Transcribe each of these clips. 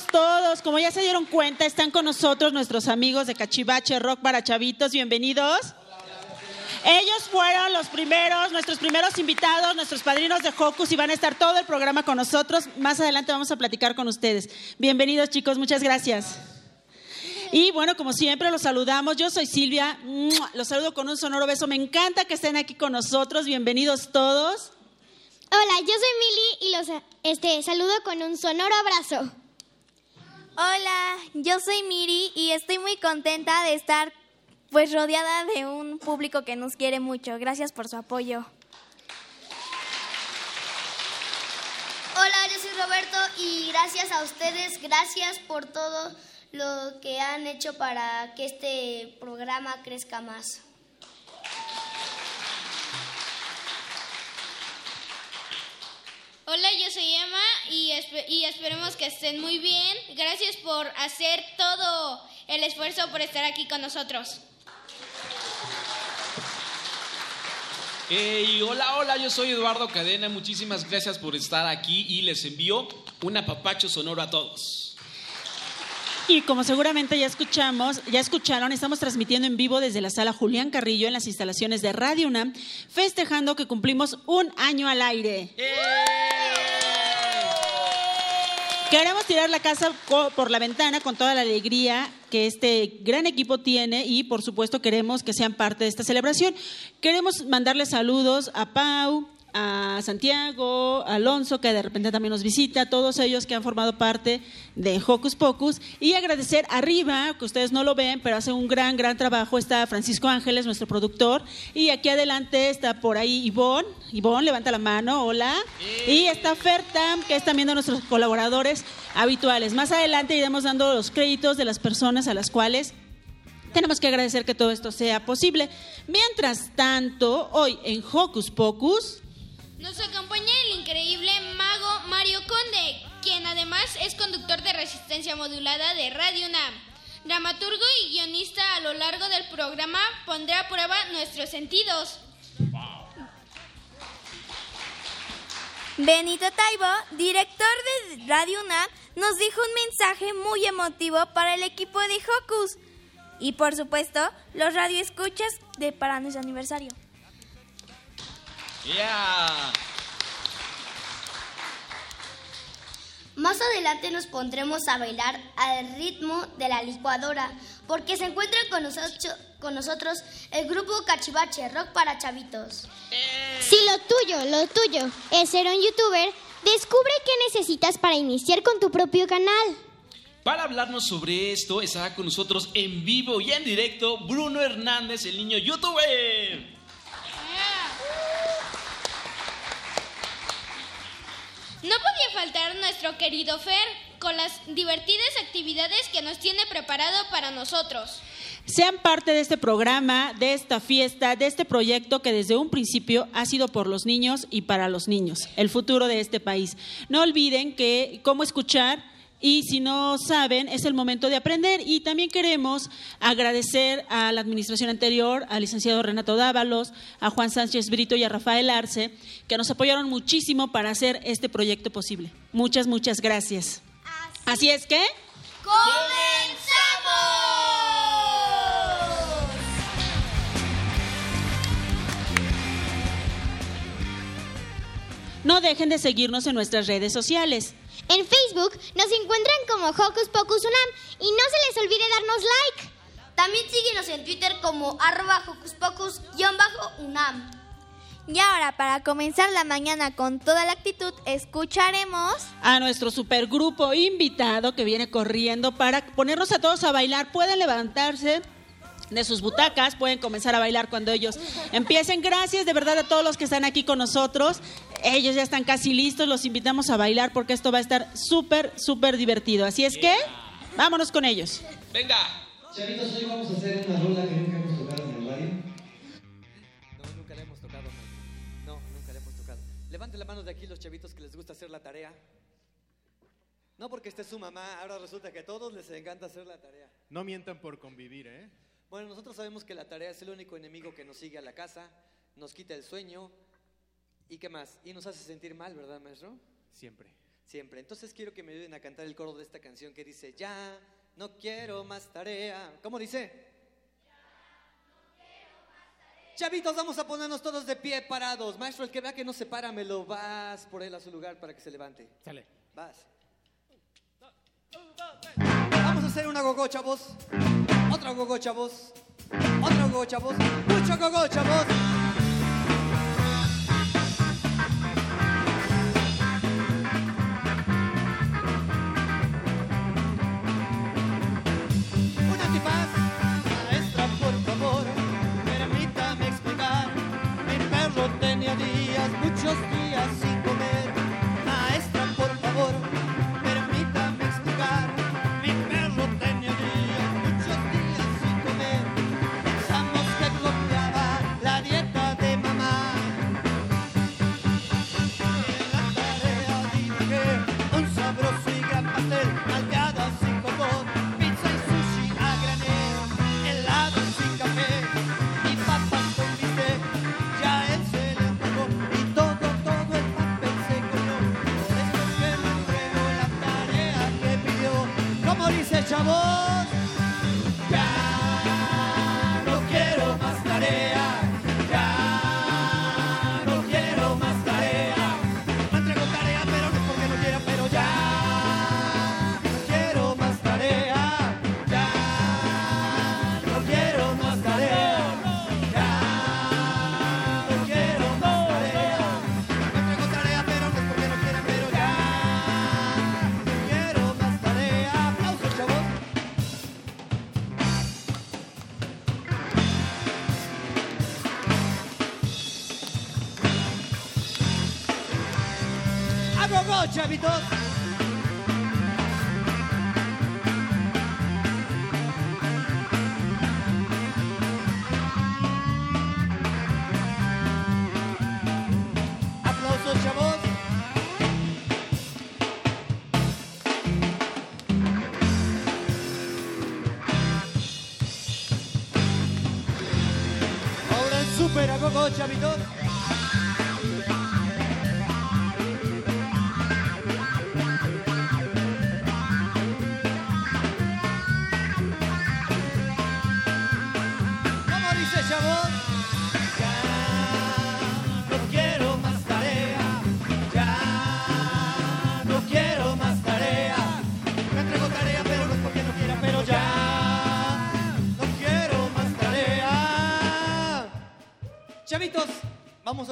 Todos. Como ya se dieron cuenta, están con nosotros nuestros amigos de Cachivache Rock para Chavitos. Bienvenidos. Ellos fueron los primeros, nuestros primeros invitados, nuestros padrinos de Hocus y van a estar todo el programa con nosotros. Más adelante vamos a platicar con ustedes. Bienvenidos chicos, muchas gracias. Y bueno, como siempre, los saludamos. Yo soy Silvia, los saludo con un sonoro beso. Me encanta que estén aquí con nosotros. Bienvenidos todos. Hola, yo soy Mili y los este, saludo con un sonoro abrazo. Hola, yo soy Miri y estoy muy contenta de estar pues rodeada de un público que nos quiere mucho. Gracias por su apoyo. Hola, yo soy Roberto y gracias a ustedes, gracias por todo lo que han hecho para que este programa crezca más. Hola, yo soy Emma y, espe- y esperemos que estén muy bien. Gracias por hacer todo el esfuerzo por estar aquí con nosotros. Hey, hola, hola, yo soy Eduardo Cadena, muchísimas gracias por estar aquí y les envío un apapacho sonoro a todos. Y como seguramente ya escuchamos, ya escucharon, estamos transmitiendo en vivo desde la sala Julián Carrillo en las instalaciones de Radio UNAM, festejando que cumplimos un año al aire. Queremos tirar la casa por la ventana con toda la alegría que este gran equipo tiene y por supuesto queremos que sean parte de esta celebración. Queremos mandarle saludos a Pau, a Santiago, a Alonso, que de repente también nos visita, todos ellos que han formado parte de Hocus Pocus, y agradecer arriba, que ustedes no lo ven, pero hace un gran, gran trabajo, está Francisco Ángeles, nuestro productor, y aquí adelante está por ahí Ivonne, Ivonne, levanta la mano, hola, y está Fertam, que es también de nuestros colaboradores habituales. Más adelante iremos dando los créditos de las personas a las cuales tenemos que agradecer que todo esto sea posible. Mientras tanto, hoy en Hocus Pocus... Nos acompaña el increíble mago Mario Conde, quien además es conductor de resistencia modulada de Radio UNAM. Dramaturgo y guionista a lo largo del programa pondrá a prueba nuestros sentidos. Benito Taibo, director de Radio UNAM, nos dijo un mensaje muy emotivo para el equipo de Hocus y por supuesto los radioescuchas de para nuestro aniversario. Más adelante nos pondremos a bailar al ritmo de la licuadora, porque se encuentra con, nosotros, con nosotros el grupo Cachivache Rock para Chavitos. Si lo tuyo, lo tuyo es ser un youtuber, descubre qué necesitas para iniciar con tu propio canal. Para hablarnos sobre esto estará con nosotros en vivo y en directo Bruno Hernández, el niño youtuber. No podía faltar nuestro querido Fer con las divertidas actividades que nos tiene preparado para nosotros. Sean parte de este programa, de esta fiesta, de este proyecto que desde un principio ha sido por los niños y para los niños, el futuro de este país. No olviden que cómo escuchar y si no saben, es el momento de aprender. Y también queremos agradecer a la administración anterior, al licenciado Renato Dávalos, a Juan Sánchez Brito y a Rafael Arce, que nos apoyaron muchísimo para hacer este proyecto posible. Muchas, muchas gracias. Así, es que... ¡Comenzamos! No dejen de seguirnos en nuestras redes sociales. En Facebook nos encuentran como Hocus Pocus Unam y no se les olvide darnos like. También síguenos en Twitter como arroba Hocus Pocus-unam. Y ahora, para comenzar la mañana con toda la actitud, escucharemos a nuestro supergrupo invitado que viene corriendo para ponernos a todos a bailar. Pueden levantarse de sus butacas, pueden comenzar a bailar cuando ellos empiecen. Gracias de verdad a todos los que están aquí con nosotros. Ellos ya están casi listos, los invitamos a bailar porque esto va a estar súper, súper divertido. Así es que, vámonos con ellos. Venga. Chavitos, hoy vamos a hacer una rola que nunca hemos tocado en el radio. No, nunca la hemos tocado. No, nunca la hemos tocado. Levanten la mano de aquí los chavitos que les gusta hacer la tarea. No porque esté su mamá, ahora resulta que a todos les encanta hacer la tarea. No mientan por convivir, ¿eh? Bueno, nosotros sabemos que la tarea es el único enemigo que nos sigue a la casa, nos quita el sueño y qué más, y nos hace sentir mal, ¿verdad, maestro? Siempre. Siempre. Entonces quiero que me ayuden a cantar el coro de esta canción que dice, ya, no quiero más tarea. ¿Cómo dice? Chavitos, vamos a ponernos todos de pie parados. Maestro, el que vea que no se para, me lo vas por él a su lugar para que se levante. Sale. Vas. Vamos a hacer una gogo, chavos. Otra gogo, chavos. Otra gogo, chavos. Mucho gogo, chavos. Chavitos!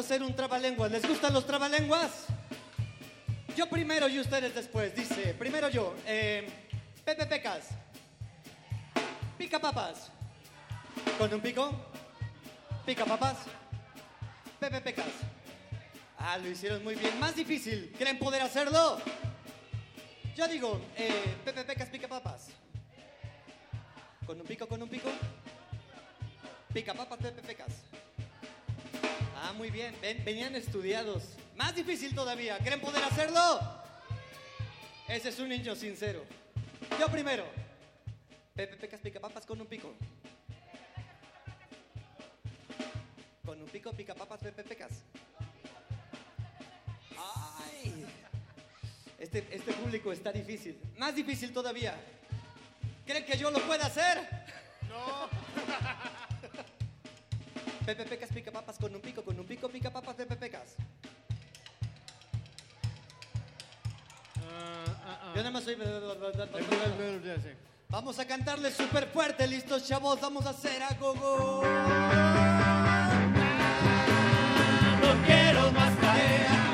A hacer un trabalenguas. ¿Les gustan los trabalenguas? Yo primero y ustedes después. Dice, primero yo. Eh, Pepe Pecas. Pica papas. ¿Con un pico? Pica papas. Pepe Pecas. Ah, lo hicieron muy bien. Más difícil. ¿Creen poder hacerlo? Yo digo, eh, Pepe Pecas pica papas. ¿Con un pico, con un pico? Pica papas, Pepe Pecas. Ah, muy bien. Ven- venían estudiados. Más difícil todavía. ¿Creen poder hacerlo? Ese es un niño sincero. Yo primero. Pepe Pecas pica papas con un pico. Con un pico pica papas Pepe Pecas. Ay. Este, este público está difícil. Más difícil todavía. ¿Creen que yo lo pueda hacer? No. Pepe Pecas pica papas con un pico, con un pico pica papas Pepe Pecas. Yo nada más soy... Vamos a cantarle súper fuerte, listos chavos, vamos a hacer a gogo. No quiero más tarea,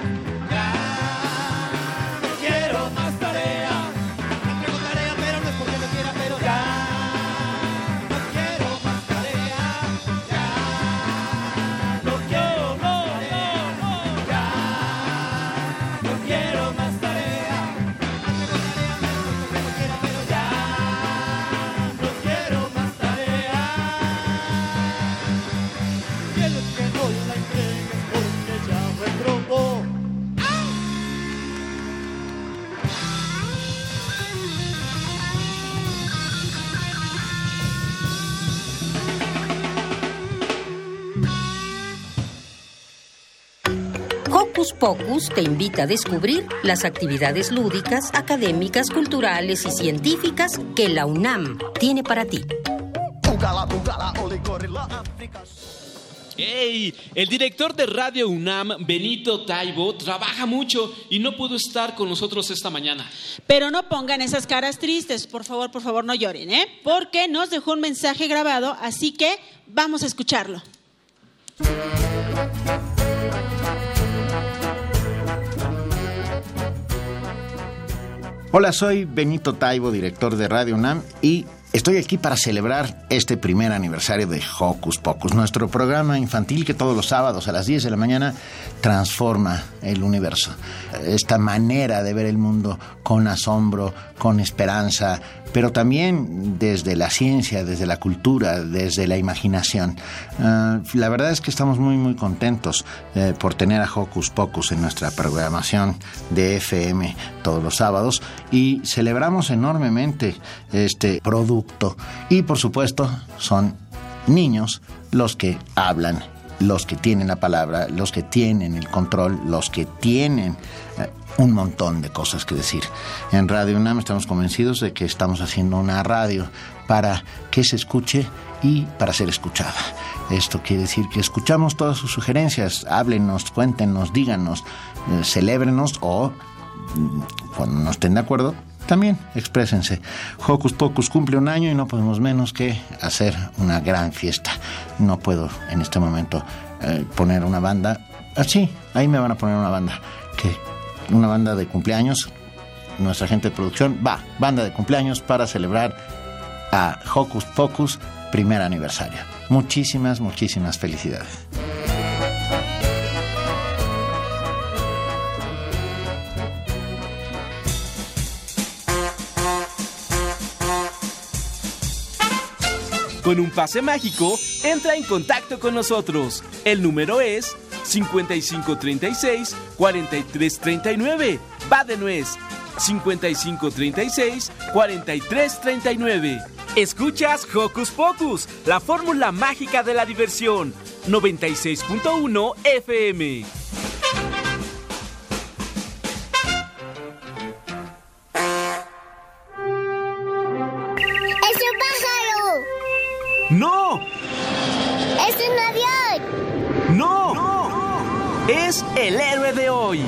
Pocus te invita a descubrir las actividades lúdicas, académicas, culturales y científicas que la UNAM tiene para ti. ¡Ey! El director de Radio UNAM, Benito Taibo, trabaja mucho y no pudo estar con nosotros esta mañana. Pero no pongan esas caras tristes, por favor, por favor, no lloren, ¿eh? Porque nos dejó un mensaje grabado, así que vamos a escucharlo. Hola, soy Benito Taibo, director de Radio UNAM, y estoy aquí para celebrar este primer aniversario de Hocus Pocus, nuestro programa infantil que todos los sábados a las 10 de la mañana transforma el universo. Esta manera de ver el mundo con asombro, con esperanza, pero también desde la ciencia, desde la cultura, desde la imaginación. Ah, la verdad es que estamos muy, muy contentos eh, por tener a Hocus Pocus en nuestra programación de FM todos los sábados y celebramos enormemente este producto. Y por supuesto, son niños los que hablan, los que tienen la palabra, los que tienen el control, los que tienen eh, un montón de cosas que decir. En Radio UNAM estamos convencidos de que estamos haciendo una radio para que se escuche y para ser escuchada. Esto quiere decir que escuchamos todas sus sugerencias, háblenos, cuéntenos, díganos, eh, celébrenos o mm, cuando no estén de acuerdo, también exprésense. Hocus Pocus cumple un año y no podemos menos que hacer una gran fiesta. No puedo en este momento eh, poner una banda. Así, ahí me van a poner una banda. Que una banda de cumpleaños, nuestra gente de producción, va, banda de cumpleaños para celebrar a Hocus Pocus primer aniversario. Muchísimas, muchísimas felicidades. Con un pase mágico, entra en contacto con nosotros. El número es 5536-4339. Va de nuez. 5536-4339. Escuchas Hocus Pocus, la fórmula mágica de la diversión. 96.1 FM. El héroe de hoy.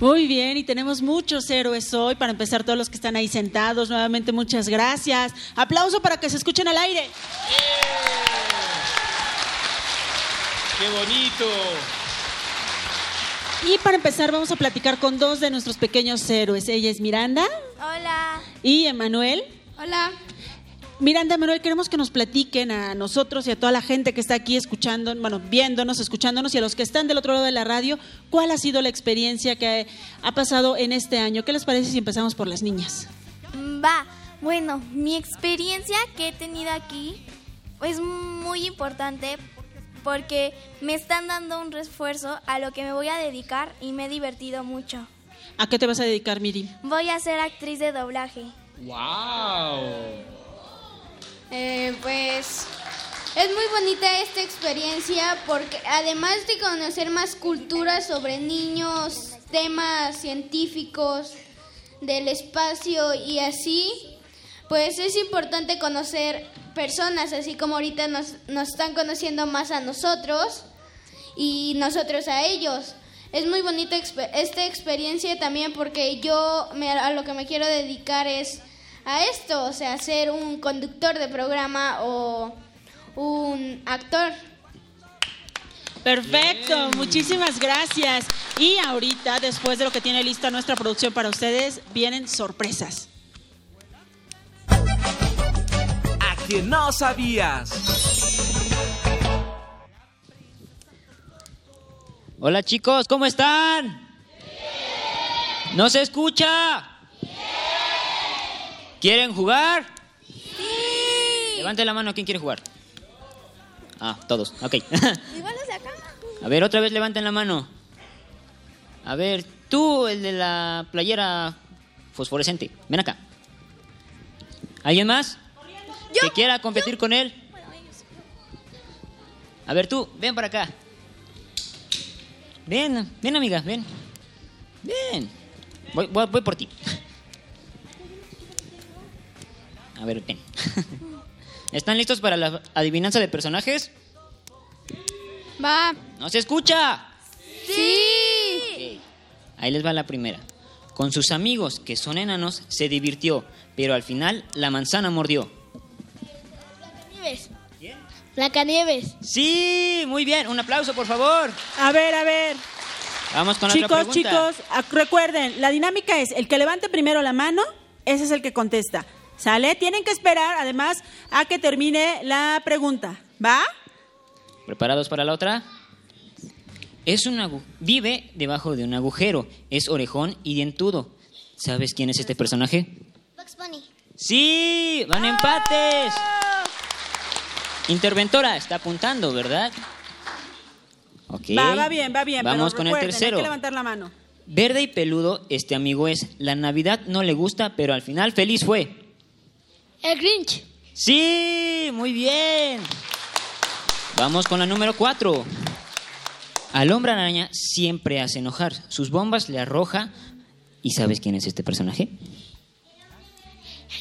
Muy bien, y tenemos muchos héroes hoy. Para empezar, todos los que están ahí sentados, nuevamente muchas gracias. Aplauso para que se escuchen al aire. ¡Qué bonito! Y para empezar, vamos a platicar con dos de nuestros pequeños héroes. Ella es Miranda Hola. y Emanuel. Hola. Miranda, Emanuel, queremos que nos platiquen a nosotros y a toda la gente que está aquí escuchando, bueno, viéndonos, escuchándonos y a los que están del otro lado de la radio, cuál ha sido la experiencia que ha pasado en este año. ¿Qué les parece si empezamos por las niñas? Va. Bueno, mi experiencia que he tenido aquí es muy importante porque me están dando un refuerzo a lo que me voy a dedicar y me he divertido mucho. ¿A qué te vas a dedicar, Miri? Voy a ser actriz de doblaje. ¡Wow! Eh, pues es muy bonita esta experiencia porque además de conocer más culturas sobre niños, temas científicos del espacio y así, pues es importante conocer personas, así como ahorita nos, nos están conociendo más a nosotros y nosotros a ellos. Es muy bonita esta experiencia también porque yo me- a lo que me quiero dedicar es a esto, o sea, ser un conductor de programa o un actor. Perfecto, muchísimas gracias. Y ahorita, después de lo que tiene lista nuestra producción para ustedes, vienen sorpresas. A quien no sabías. Hola chicos, ¿cómo están? ¿No se escucha? ¿Quieren jugar? Sí. Levanten la mano, ¿quién quiere jugar? Ah, todos, ok. Igual los de acá. A ver, otra vez levanten la mano. A ver, tú, el de la playera fosforescente, ven acá. ¿Alguien más? ¿Que quiera competir con él? A ver, tú, ven para acá. Ven, ven amiga, ven. Ven. Voy, voy, voy por ti. A ver, ven. ¿Están listos para la adivinanza de personajes? Va. ¡No se escucha! Sí. Ahí les va la primera. Con sus amigos, que son enanos, se divirtió, pero al final la manzana mordió. Nieves. Blancanieves. Sí, muy bien. Un aplauso, por favor. A ver, a ver. Vamos con chicos, otra pregunta. chicos, ac- recuerden, la dinámica es el que levante primero la mano, ese es el que contesta. ¿Sale? Tienen que esperar, además, a que termine la pregunta. ¿Va? ¿Preparados para la otra? Es un agu- vive debajo de un agujero, es orejón y dientudo. ¿Sabes quién es este personaje? Bugs Bunny. Sí, van empates. Interventora, está apuntando, ¿verdad? Ok. Va, va bien, va bien. Vamos pero con el tercero. Hay que levantar la mano. Verde y peludo, este amigo es. La Navidad no le gusta, pero al final feliz fue. El Grinch. Sí, muy bien. Vamos con la número 4. Al hombre araña siempre hace enojar. Sus bombas le arroja. ¿Y sabes quién es este personaje?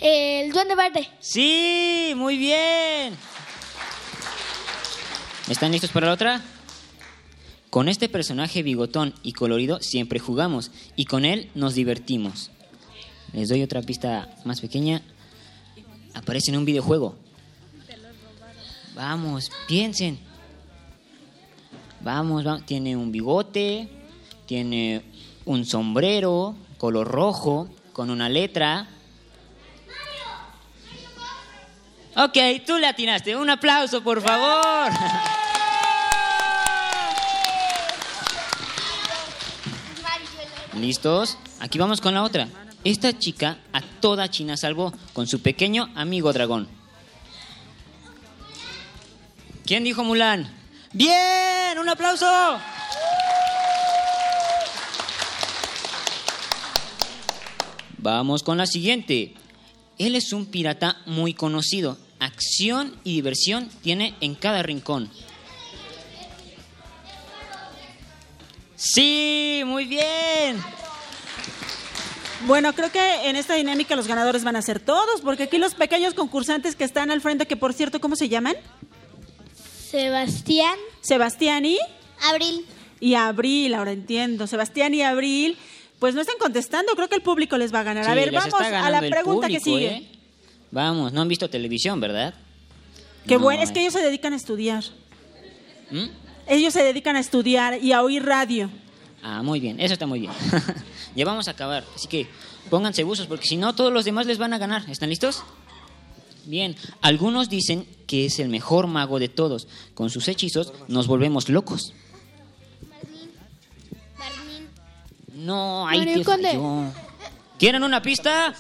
El Duende Verde. Sí, muy bien. ¿Están listos para la otra? Con este personaje bigotón y colorido siempre jugamos y con él nos divertimos. Les doy otra pista más pequeña. Aparece en un videojuego. Vamos, piensen. Vamos, vamos. Tiene un bigote, tiene un sombrero color rojo con una letra. Ok, tú le atinaste. Un aplauso, por favor. ¿Listos? Aquí vamos con la otra. Esta chica a toda China salvó con su pequeño amigo dragón. ¿Quién dijo Mulan? ¡Bien! ¡Un aplauso! Vamos con la siguiente. Él es un pirata muy conocido. Acción y diversión tiene en cada rincón. Sí, muy bien. Bueno, creo que en esta dinámica los ganadores van a ser todos, porque aquí los pequeños concursantes que están al frente, que por cierto, ¿cómo se llaman? Sebastián. Sebastián y... Abril. Y Abril, ahora entiendo. Sebastián y Abril, pues no están contestando, creo que el público les va a ganar. Sí, a ver, vamos a la pregunta que sigue. ¿eh? Vamos, no han visto televisión, ¿verdad? Qué No, bueno, es eh. que ellos se dedican a estudiar. ¿Mm? Ellos se dedican a estudiar y a oír radio. Ah, muy bien, eso está muy bien. ya vamos a acabar, así que pónganse buzos porque si no todos los demás les van a ganar. ¿Están listos? Bien, algunos dicen que es el mejor mago de todos. Con sus hechizos nos volvemos locos. No, ahí Mario te Conde. falló. ¿Quieren una pista?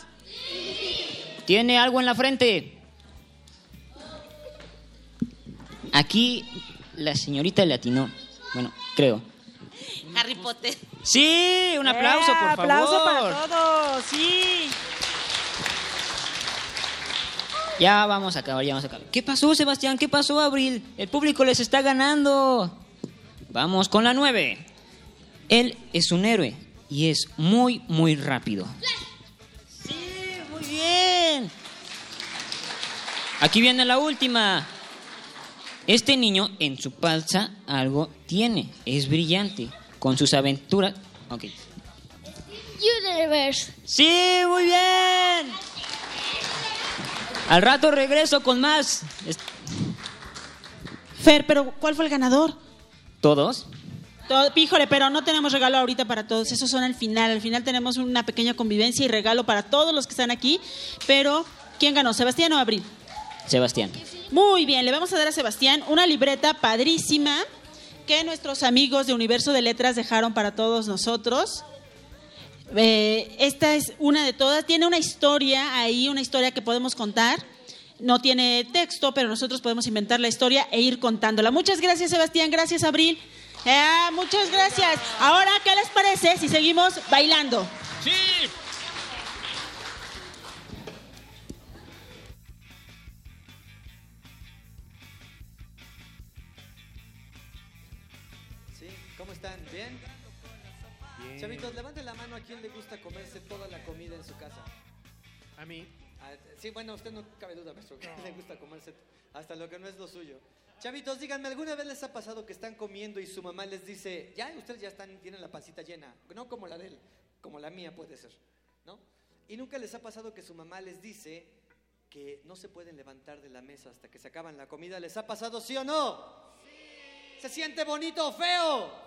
Tiene algo en la frente. Aquí la señorita le atinó. Bueno, creo. Harry Potter. Sí, un aplauso, Eh, por favor. aplauso para todos, sí. Ya vamos a acabar, ya vamos a acabar. ¿Qué pasó, Sebastián? ¿Qué pasó, Abril? El público les está ganando. Vamos con la nueve. Él es un héroe y es muy, muy rápido. Sí, muy bien. Aquí viene la última. Este niño en su panza algo tiene. Es brillante. Con sus aventuras. Ok. Universe. Sí, muy bien. Al rato regreso con más. Fer, pero ¿cuál fue el ganador? ¿Todos? Todo, híjole, pero no tenemos regalo ahorita para todos. Esos son al final. Al final tenemos una pequeña convivencia y regalo para todos los que están aquí. Pero, ¿quién ganó? ¿Sebastián o Abril? Sebastián. Muy bien, le vamos a dar a Sebastián una libreta padrísima que nuestros amigos de Universo de Letras dejaron para todos nosotros. Eh, esta es una de todas. Tiene una historia ahí, una historia que podemos contar. No tiene texto, pero nosotros podemos inventar la historia e ir contándola. Muchas gracias, Sebastián. Gracias, Abril. Eh, muchas gracias. Ahora, ¿qué les parece si seguimos bailando? Sí. Están? ¿Bien? Chavitos, levanten la mano a quien le gusta comerse toda la comida en su casa. A mí. Ah, sí, bueno, a usted no cabe duda, maestro, que le gusta comerse hasta lo que no es lo suyo. Chavitos, díganme, ¿alguna vez les ha pasado que están comiendo y su mamá les dice, ya, ustedes ya están, tienen la pancita llena? No como la de él, como la mía puede ser, ¿no? Y nunca les ha pasado que su mamá les dice que no se pueden levantar de la mesa hasta que se acaban la comida. ¿Les ha pasado sí o no? ¿Se siente bonito o feo?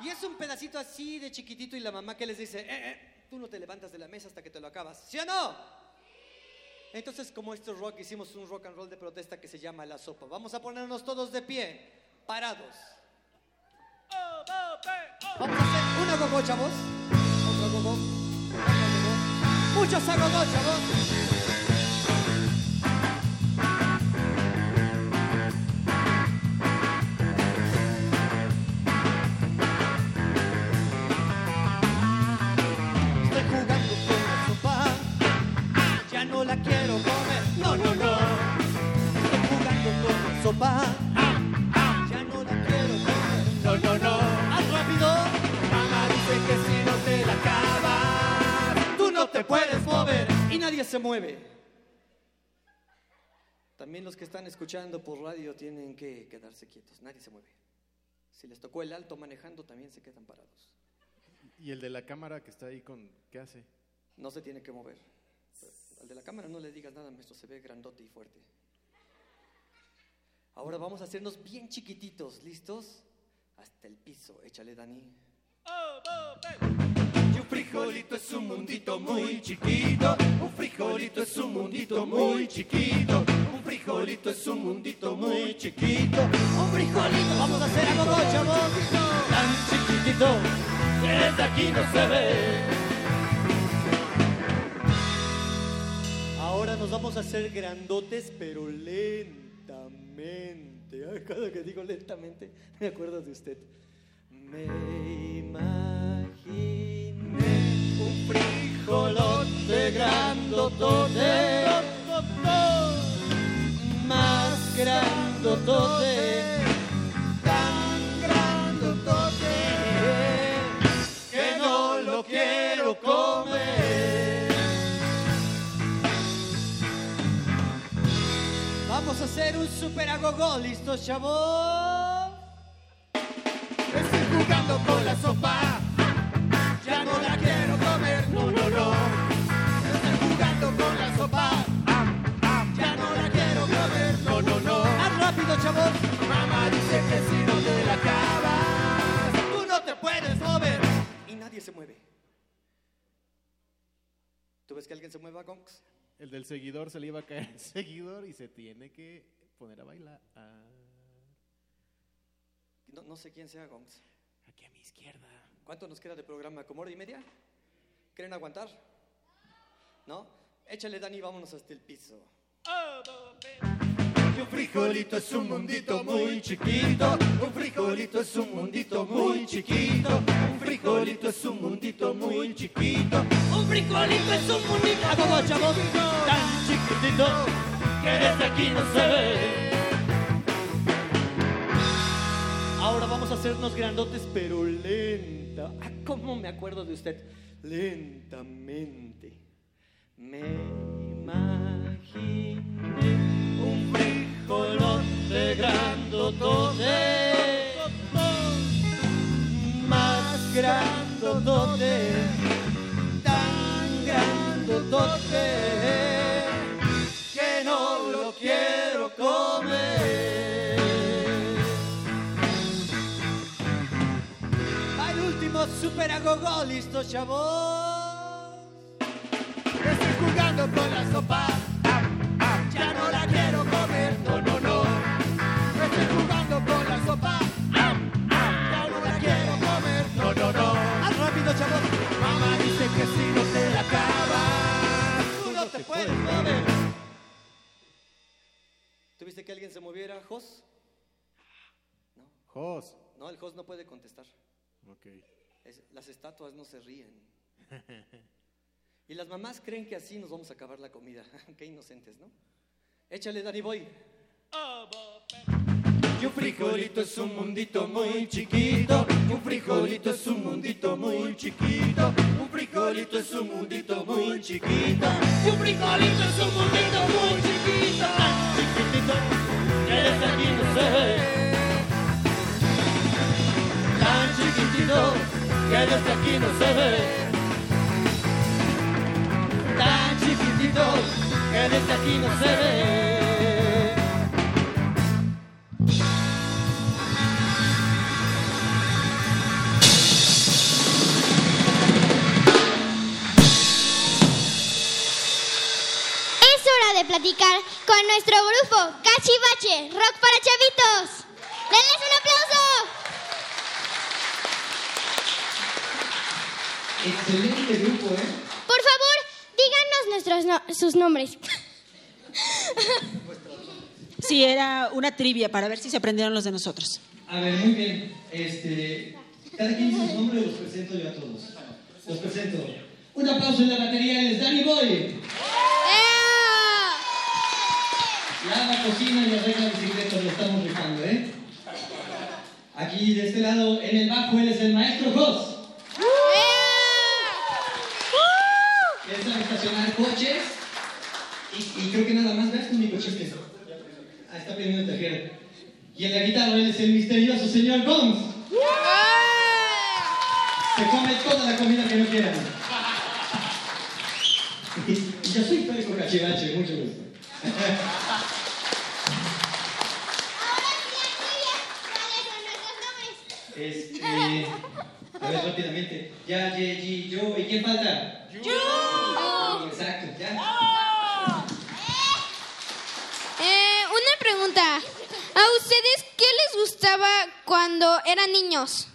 Y es un pedacito así de chiquitito y la mamá que les dice, eh, eh, tú no te levantas de la mesa hasta que te lo acabas. ¿Sí o no? Entonces, como esto es rock, hicimos un rock and roll de protesta que se llama La Sopa. Vamos a ponernos todos de pie, parados. Vamos a hacer una gogo, chavos. Otra gogo. Otra gogo. Muchos a gogo, chavos. Con la sopa. Ah, ah, ya no la quiero comer. No, no, no. Haz rápido. Mamá dice que si no te la acabas, tú no te puedes mover. Y nadie se mueve. También los que están escuchando por radio tienen que quedarse quietos. Nadie se mueve. Si les tocó el alto manejando, también se quedan parados. Y el de la cámara que está ahí con. ¿Qué hace? No se tiene que mover. Al de la cámara no le digas nada, maestro, se ve grandote y fuerte. Ahora vamos a hacernos bien chiquititos, ¿listos? Hasta el piso, échale Dani. Y un frijolito es un mundito muy chiquito. Un frijolito es un mundito muy chiquito. Un frijolito es un mundito muy chiquito. Un frijolito, vamos a hacer algo, chavos. Tan chiquitito, que desde aquí no se ve. Ahora nos vamos a hacer grandotes, pero lentamente. Cada que digo lentamente, me acuerdo de usted. Me imaginé un frijolote grandotote, más grandotote, Hacer un super agogó, ¿listos, chavos? Estoy jugando con la sopa, ya no la quiero comer, no, no, no. Estoy jugando con la sopa, ya no la quiero comer, no, no, no. ¡Más rápido, chavos! Mamá dice que si no te la acabas, tú no te puedes mover. Y nadie se mueve. ¿Tú ves que alguien se mueva, Gonks? El del seguidor se le iba a caer el seguidor y se tiene que poner a bailar. Ah, No, no sé quién sea, Gonks. aquí a mi izquierda. ¿Cuánto nos queda de programa? ¿Como hora y media? ¿Quieren aguantar? ¿No? Échale, Dani, vámonos hasta el piso. Un frijolito es un mundito muy chiquito, un frijolito es un mundito muy chiquito, un frijolito es un mundito muy chiquito, un frijolito es un mundito ¡A todos, chavos! tan chiquitito que desde aquí no se ve. Ahora vamos a hacernos grandotes, pero lenta. Ah, ¿Cómo me acuerdo de usted? Lentamente. Me imaginé un frijolote grandotote, grandotote, tan grandotote, que no lo quiero comer. Va el último super agogó, listo, chavos. Estoy jugando con la sopa, ya no la quiero comer, ¿Tuviste que alguien se moviera, Jos? Jos. No, el Jos no puede contestar. Ok. Es- las estatuas no se ríen. Y las mamás creen que así nos vamos a acabar la comida. Qué inocentes, ¿no? Échale, Danny Boy. Y un frijolito es un mundito muy chiquito, un frijolito es un mundito muy chiquito, un frijolito es un mundito muy chiquito, y un frijolito es un mundito muy chiquito, chiquitito desde aquí no ve. Tan chiquitito que desde aquí no se ve. Tan chiquitito que desde aquí no se ve. De platicar con nuestro grupo Cachivache, Rock para Chavitos. ¡Denles un aplauso! Excelente grupo, ¿eh? Por favor, díganos nuestros no- sus nombres. Sí, era una trivia para ver si se aprendieron los de nosotros. A ver, muy bien. Este, cada quien dice su nombre, los presento yo a todos. Los presento. Un aplauso en la batería, es Danny Boy. Lava, cocina y arregla bicicletas, lo estamos rifando, ¿eh? Aquí de este lado, en el bajo, él es el maestro Jos. Él sabe estacionar coches y, y creo que nada más veas con mi cochiste. Ah, está aprendiendo a tejer. Y en la guitarra él es el misterioso señor Gomes. Se come toda la comida que no quieran. Y yo soy Federico Cachivache, mucho gusto. Este, a ver, rápidamente. Ya, ye, yi, yo. ¿Y quién falta? ¡Yo! Exacto, ya. Eh, una pregunta. ¿A ustedes qué les gustaba cuando eran niños?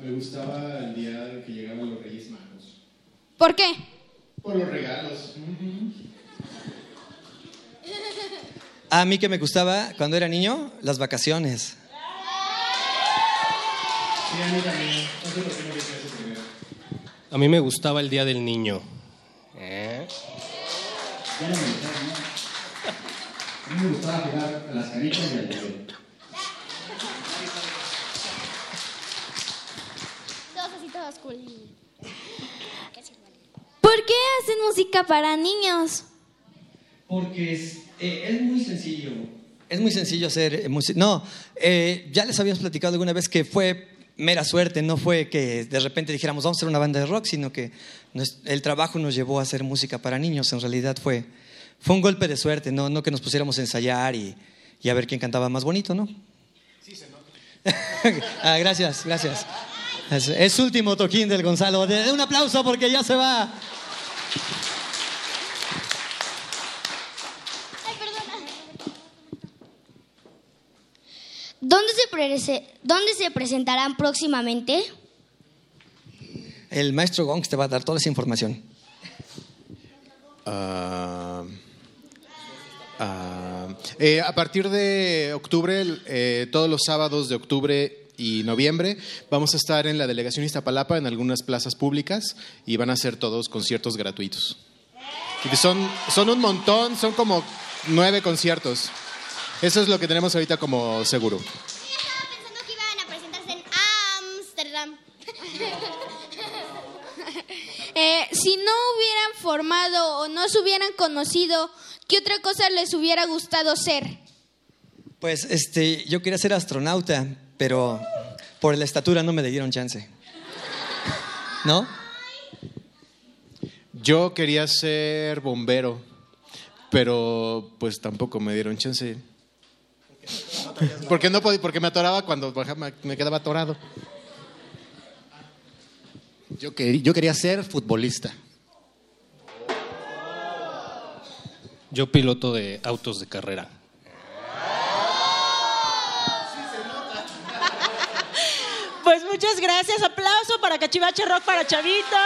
Me me gustaba el día que llegaban los Reyes Magos. ¿Por qué? Por los regalos. A mí que me gustaba cuando era niño, las vacaciones. Sí, a mí también. No sé por qué no dije eso primero. A mí me gustaba el Día del Niño. ¿Eh? Ya no me gustaba, ¿no? A mí me gustaba jugar a las canitas y al hielo. Todos así, todos cool. ¿Por qué hacen música para niños? Porque es, eh, es muy sencillo. Es muy sencillo hacer música. No, eh, ya les habíamos platicado alguna vez que fue mera suerte, no fue que de repente dijéramos vamos a hacer una banda de rock, sino que nos- el trabajo nos llevó a hacer música para niños. En realidad fue, fue un golpe de suerte, no, no que nos pusiéramos a ensayar y, y a ver quién cantaba más bonito, ¿no? Sí, se nota. Ah, gracias, gracias. Es, es último toquín del Gonzalo. De- de un aplauso porque ya se va. ¿Dónde se, prese- ¿Dónde se presentarán próximamente? El maestro Gongs te va a dar toda esa información. Ah, ah, eh, a partir de octubre, eh, todos los sábados de octubre y noviembre, vamos a estar en la delegación Iztapalapa en algunas plazas públicas y van a ser todos conciertos gratuitos. Y son, son un montón, son como nueve conciertos. Eso es lo que tenemos ahorita como seguro. Pensando que iban a presentarse en Ámsterdam. Eh, si no hubieran formado o no se hubieran conocido, ¿qué otra cosa les hubiera gustado ser? Pues este, yo quería ser astronauta, pero por la estatura no me le dieron chance. ¿No? Yo quería ser bombero, pero pues tampoco me dieron chance. Porque no podía, porque me atoraba cuando me quedaba atorado. Yo quería ser futbolista. Yo piloto de autos de carrera. Pues muchas gracias. Aplauso para Cachivache Rock para chavitos.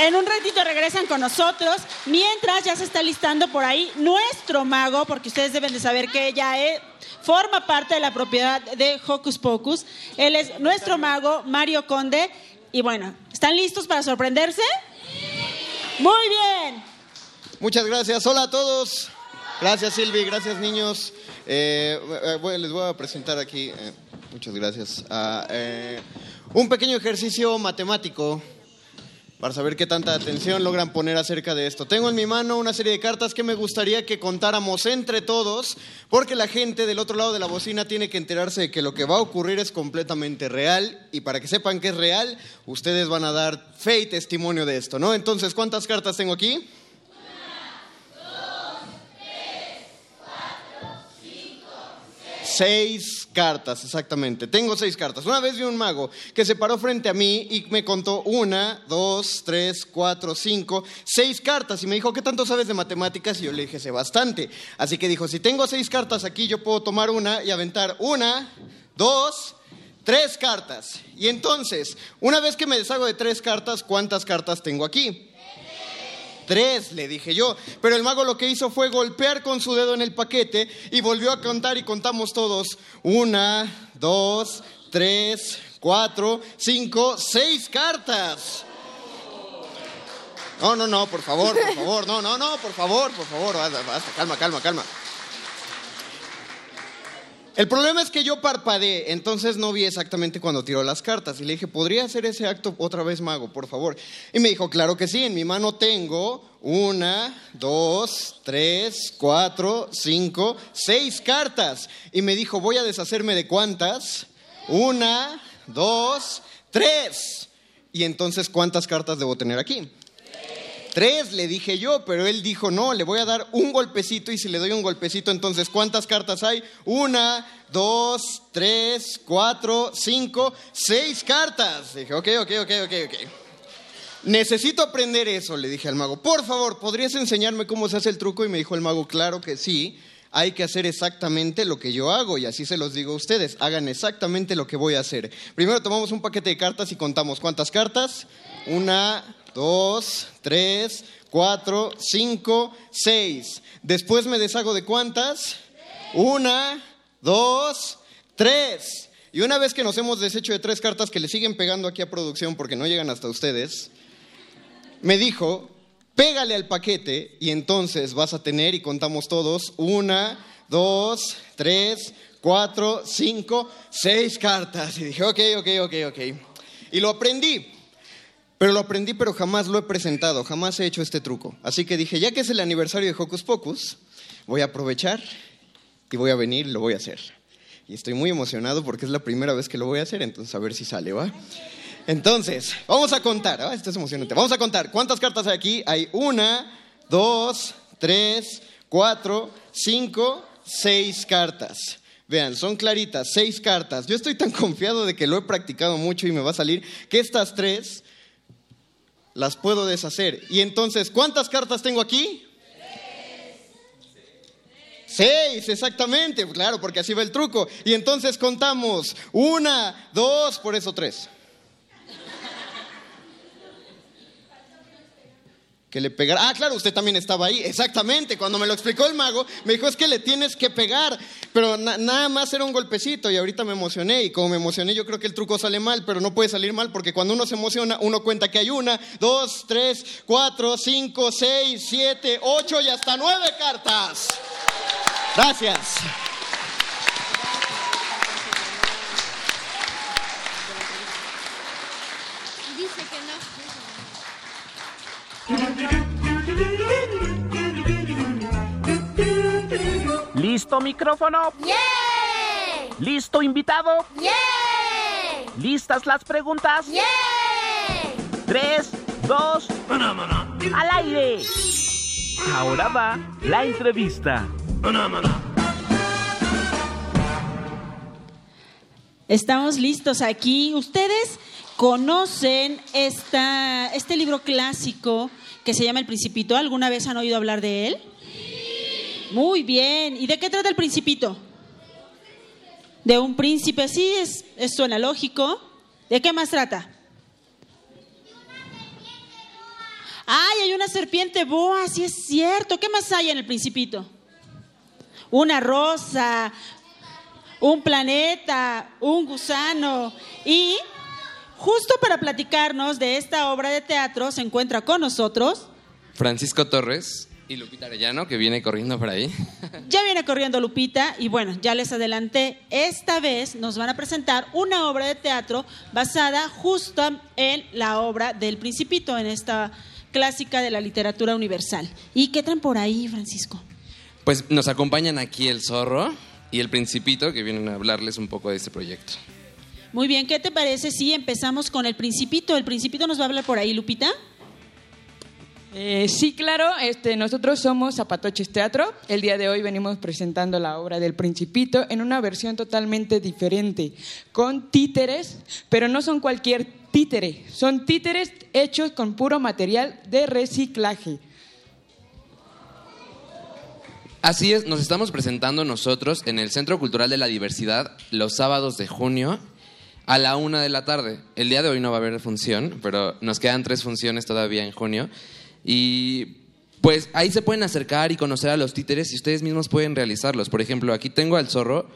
En un ratito regresan con nosotros. Mientras ya se está listando por ahí nuestro mago, porque ustedes deben de saber que ella eh, forma parte de la propiedad de Hocus Pocus. Él es nuestro mago, Mario Conde. Y bueno, ¿están listos para sorprenderse? Muy bien. Muchas gracias. Hola a todos. Gracias Silvi, gracias niños. Eh, eh, les voy a presentar aquí, muchas gracias, a, eh, un pequeño ejercicio matemático para saber qué tanta atención logran poner acerca de esto. Tengo en mi mano una serie de cartas que me gustaría que contáramos entre todos, porque la gente del otro lado de la bocina tiene que enterarse de que lo que va a ocurrir es completamente real y para que sepan que es real, ustedes van a dar fe y testimonio de esto, ¿no? Entonces, ¿cuántas cartas tengo aquí? Seis cartas, exactamente. Tengo seis cartas. Una vez vi un mago que se paró frente a mí y me contó una, dos, tres, cuatro, cinco, seis cartas. Y me dijo, ¿qué tanto sabes de matemáticas? Y yo le dije, sé bastante. Así que dijo, si tengo seis cartas aquí, yo puedo tomar una y aventar una, dos, tres cartas. Y entonces, una vez que me deshago de tres cartas, ¿cuántas cartas tengo aquí? Tres, le dije yo. Pero el mago lo que hizo fue golpear con su dedo en el paquete y volvió a contar y contamos todos. Una, dos, tres, cuatro, cinco, seis cartas. No, no, no, por favor, por favor, no, no, no, por favor, por favor, basta, calma, calma, calma. El problema es que yo parpadeé, entonces no vi exactamente cuando tiró las cartas. Y le dije, ¿podría hacer ese acto otra vez, mago, por favor? Y me dijo, claro que sí, en mi mano tengo una, dos, tres, cuatro, cinco, seis cartas. Y me dijo, voy a deshacerme de cuántas? Una, dos, tres. Y entonces, ¿cuántas cartas debo tener aquí? Tres, le dije yo, pero él dijo, no, le voy a dar un golpecito y si le doy un golpecito, entonces, ¿cuántas cartas hay? Una, dos, tres, cuatro, cinco, seis cartas. Dije, ok, ok, ok, ok, ok. Necesito aprender eso, le dije al mago. Por favor, ¿podrías enseñarme cómo se hace el truco? Y me dijo el mago, claro que sí. hay que hacer exactamente lo que yo hago y así se los digo a ustedes, hagan exactamente lo que voy a hacer. Primero tomamos un paquete de cartas y contamos cuántas cartas. Una, dos, tres, cuatro, cinco, seis. Después me deshago de cuántas. Una, dos, tres. Y una vez que nos hemos deshecho de tres cartas que le siguen pegando aquí a producción porque no llegan hasta ustedes, me dijo, pégale al paquete y entonces vas a tener, y contamos todos, una, dos, tres, cuatro, cinco, seis cartas. Y dije, ok, ok, ok, ok. Y lo aprendí. Pero lo aprendí, pero jamás lo he presentado, jamás he hecho este truco. Así que dije, ya que es el aniversario de Hocus Pocus, voy a aprovechar y voy a venir y lo voy a hacer. Y estoy muy emocionado porque es la primera vez que lo voy a hacer, entonces a ver si sale, ¿va? Entonces, vamos a contar, esto es emocionante. Vamos a contar, ¿cuántas cartas hay aquí? Hay una, dos, tres, cuatro, cinco, seis cartas. Vean, son claritas, seis cartas. Yo estoy tan confiado de que lo he practicado mucho y me va a salir que estas tres las puedo deshacer. Y entonces, ¿cuántas cartas tengo aquí? Seis, exactamente, claro, porque así va el truco. Y entonces contamos una, dos, por eso tres. Que le pegara. Ah, claro, usted también estaba ahí. Exactamente. Cuando me lo explicó el mago, me dijo, es que le tienes que pegar. Pero nada más era un golpecito y ahorita me emocioné. Y como me emocioné, yo creo que el truco sale mal, pero no puede salir mal porque cuando uno se emociona, uno cuenta que hay una, dos, tres, cuatro, cinco, seis, siete, ocho y hasta nueve cartas. Gracias. Dice que no. ¿Listo micrófono? ¿Listo invitado? ¿Listas las preguntas? Tres, dos, al aire. Ahora va la entrevista. Estamos listos aquí. Ustedes conocen esta, este libro clásico que se llama El Principito. ¿Alguna vez han oído hablar de él? Muy bien. ¿Y de qué trata el Principito? De un príncipe, sí, es, es suena lógico. ¿De qué más trata? Ay, hay una serpiente boa, sí es cierto. ¿Qué más hay en el Principito? Una rosa, un planeta, un gusano y Justo para platicarnos de esta obra de teatro se encuentra con nosotros. Francisco Torres y Lupita Arellano, que viene corriendo por ahí. Ya viene corriendo Lupita y bueno, ya les adelanté, esta vez nos van a presentar una obra de teatro basada justo en la obra del Principito, en esta clásica de la literatura universal. ¿Y qué traen por ahí, Francisco? Pues nos acompañan aquí el zorro y el Principito, que vienen a hablarles un poco de este proyecto. Muy bien, ¿qué te parece si empezamos con el Principito? ¿El Principito nos va a hablar por ahí, Lupita? Eh, sí, claro, este, nosotros somos Zapatoches Teatro. El día de hoy venimos presentando la obra del Principito en una versión totalmente diferente, con títeres, pero no son cualquier títere, son títeres hechos con puro material de reciclaje. Así es, nos estamos presentando nosotros en el Centro Cultural de la Diversidad los sábados de junio a la una de la tarde. El día de hoy no va a haber función, pero nos quedan tres funciones todavía en junio. Y pues ahí se pueden acercar y conocer a los títeres y ustedes mismos pueden realizarlos. Por ejemplo, aquí tengo al zorro.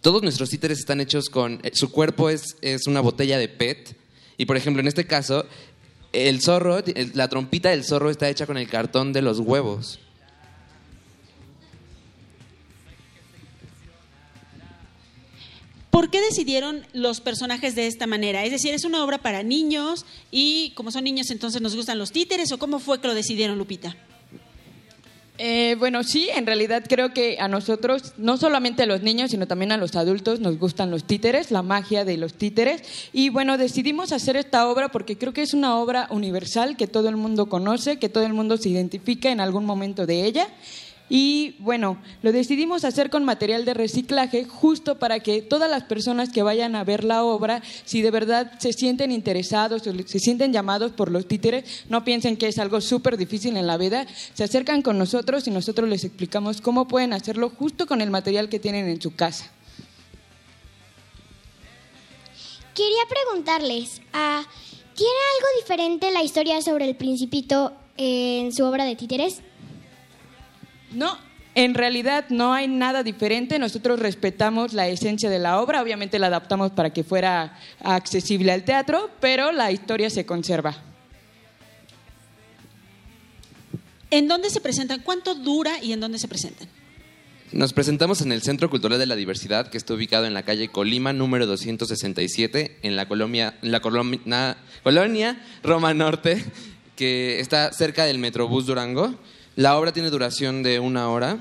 Todos nuestros títeres están hechos con... eh, Su cuerpo es, es una botella de PET. Y por ejemplo, en este caso, el zorro, la trompita del zorro está hecha con el cartón de los huevos. ¿Por qué decidieron los personajes de esta manera? Es decir, ¿es una obra para niños y como son niños entonces nos gustan los títeres o cómo fue que lo decidieron, Lupita? Eh, bueno, sí, en realidad creo que a nosotros, no solamente a los niños, sino también a los adultos, nos gustan los títeres, la magia de los títeres. Y bueno, decidimos hacer esta obra porque creo que es una obra universal que todo el mundo conoce, que todo el mundo se identifica en algún momento de ella. Y bueno, lo decidimos hacer con material de reciclaje justo para que todas las personas que vayan a ver la obra, si de verdad se sienten interesados o se sienten llamados por los títeres, no piensen que es algo súper difícil en la vida, se acercan con nosotros y nosotros les explicamos cómo pueden hacerlo justo con el material que tienen en su casa. Quería preguntarles, ah, ¿tiene algo diferente la historia sobre el principito en su obra de títeres? No, en realidad no hay nada diferente. Nosotros respetamos la esencia de la obra, obviamente la adaptamos para que fuera accesible al teatro, pero la historia se conserva. ¿En dónde se presentan? ¿Cuánto dura y en dónde se presentan? Nos presentamos en el Centro Cultural de la Diversidad, que está ubicado en la calle Colima, número 267, en la, colonia, en la colonia, colonia Roma Norte, que está cerca del Metrobús Durango. La obra tiene duración de una hora.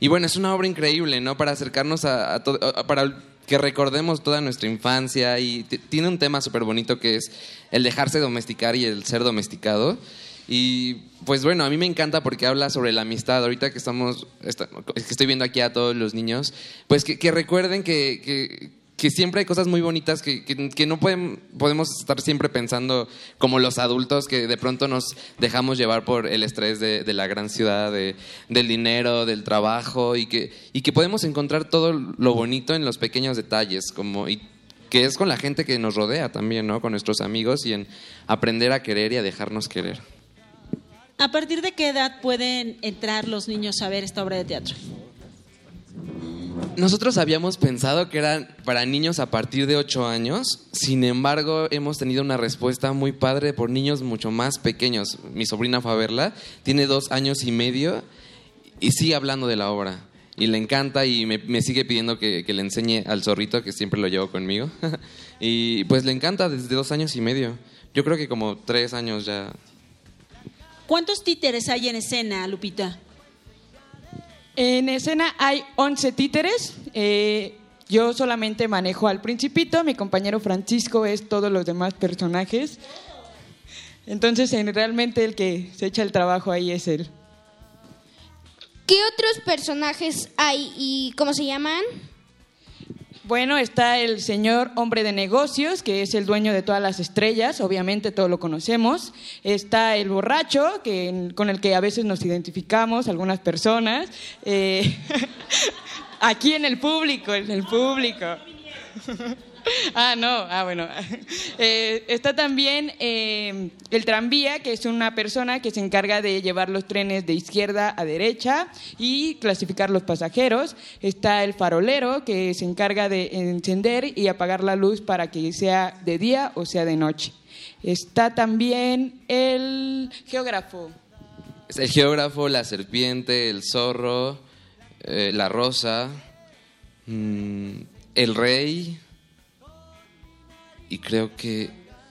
Y bueno, es una obra increíble, ¿no? Para acercarnos a, a todo, a- para que recordemos toda nuestra infancia y tiene un tema súper bonito que es el dejarse domesticar y el ser domesticado. Y pues bueno, a mí me encanta porque habla sobre la amistad. Ahorita que estamos, esta- que estoy viendo aquí a todos los niños, pues que, que recuerden que, que- que siempre hay cosas muy bonitas que, que- no pueden, podemos estar siempre pensando como los adultos que de pronto nos dejamos llevar por el estrés de, de la gran ciudad, de- del dinero, del trabajo y que, y que podemos encontrar todo lo bonito en los pequeños detalles, como y que es con la gente que nos rodea también, ¿no? Con nuestros amigos y en aprender a querer y a dejarnos querer. ¿A partir de qué edad pueden entrar los niños a ver esta obra de teatro? Nosotros habíamos pensado que eran para niños a partir de 8 años, sin embargo hemos tenido una respuesta muy padre por niños mucho más pequeños. Mi sobrina fue a verla, tiene dos años y medio y sigue hablando de la obra. Y le encanta y me, sigue pidiendo que, que le enseñe al zorrito, que siempre lo llevo conmigo. y pues le encanta desde dos años y medio. Yo creo que como tres años ya. ¿Cuántos títeres hay en escena, Lupita? En escena hay 11 títeres. eh, yo solamente manejo al principito, mi compañero Francisco es todos los demás personajes. Entonces, en- realmente el que se echa el trabajo ahí es él. ¿Qué otros personajes hay y cómo se llaman? Bueno, está el señor hombre de negocios, que es el dueño de todas las estrellas, obviamente todos lo conocemos. Está el borracho, que, con el que a veces nos identificamos algunas personas. Eh, aquí en el público, en el público. Ah, no, ah, bueno. Eh, está también eh, el tranvía, que es una persona que se encarga de llevar los trenes de izquierda a derecha y clasificar los pasajeros. Está el farolero, que se encarga de encender y apagar la luz para que sea de día o sea de noche. Está también el geógrafo. El geógrafo, la serpiente, el zorro, eh, la rosa, mm, el rey y creo que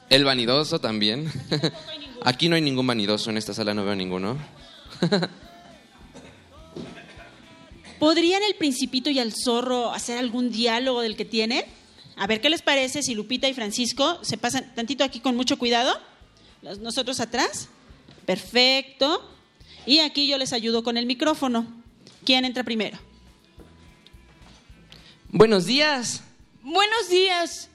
el vanidoso también. Aquí no hay ningún vanidoso, en esta sala no veo ninguno. ¿Podrían el principito y el zorro hacer algún diálogo del que tienen? A ver qué les parece si Lupita y Francisco se pasan tantito aquí con mucho cuidado. Nosotros atrás. Perfecto. Y aquí yo les ayudo con el micrófono. ¿Quién entra primero? Buenos días. Buenos días.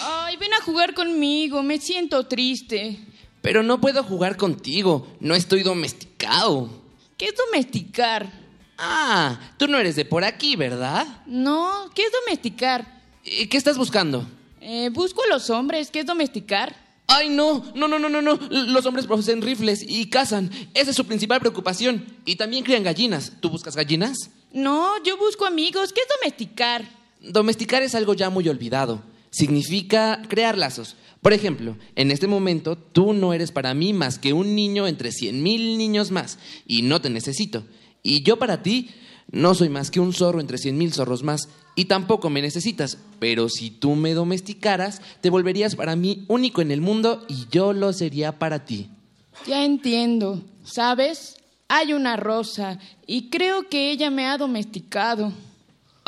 Ay, ven a jugar conmigo, me siento triste. Pero no puedo jugar contigo, no estoy domesticado. ¿Qué es domesticar? Ah, tú no eres de por aquí, ¿verdad? No, ¿qué es domesticar? ¿Y ¿Qué estás buscando? Eh, busco a los hombres, ¿qué es domesticar? Ay, no, no, no, no, no, no. Los hombres poseen rifles y cazan. Esa es su principal preocupación. Y también crían gallinas. ¿Tú buscas gallinas? No, yo busco amigos, ¿qué es domesticar? Domesticar es algo ya muy olvidado. Significa crear lazos. Por ejemplo, en este momento tú no eres para mí más que un niño entre cien mil niños más y no te necesito. Y yo para ti no soy más que un zorro entre cien mil zorros más y tampoco me necesitas. Pero si tú me domesticaras, te volverías para mí único en el mundo y yo lo sería para ti. Ya entiendo, ¿sabes? Hay una rosa y creo que ella me ha domesticado.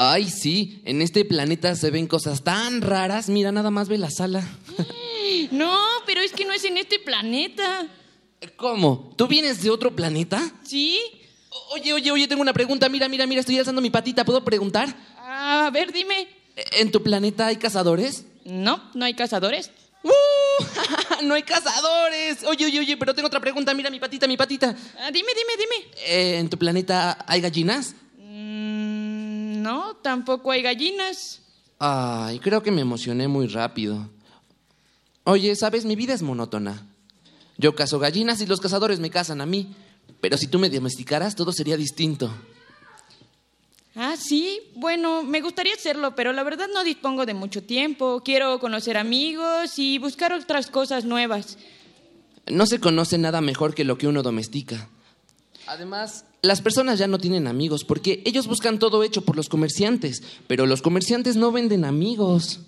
Ay, sí, en este planeta se ven cosas tan raras. Mira, nada más ve la sala. No, pero es que no es en este planeta. ¿Cómo? ¿Tú vienes de otro planeta? ¿Sí? Oye, oye, oye, tengo una pregunta. Mira, mira, mira, estoy alzando mi patita. ¿Puedo preguntar? A ver, dime. ¿En tu planeta hay cazadores? No, no hay cazadores. ¡Uh! ¡No hay cazadores! Oye, oye, oye, pero tengo otra pregunta. Mira mi patita, mi patita. Ah, dime, dime, dime. Eh, ¿En tu planeta hay gallinas? Mm, no, tampoco hay gallinas. Ay, creo que me emocioné muy rápido. Oye, ¿sabes? Mi vida es monótona. Yo cazo gallinas y los cazadores me cazan a mí. Pero si tú me domesticaras, todo sería distinto. Ah, sí. Bueno, me gustaría hacerlo, pero la verdad no dispongo de mucho tiempo. Quiero conocer amigos y buscar otras cosas nuevas. No se conoce nada mejor que lo que uno domestica. Además, las personas ya no tienen amigos porque ellos buscan todo hecho por los comerciantes, pero los comerciantes no venden amigos.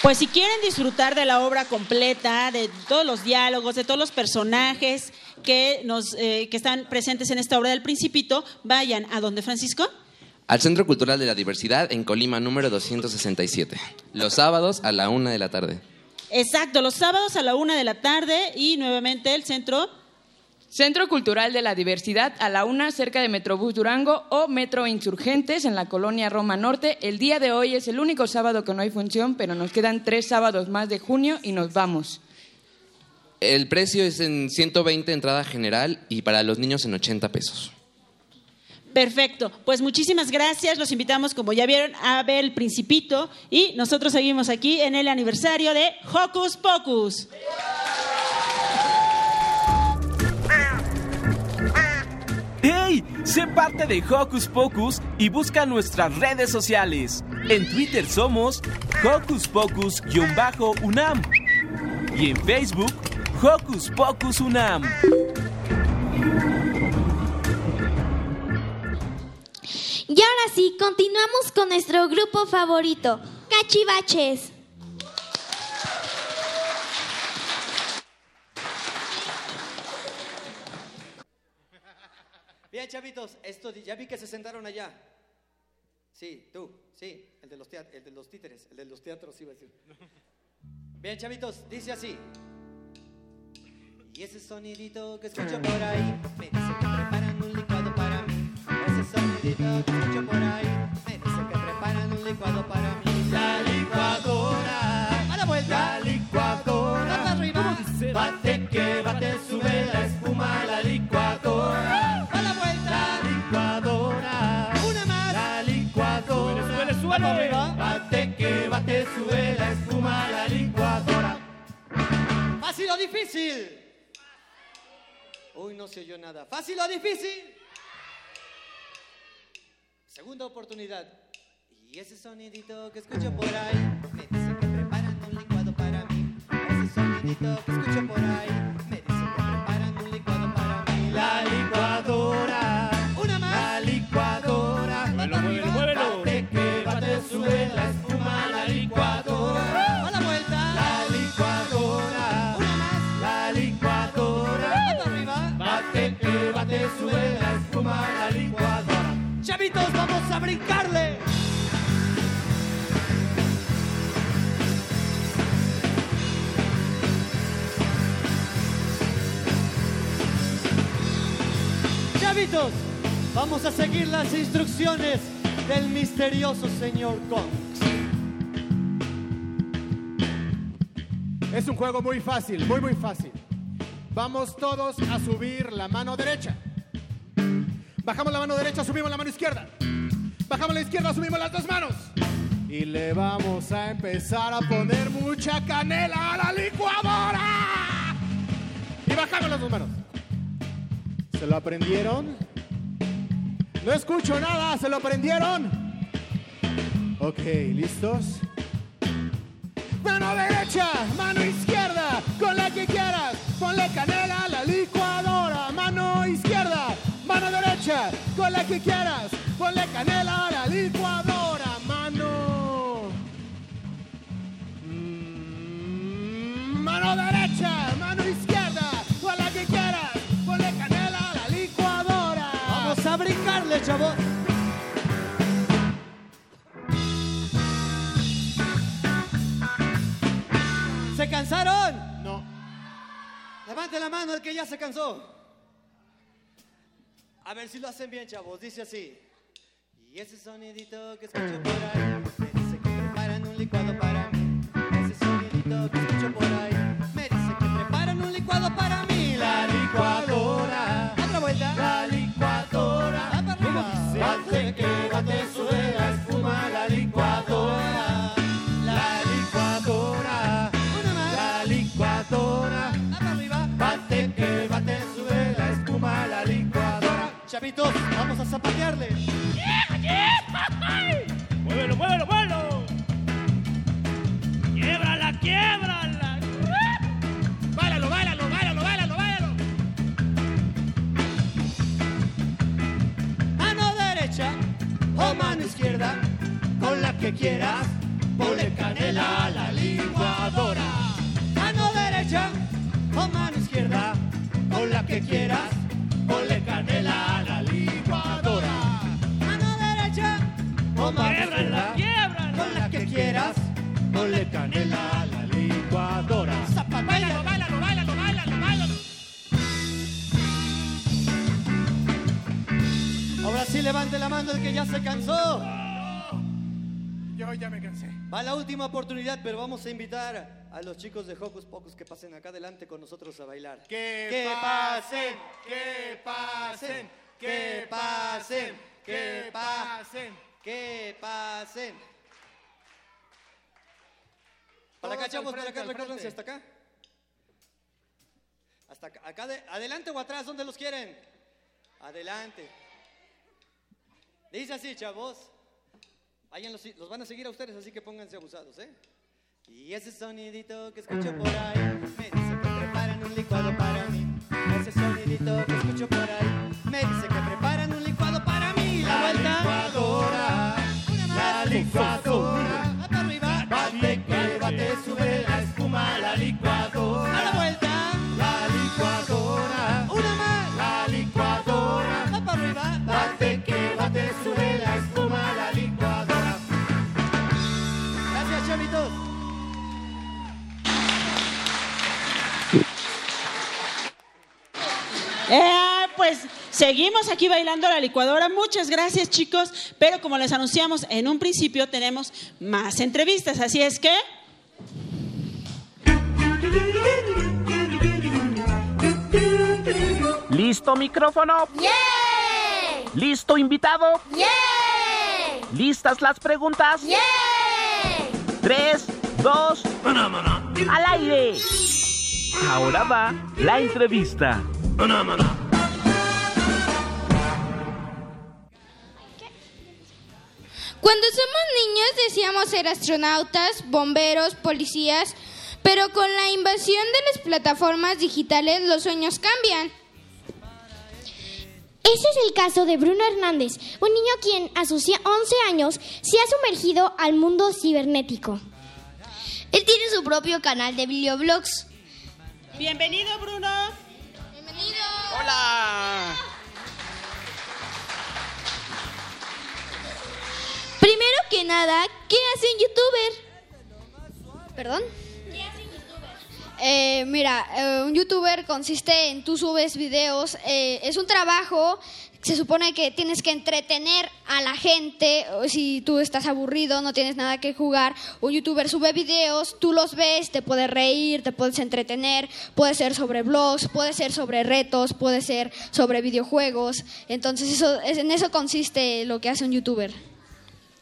Pues si quieren disfrutar de la obra completa, de todos los diálogos, de todos los personajes que, nos, eh, que están presentes en esta obra del Principito, vayan a donde Francisco. Al Centro Cultural de la Diversidad en Colima número 267. Los sábados a la una de la tarde. Exacto, los sábados a la una de la tarde y nuevamente el centro. Centro Cultural de la Diversidad a la una cerca de Metrobús Durango o Metro Insurgentes en la colonia Roma Norte. El día de hoy es el único sábado que no hay función, pero nos quedan tres sábados más de junio y nos vamos. El precio es en 120 entrada general y para los niños en 80 pesos. Perfecto, pues muchísimas gracias. Los invitamos, como ya vieron, a ver el Principito y nosotros seguimos aquí en el aniversario de Hocus Pocus. ¡Hey! Sé parte de Hocus Pocus y busca nuestras redes sociales. En Twitter somos Hocus Pocus-UNAM y en Facebook Hocus Pocus UNAM. Y ahora sí, continuamos con nuestro grupo favorito, Cachivaches. Bien, chavitos, esto, ya vi que se sentaron allá. Sí, tú, sí, el de los, el de los títeres, el de los teatros iba a decir. Bien, chavitos, dice así. Y ese sonidito que escucho por ahí me dice que Ese sonidito que escucho por ahí. Me dice que preparan un licuado para mí. La licuadora, a la vuelta, la licuadora, hasta arriba, bate que bate, sube la espuma, la licuadora, a la vuelta, la licuadora, una más, la licuadora, arriba, bate que bate, sube la espuma, la licuadora. ¿Fácil o difícil? Uy, no se oyó nada. ¿Fácil o difícil? Segunda oportunidad. Y ese sonidito que escucho por ahí me dice que preparan un licuado para mí. Ese sonidito que escucho por ahí me dice que preparan un licuado para mí. La licuadora, una más, la licuadora, muévelo, muévelo, muévelo, que bate, sube la Chavitos, vamos a seguir las instrucciones del misterioso señor Kong. Es un juego muy fácil, muy muy fácil. Vamos todos a subir la mano derecha. Bajamos la mano derecha, subimos la mano izquierda. Bajamos la izquierda, subimos las dos manos. Y le vamos a empezar a poner mucha canela a la licuadora. Y bajamos las dos manos. ¿Se lo aprendieron? No escucho nada, ¿se lo aprendieron? Ok, ¿listos? Mano derecha, mano izquierda, con la que quieras. Ponle canela a la licuadora. Mano izquierda, mano derecha, con la que quieras. Ponle canela a la licuadora. Mano. Mm, Mano derecha, Dale, chavos. ¿Se cansaron? No. Levante la mano el que ya se cansó. A ver si lo hacen bien, chavos. Dice así. Y ese sonidito que escucho por ahí, se que preparan un licuado para mí. Ese sonidito que escucho por ahí. Vamos a zapatearle. ¡Muévelo, muévelo, muévelo! ¡Quiebrala, quiebrala! ¡Bálalo, bálalo, bálalo, bálalo, bálalo! Mano derecha o mano izquierda, con la que quieras, ponle canela a la licuadora. Mano derecha o mano izquierda, con la que quieras, ponle o mano izquierda, con la que quieras, ponle canela a la licuadora. ¡Bálalo, bálalo, bálalo, bálalo, bálalo! Ahora sí levante la mano el que ya se cansó. Yo ya me cansé. Va la última oportunidad, pero vamos a invitar a los chicos de Hocus Pocus que pasen acá adelante con nosotros a bailar. ¡Que pasen! ¡Que pasen! ¡Que pasen! ¡Que pasen! ¡Que pasen! Para acá, chavos, para acá, frente. hasta acá. Hasta acá, acá de- adelante o atrás, ¿dónde los quieren? Adelante. Dice así, chavos. Vayan los, los van a seguir a ustedes, así que pónganse abusados, ¿eh? Y ese sonidito que escucho por ahí me dice que preparan un licuado para mí. Ese sonidito que escucho por ahí me dice que licuadora. Bate que bate, sube la espuma. La licuadora. A la vuelta. La licuadora. Una más. La licuadora. Va arriba. Bate que bate, sube la espuma. La licuadora. Gracias, chavitos. Eh, pues seguimos aquí bailando la licuadora. Muchas gracias, chicos. Pero como les anunciamos en un principio, tenemos más entrevistas. Así es que. ¿Listo micrófono? ¿Listo invitado? ¿Listas las preguntas? Tres, dos, al aire. Ahora va la entrevista. Cuando somos niños decíamos ser astronautas, bomberos, policías, pero con la invasión de las plataformas digitales los sueños cambian. Ese es el caso de Bruno Hernández, un niño quien a sus 11 años se ha sumergido al mundo cibernético. Él tiene su propio canal de videoblogs. Bienvenido, Bruno. Bienvenido. Hola. Que nada, ¿qué hace un youtuber? ¿Perdón? Eh, mira, eh, un youtuber consiste en tú subes videos, eh, es un trabajo, se supone que tienes que entretener a la gente, si tú estás aburrido, no tienes nada que jugar, un youtuber sube videos, tú los ves, te puedes reír, te puedes entretener, puede ser sobre blogs, puede ser sobre retos, puede ser sobre videojuegos, entonces eso, es- en eso consiste lo que hace un youtuber.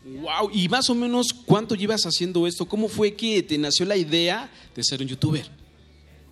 Wow, y más o menos cuánto llevas haciendo esto? ¿Cómo fue que te nació la idea de ser un youtuber?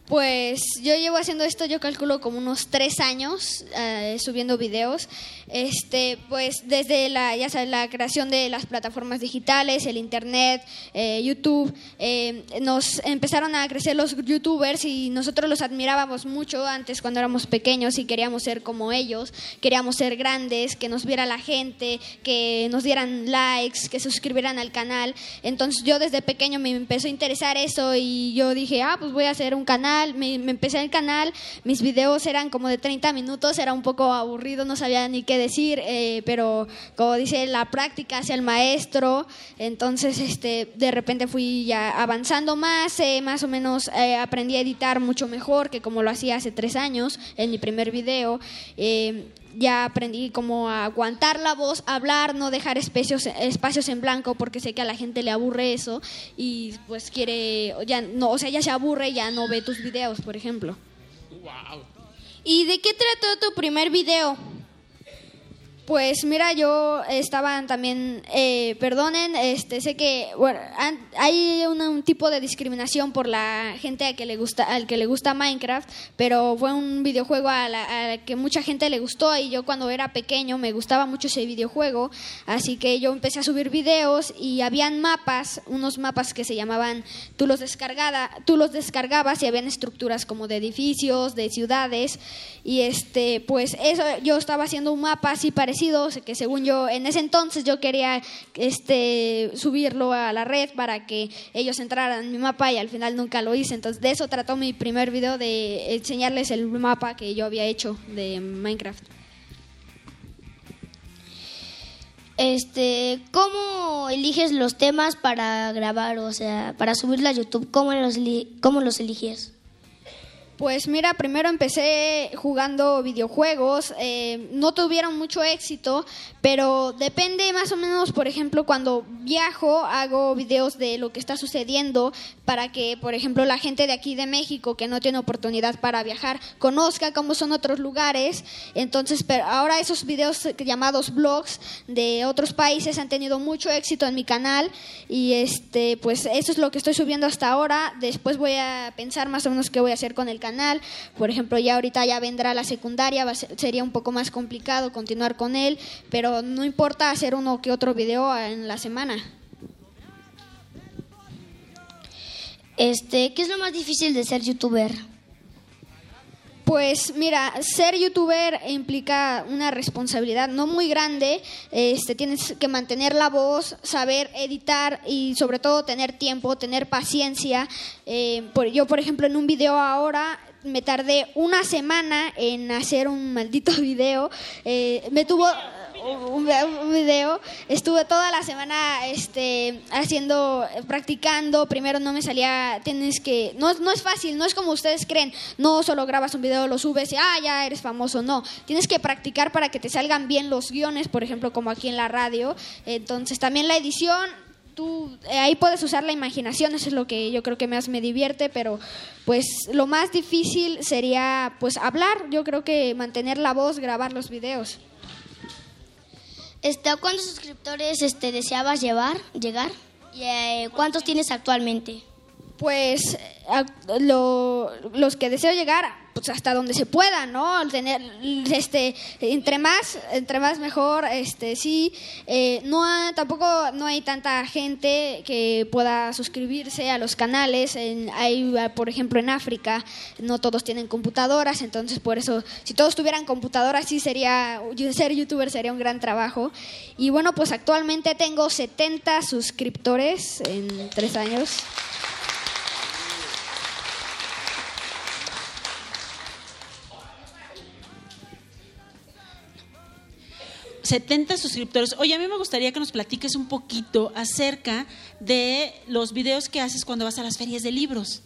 Pues yo llevo haciendo esto, yo calculo como unos tres años eh, subiendo videos. Este, pues desde la, ya sabes, la creación de las plataformas digitales, el internet, eh, YouTube, eh, nos empezaron a crecer los youtubers y nosotros los admirábamos mucho antes cuando éramos pequeños y queríamos ser como ellos, queríamos ser grandes, que nos viera la gente, que nos dieran likes, que suscribieran al canal. Entonces yo desde pequeño me empezó a interesar eso y yo dije, ah, pues voy a hacer un canal me empecé el canal, mis videos eran como de 30 minutos, era un poco aburrido, no sabía ni qué decir, eh, pero como dice, la práctica hacia el maestro, entonces este, de repente fui ya avanzando más, eh, más o menos eh, aprendí a editar mucho mejor que como lo hacía hace tres años en mi primer video. Ya aprendí como a aguantar la voz, hablar, no dejar espacios, espacios en blanco porque sé que a la gente le aburre eso y pues quiere, ya no, o sea, ya se aburre, ya no ve tus videos, por ejemplo. ¿Y de qué trató tu primer video? Pues mira, yo estaba también, eh, perdonen, este, sé que bueno, hay un tipo de discriminación por la gente a que le gusta, al que le gusta Minecraft, pero fue un videojuego a la, a que mucha gente le gustó y yo cuando era pequeño me gustaba mucho ese videojuego, así que yo empecé a subir videos y habían mapas, unos mapas que se llamaban, tú los, descargada, tú los descargabas y habían estructuras como de edificios, de ciudades y este, pues eso, yo estaba haciendo un mapa así que según yo, en ese entonces yo quería este, subirlo a la red para que ellos entraran en mi mapa y al final nunca lo hice. Entonces de eso trató mi primer video, de enseñarles el mapa que yo había hecho de Minecraft. Este, ¿cómo eliges los temas para grabar, o sea, para subirla a YouTube? ¿Cómo los, cómo los eliges? Pues mira, primero empecé jugando videojuegos, eh, no tuvieron mucho éxito, pero depende más o menos, por ejemplo, cuando viajo hago videos de lo que está sucediendo para que, por ejemplo, la gente de aquí de México que no tiene oportunidad para viajar conozca cómo son otros lugares. Entonces, pero ahora esos videos llamados blogs de otros países han tenido mucho éxito en mi canal y este, pues eso es lo que estoy subiendo hasta ahora. Después voy a pensar más o menos qué voy a hacer con el canal. Por ejemplo, ya ahorita ya vendrá la secundaria, va ser- sería un poco más complicado continuar con él, pero no importa hacer uno que otro video en la semana. Este, ¿qué es lo más difícil de ser youtuber? Pues mira, ser youtuber implica una responsabilidad no muy grande. Este, tienes que mantener la voz, saber editar y sobre todo tener tiempo, tener paciencia. Eh, por- yo, por ejemplo, en un video ahora me tardé una semana en hacer un maldito video. Eh, me tuvo un, video. Estuve toda la semana este, haciendo, practicando. Primero no me salía, tienes que, no, no es fácil, no es como ustedes creen. No solo grabas un video, lo subes y ah, ya eres famoso. No, tienes que practicar para que te salgan bien los guiones, por ejemplo, como aquí en la radio. Entonces también la edición. Tú, eh, ahí puedes usar la imaginación, eso es lo que yo creo que más me divierte, pero pues lo más difícil sería pues hablar, yo creo que mantener la voz, grabar los videos. Este, ¿a cuántos suscriptores este, deseabas llevar, llegar? ¿Y eh, cuántos tienes actualmente? Pues a- lo- los que deseo llegar, pues hasta donde se pueda, ¿no? Tener, este, entre más, entre más mejor, este, sí. Eh, no ha- tampoco no hay tanta gente que pueda suscribirse a los canales. En- hay, por ejemplo, en África no todos tienen computadoras, entonces por eso, si todos tuvieran computadoras, sí sería, ser youtuber sería un gran trabajo. Y bueno, pues actualmente tengo 70 suscriptores en tres años. 70 suscriptores. Oye, a mí me gustaría que nos platiques un poquito acerca de los videos que haces cuando vas a las ferias de libros.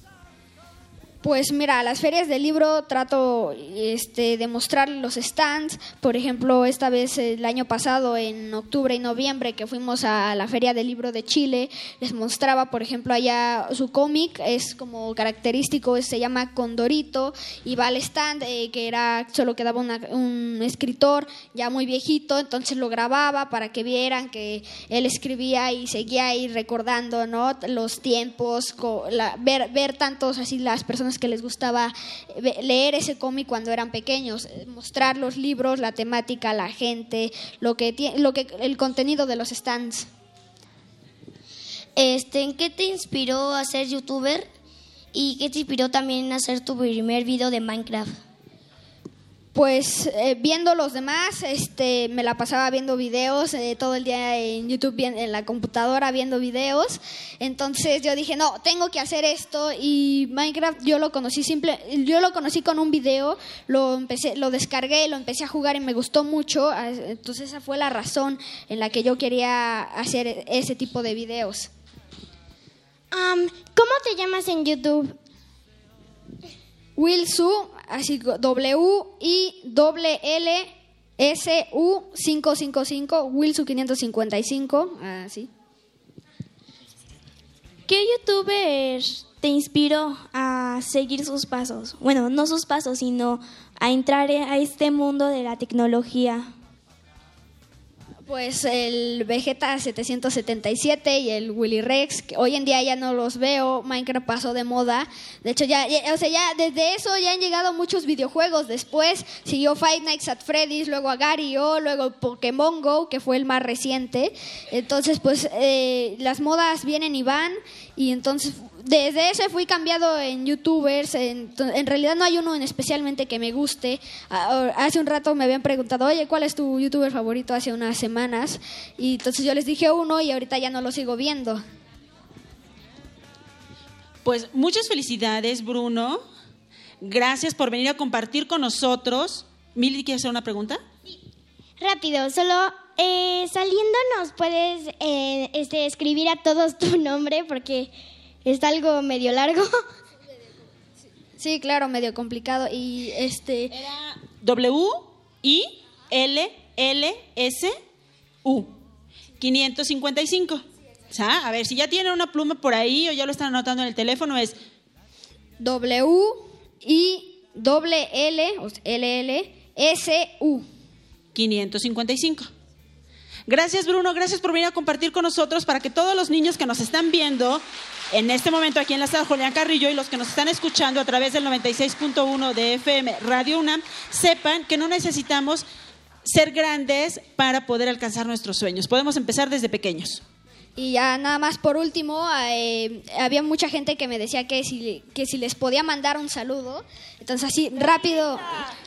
Pues mira, las ferias del libro trato este, de mostrar los stands. Por ejemplo, esta vez el año pasado, en octubre y noviembre, que fuimos a la Feria del Libro de Chile, les mostraba, por ejemplo, allá su cómic, es como característico, se llama Condorito, y va al stand, eh, que era, solo quedaba una- un escritor ya muy viejito, entonces lo grababa para que vieran que él escribía y seguía ahí recordando ¿no? los tiempos, la- ver, ver tantos así las personas que les gustaba eh, leer ese cómic cuando eran pequeños, eh, mostrar los libros, la temática, la gente, lo que, lo que el contenido de los stands. Este, ¿En qué te inspiró a ser youtuber? ¿Y qué te inspiró también a hacer tu primer video de Minecraft? Pues eh, viendo los demás, este, me la pasaba viendo videos eh, todo el día en YouTube, en la computadora viendo videos. Entonces yo dije, no, tengo que hacer esto y Minecraft yo lo conocí simple, yo lo conocí con un video, lo empecé, lo descargué, lo empecé a jugar y me gustó mucho. ah, Entonces esa fue la razón en la que yo quería hacer ese tipo de videos. Am, ¿Cómo te llamas en YouTube? Wilsu, así W I W L S U 555, Wilsu 555, así. ¿Qué youtuber te inspiró a seguir sus pasos? Bueno, no sus pasos, sino a entrar a este mundo de la tecnología. Pues el Vegeta 777 y el Willy Rex, que hoy en día ya no los veo, Minecraft pasó de moda. De hecho, ya, ya- o sea, ya desde eso ya han llegado muchos videojuegos. Después siguió Five Nights at Freddy's, luego Agario, luego Pokémon Go, que fue el más reciente. Entonces, pues eh, las modas vienen y van. Y entonces, desde ese fui cambiado en youtubers. En, en realidad no hay uno en especialmente que me guste. Ah, Hace un rato me habían preguntado, oye, ¿cuál es tu youtuber favorito? Hace unas semanas. Y entonces yo les dije uno y ahorita ya no lo sigo viendo. Pues muchas felicidades, Bruno. Gracias por venir a compartir con nosotros. Mili, ¿quieres hacer una pregunta? Rápido, solo eh, saliendo nos puedes eh, este, escribir a todos tu nombre porque está algo medio largo. Sí, claro, medio complicado. Y este. W I L L S U 555. O sea, a ver, si ya tienen una pluma por ahí o ya lo están anotando en el teléfono, es W I L L L L S U 555. Gracias, Bruno. Gracias por venir a compartir con nosotros para que todos los niños que nos están viendo en este momento aquí en la sala Julián Carrillo y los que nos están escuchando a través del 96.1 de FM Radio UNAM sepan que no necesitamos ser grandes para poder alcanzar nuestros sueños. Podemos empezar desde pequeños. Y ya nada más por último, eh, había mucha gente que me decía que si, que si les podía mandar un saludo. Entonces así, rápido,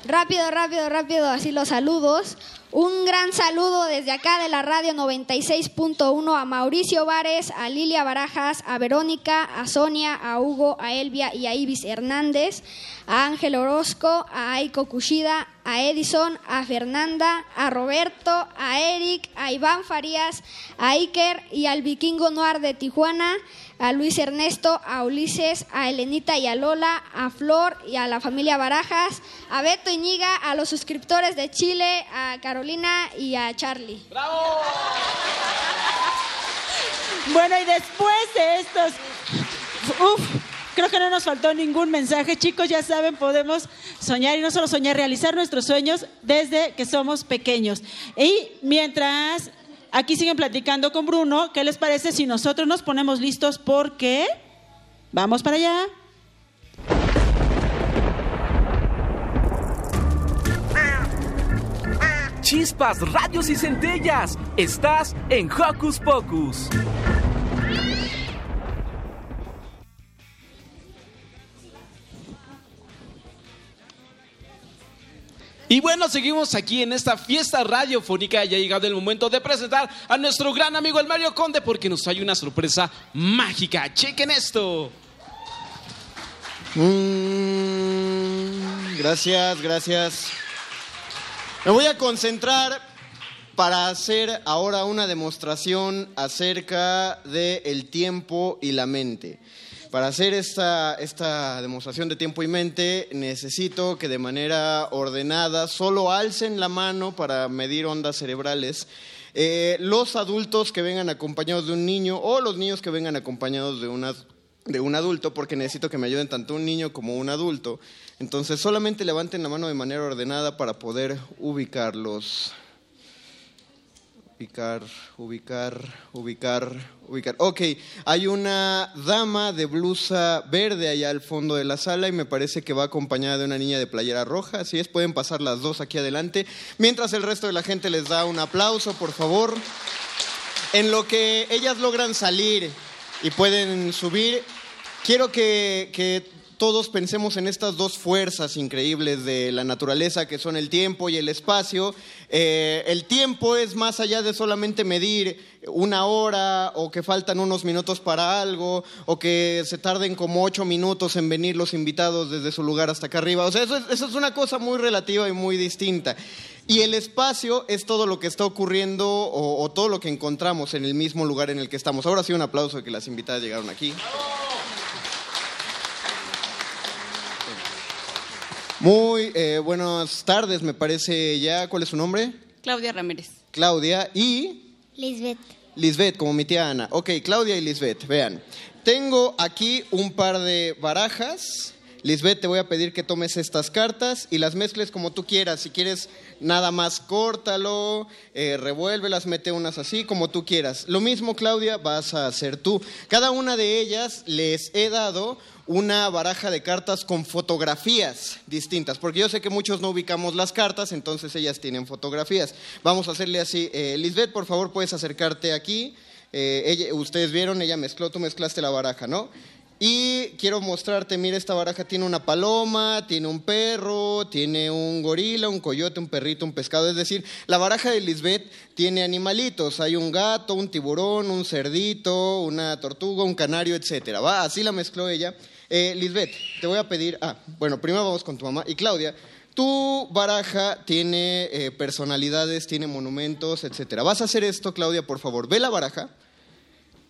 rápido, rápido, rápido, así los saludos. Un gran saludo desde acá de la radio 96.1 a Mauricio Vares, a Lilia Barajas, a Verónica, a Sonia, a Hugo, a Elvia y a Ibis Hernández, a Ángel Orozco, a Aiko Kushida, a Edison, a Fernanda, a Roberto, a Eric, a Iván Farías, a Iker y al vikingo Noir de Tijuana, a Luis Ernesto, a Ulises, a Elenita y a Lola, a Flor y a la familia Barajas, a Beto Iñiga, a los suscriptores de Chile, a Carolina y a Charlie. Bueno, y después de estos... Uf, creo que no nos faltó ningún mensaje. Chicos, ya saben, podemos soñar y no solo soñar, realizar nuestros sueños desde que somos pequeños. Y mientras aquí siguen platicando con Bruno, ¿qué les parece si nosotros nos ponemos listos? Porque vamos para allá. Chispas, radios y centellas. Estás en Hocus Pocus. Y bueno, seguimos aquí en esta fiesta radiofónica. Ya ha llegado el momento de presentar a nuestro gran amigo el Mario Conde porque nos hay una sorpresa mágica. Chequen esto. Mm, gracias, gracias. Me voy a concentrar para hacer ahora una demostración acerca del el tiempo y la mente. Para hacer esta, esta demostración de tiempo y mente necesito que de manera ordenada solo alcen la mano para medir ondas cerebrales. Eh, los adultos que vengan acompañados de un niño o los niños que vengan acompañados de una de un adulto porque necesito que me ayuden tanto un niño como un adulto. Entonces solamente levanten la mano de manera ordenada para poder ubicarlos. Ubicar, ubicar, ubicar, ubicar. Ok, hay una dama de blusa verde allá al fondo de la sala y me parece que va acompañada de una niña de playera roja. Así es, pueden pasar las dos aquí adelante. Mientras el resto de la gente les da un aplauso, por favor. En lo que ellas logran salir y pueden subir, quiero que, que todos pensemos en estas dos fuerzas increíbles de la naturaleza que son el tiempo y el espacio. Eh, el tiempo es más allá de solamente medir una hora o que faltan unos minutos para algo o que se tarden como ocho minutos en venir los invitados desde su lugar hasta acá arriba. O sea, eso es, eso es una cosa muy relativa y muy distinta. Y el espacio es todo lo que está ocurriendo o, o todo lo que encontramos en el mismo lugar en el que estamos. Ahora sí un aplauso de que las invitadas llegaron aquí. Muy eh, buenas tardes, me parece ya. ¿Cuál es su nombre? Claudia Ramírez. Claudia y Lisbeth. Lisbeth, como mi tía Ana. Ok, Claudia y Lisbeth, vean. Tengo aquí un par de barajas. Lisbeth, te voy a pedir que tomes estas cartas y las mezcles como tú quieras. Si quieres, nada más córtalo, eh, revuélvelas, mete unas así, como tú quieras. Lo mismo, Claudia, vas a hacer tú. Cada una de ellas les he dado una baraja de cartas con fotografías distintas, porque yo sé que muchos no ubicamos las cartas, entonces ellas tienen fotografías. Vamos a hacerle así. Eh, Lisbeth, por favor, puedes acercarte aquí. Eh, ustedes vieron, ella mezcló, tú mezclaste la baraja, ¿no? Y quiero mostrarte, mira, esta baraja tiene una paloma, tiene un perro, tiene un gorila, un coyote, un perrito, un pescado. Es decir, la baraja de Lisbeth tiene animalitos. Hay un gato, un tiburón, un cerdito, una tortuga, un canario, etcétera. Va, así la mezcló ella. Eh, Lisbeth, te voy a pedir. Ah, bueno, primero vamos con tu mamá. Y Claudia, tu baraja tiene eh, personalidades, tiene monumentos, etcétera. Vas a hacer esto, Claudia, por favor. Ve la baraja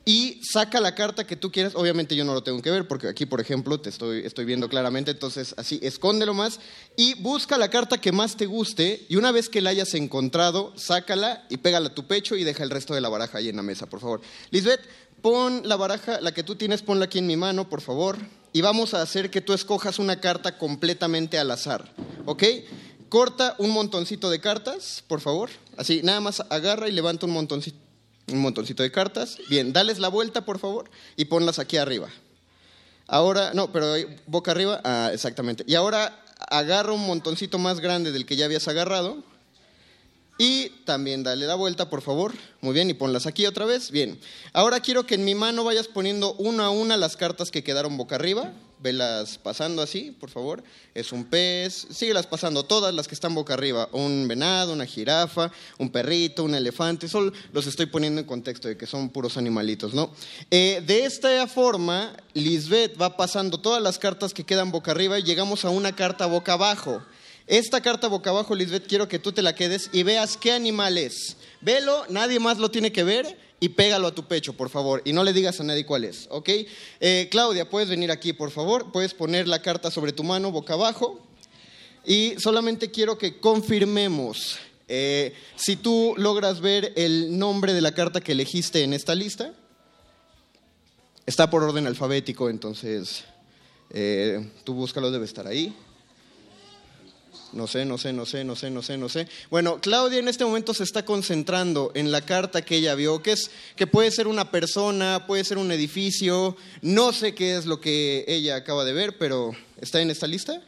y saca la carta que tú quieras. Obviamente yo no lo tengo que ver porque aquí, por ejemplo, te estoy, viendo claramente. Entonces, así, escóndelo más y busca la carta que más te guste. Y una vez que la hayas encontrado, sácala y pégala a tu pecho y deja el resto de la baraja ahí en la mesa, por favor. Lisbeth, pon la baraja, la que tú tienes, ponla aquí en mi mano, por favor. Y vamos a hacer que tú escojas una carta completamente al azar. ¿Ok? Corta un montoncito de cartas, por favor. Así, nada más agarra y levanta un montoncito un montoncito de cartas. Bien, dales la vuelta, por favor, y ponlas aquí arriba. Ahora, no, pero boca arriba, ah, exactamente. Y ahora agarra un montoncito más grande del que ya habías agarrado. Y también dale la vuelta, por favor. Muy bien, y ponlas aquí otra vez. Bien. Ahora quiero que en mi mano vayas poniendo una a una las cartas que quedaron boca arriba. Velas pasando así, por favor. Es un pez. Síguelas pasando, todas las que están boca arriba. Un venado, una jirafa, un perrito, un elefante. Solo los estoy poniendo en contexto de que son puros animalitos, ¿no? Eh, de esta forma, Lisbeth va pasando todas las cartas que quedan boca arriba y llegamos a una carta boca abajo. Esta carta boca abajo, Lisbeth, quiero que tú te la quedes y veas qué animal es. Velo, nadie más lo tiene que ver y pégalo a tu pecho, por favor. Y no le digas a nadie cuál es, ¿ok? Eh, Claudia, puedes venir aquí, por favor. Puedes poner la carta sobre tu mano boca abajo. Y solamente quiero que confirmemos eh, si tú logras ver el nombre de la carta que elegiste en esta lista. Está por orden alfabético, entonces eh, tú búscalo, debe estar ahí. No sé, no sé, no sé, no sé, no sé, no sé. Bueno, Claudia en este momento se está concentrando en la carta que ella vio, que es que puede ser una persona, puede ser un edificio. No sé qué es lo que ella acaba de ver, pero ¿está en esta lista?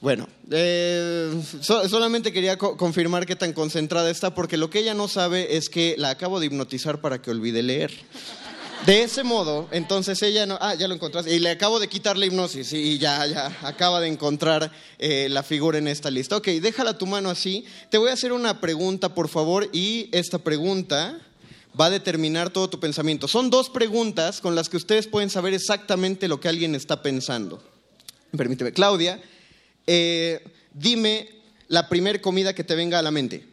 Bueno, eh, so- solamente quería co- confirmar qué tan concentrada está, porque lo que ella no sabe es que la acabo de hipnotizar para que olvide leer. De ese modo, entonces ella no. Ah, ya lo encontraste. Y le acabo de quitar la hipnosis. Y ya, ya, acaba de encontrar eh, la figura en esta lista. Ok, déjala tu mano así. Te voy a hacer una pregunta, por favor. Y esta pregunta va a determinar todo tu pensamiento. Son dos preguntas con las que ustedes pueden saber exactamente lo que alguien está pensando. Permíteme. Claudia, eh, dime la primer comida que te venga a la mente.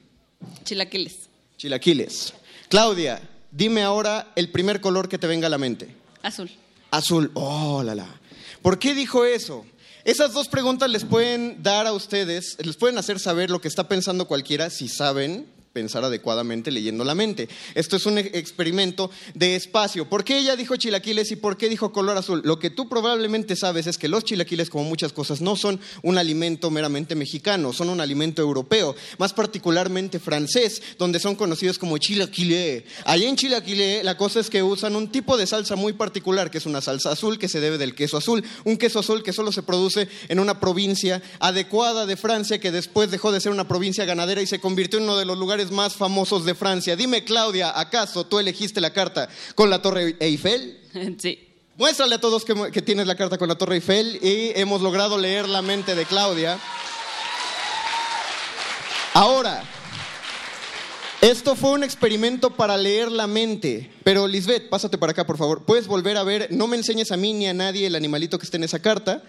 Chilaquiles. Chilaquiles. Claudia, dime ahora el primer color que te venga a la mente. Azul. Azul. Oh, la la. ¿Por qué dijo eso? Esas dos preguntas les pueden dar a ustedes, les pueden hacer saber lo que está pensando cualquiera si saben pensar adecuadamente leyendo la mente. Esto es un e- experimento de espacio. ¿Por qué ella dijo chilaquiles y por qué dijo color azul? Lo que tú probablemente sabes es que los chilaquiles, como muchas cosas, no son un alimento meramente mexicano, son un alimento europeo, más particularmente francés, donde son conocidos como chilaquilé. Allá en chilaquilé la cosa es que usan un tipo de salsa muy particular, que es una salsa azul que se debe del queso azul, un queso azul que solo se produce en una provincia adecuada de Francia que después dejó de ser una provincia ganadera y se convirtió en uno de los lugares más famosos de Francia. Dime, Claudia, ¿acaso tú elegiste la carta con la Torre Eiffel? Sí. Muéstrale a todos que, tienes la carta con la Torre Eiffel y hemos logrado leer la mente de Claudia. Ahora, esto fue un experimento para leer la mente. Pero Lisbeth, pásate para acá, por favor. Puedes volver a ver, no me enseñes a mí ni a nadie el animalito que esté en esa carta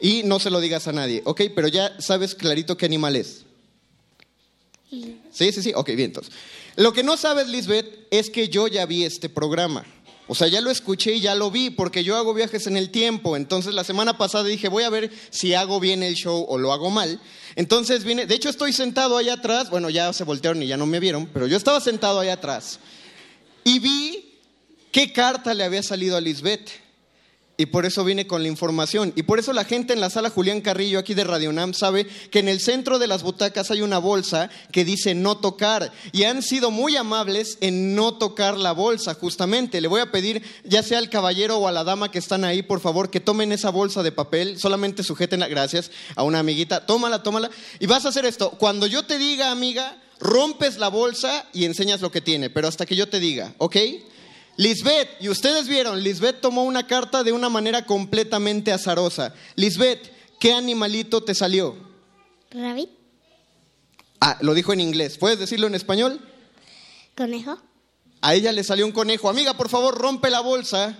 y no se lo digas a nadie, ¿ok? Pero ya sabes clarito qué animal es. Sí, sí, sí. Ok, bien, entonces. Lo que no sabes, Lisbeth, es que yo ya vi este programa. O sea, ya lo escuché y ya lo vi, porque yo hago viajes en el tiempo. Entonces, la semana pasada dije, voy a ver si hago bien el show o lo hago mal. Entonces vine, de hecho estoy sentado allá atrás, bueno, ya se voltearon y ya no me vieron, pero yo estaba sentado allá atrás y vi qué carta le había salido a Lisbeth. Y por eso vine con la información. Y por eso la gente en la sala Julián Carrillo, aquí de Radio Nam, sabe que en el centro de las butacas hay una bolsa que dice no tocar. Y han sido muy amables en no tocar la bolsa, justamente. Le voy a pedir, ya sea al caballero o a la dama que están ahí, por favor, que tomen esa bolsa de papel. Solamente sujetenla, gracias, a una amiguita. Tómala, tómala. Y vas a hacer esto. Cuando yo te diga, amiga, rompes la bolsa y enseñas lo que tiene. Pero hasta que yo te diga, ¿ok? Lisbeth, y ustedes vieron, Lisbeth tomó una carta de una manera completamente azarosa. Lisbeth, ¿qué animalito te salió? Rabbit, Ah, lo dijo en inglés. ¿Puedes decirlo en español? conejo. A ella le salió un conejo. Amiga, por favor, rompe la bolsa.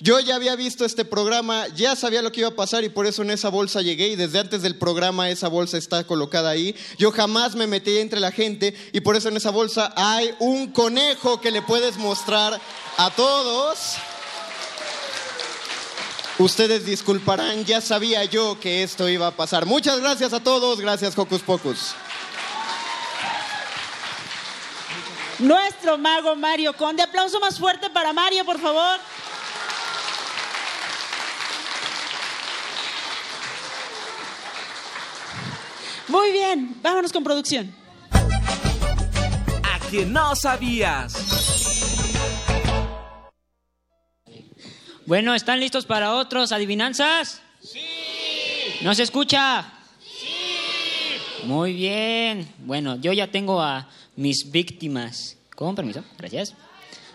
Yo ya había visto este programa, ya sabía lo que iba a pasar y por eso en esa bolsa llegué y desde antes del programa esa bolsa está colocada ahí. Yo jamás me metí entre la gente y por eso en esa bolsa hay un conejo que le puedes mostrar a todos. Ustedes disculparán, ya sabía yo que esto iba a pasar. Muchas gracias a todos, gracias Hocus Pocus. Nuestro mago Mario Conde. Aplauso más fuerte para Mario, por favor. Muy bien, vámonos con producción. A que no sabías. Bueno, ¿están listos para otros adivinanzas? Sí. ¿No se escucha? Sí. Muy bien. Bueno, yo ya tengo a mis víctimas. Con permiso, gracias.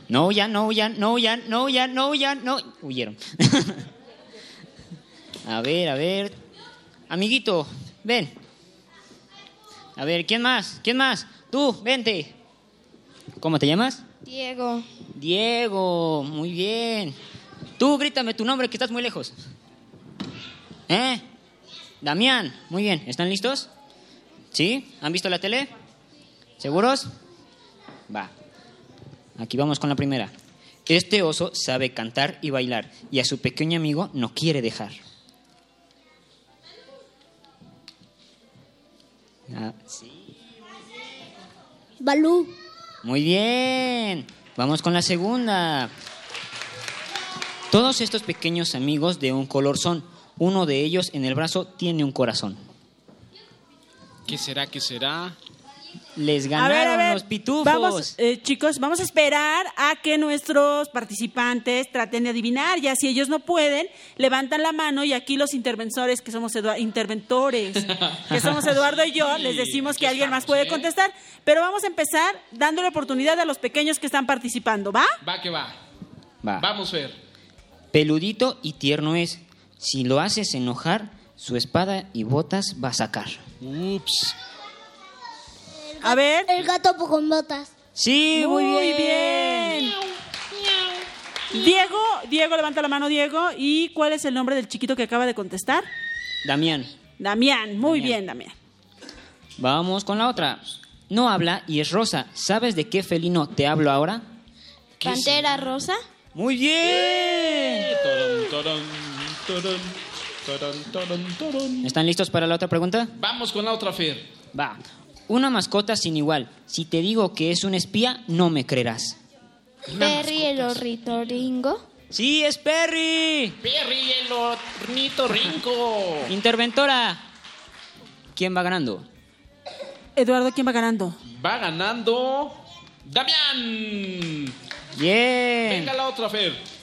No huyan, no huyan, no huyan, no huyan, no huyan, no. Huyeron. a ver, a ver. Amiguito, ven. A ver, ¿quién más? ¿Quién más? Tú, vente. ¿Cómo te llamas? Diego. Diego, muy bien. Tú grítame tu nombre que estás muy lejos. ¿Eh? Damián, muy bien. ¿Están listos? ¿Sí? ¿Han visto la tele? ¿Seguros? Va. Aquí vamos con la primera. Este oso sabe cantar y bailar y a su pequeño amigo no quiere dejar. Ah, sí. Balú. Muy bien. Vamos con la segunda. Todos estos pequeños amigos de un color son. Uno de ellos en el brazo tiene un corazón. ¿Qué será? ¿Qué será? Les A ganaron ver, a ver, los pitufos. Vamos, eh, chicos, vamos a esperar a que nuestros participantes traten de adivinar. Ya si ellos no pueden, levantan la mano y aquí los interventores, que somos Edu- interventores, que somos Eduardo y yo, les decimos que alguien más puede contestar. Pero vamos a empezar dándole oportunidad a los pequeños que están participando, ¿va? Va que va. Va. Vamos a ver. Peludito y tierno es. Si lo haces enojar, su espada y botas va a sacar. Ups. A ver. El gato con botas. Sí, muy, Muy bien. Diego, Diego, levanta la mano, Diego. ¿Y cuál es el nombre del chiquito que acaba de contestar? Damián, Damián, muy Damián. bien, Damián. vamos con la otra. No habla y es rosa. ¿Sabes de qué felino te hablo ahora? Pantera rosa. Muy bien. ¿Están listos para la otra pregunta? Vamos con la otra, Fer. Va. Una mascota sin igual. Si te digo que es un espía, no me creerás. Perry el ornitorrinco. Sí, es Perry. Perry, el ornitorrinco. Interventora. ¿Quién va ganando? Eduardo, ¿quién va ganando? Va ganando Damián. Bien. Venga la otra, Fer.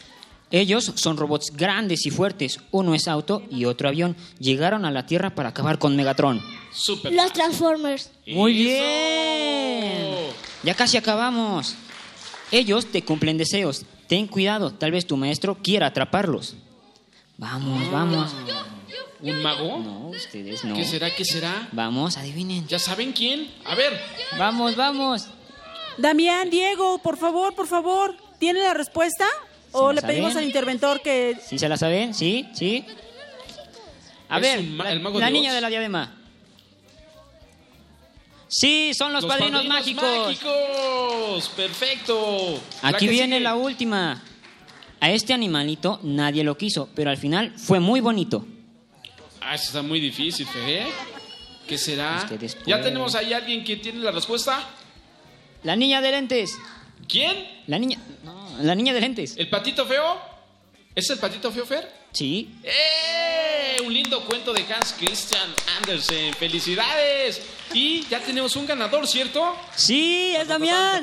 Ellos son robots grandes y fuertes. Uno es auto y otro avión. Llegaron a la Tierra para acabar con Megatron. Super. Los Transformers. Muy bien. Ya casi acabamos. Ellos te cumplen deseos. Ten cuidado, tal vez tu maestro quiera atraparlos. Vamos, vamos. ¿Un mago? No, ustedes no. ¿Qué será? ¿Qué será? Vamos, adivinen. ¿Ya saben quién? A ver. Vamos, vamos. Damián, Diego, por favor, por favor. ¿Tiene la respuesta? ¿O le pedimos al interventor que... ¿Sí se la saben? ¿Sí? ¿Sí? A ¿Es ver, ma- la, el mago la de niña Oz? de la diadema. Sí, son los, padrinos, mágicos. mágicos. Perfecto. Aquí viene sigue. la última. A este animalito nadie lo quiso, pero al final fue muy bonito. Ah, eso está muy difícil, Fe. ¿Qué será? Ustedes pueden. ¿Ya tenemos ahí alguien que tiene la respuesta? La niña de lentes. ¿Quién? La niña. La niña de lentes. ¿El patito feo? ¿Es el patito feo, Fer? Sí. ¡Eh! Un lindo cuento de Hans Christian Andersen. ¡Felicidades! Y ya tenemos un ganador, ¿cierto? Sí, es Damián.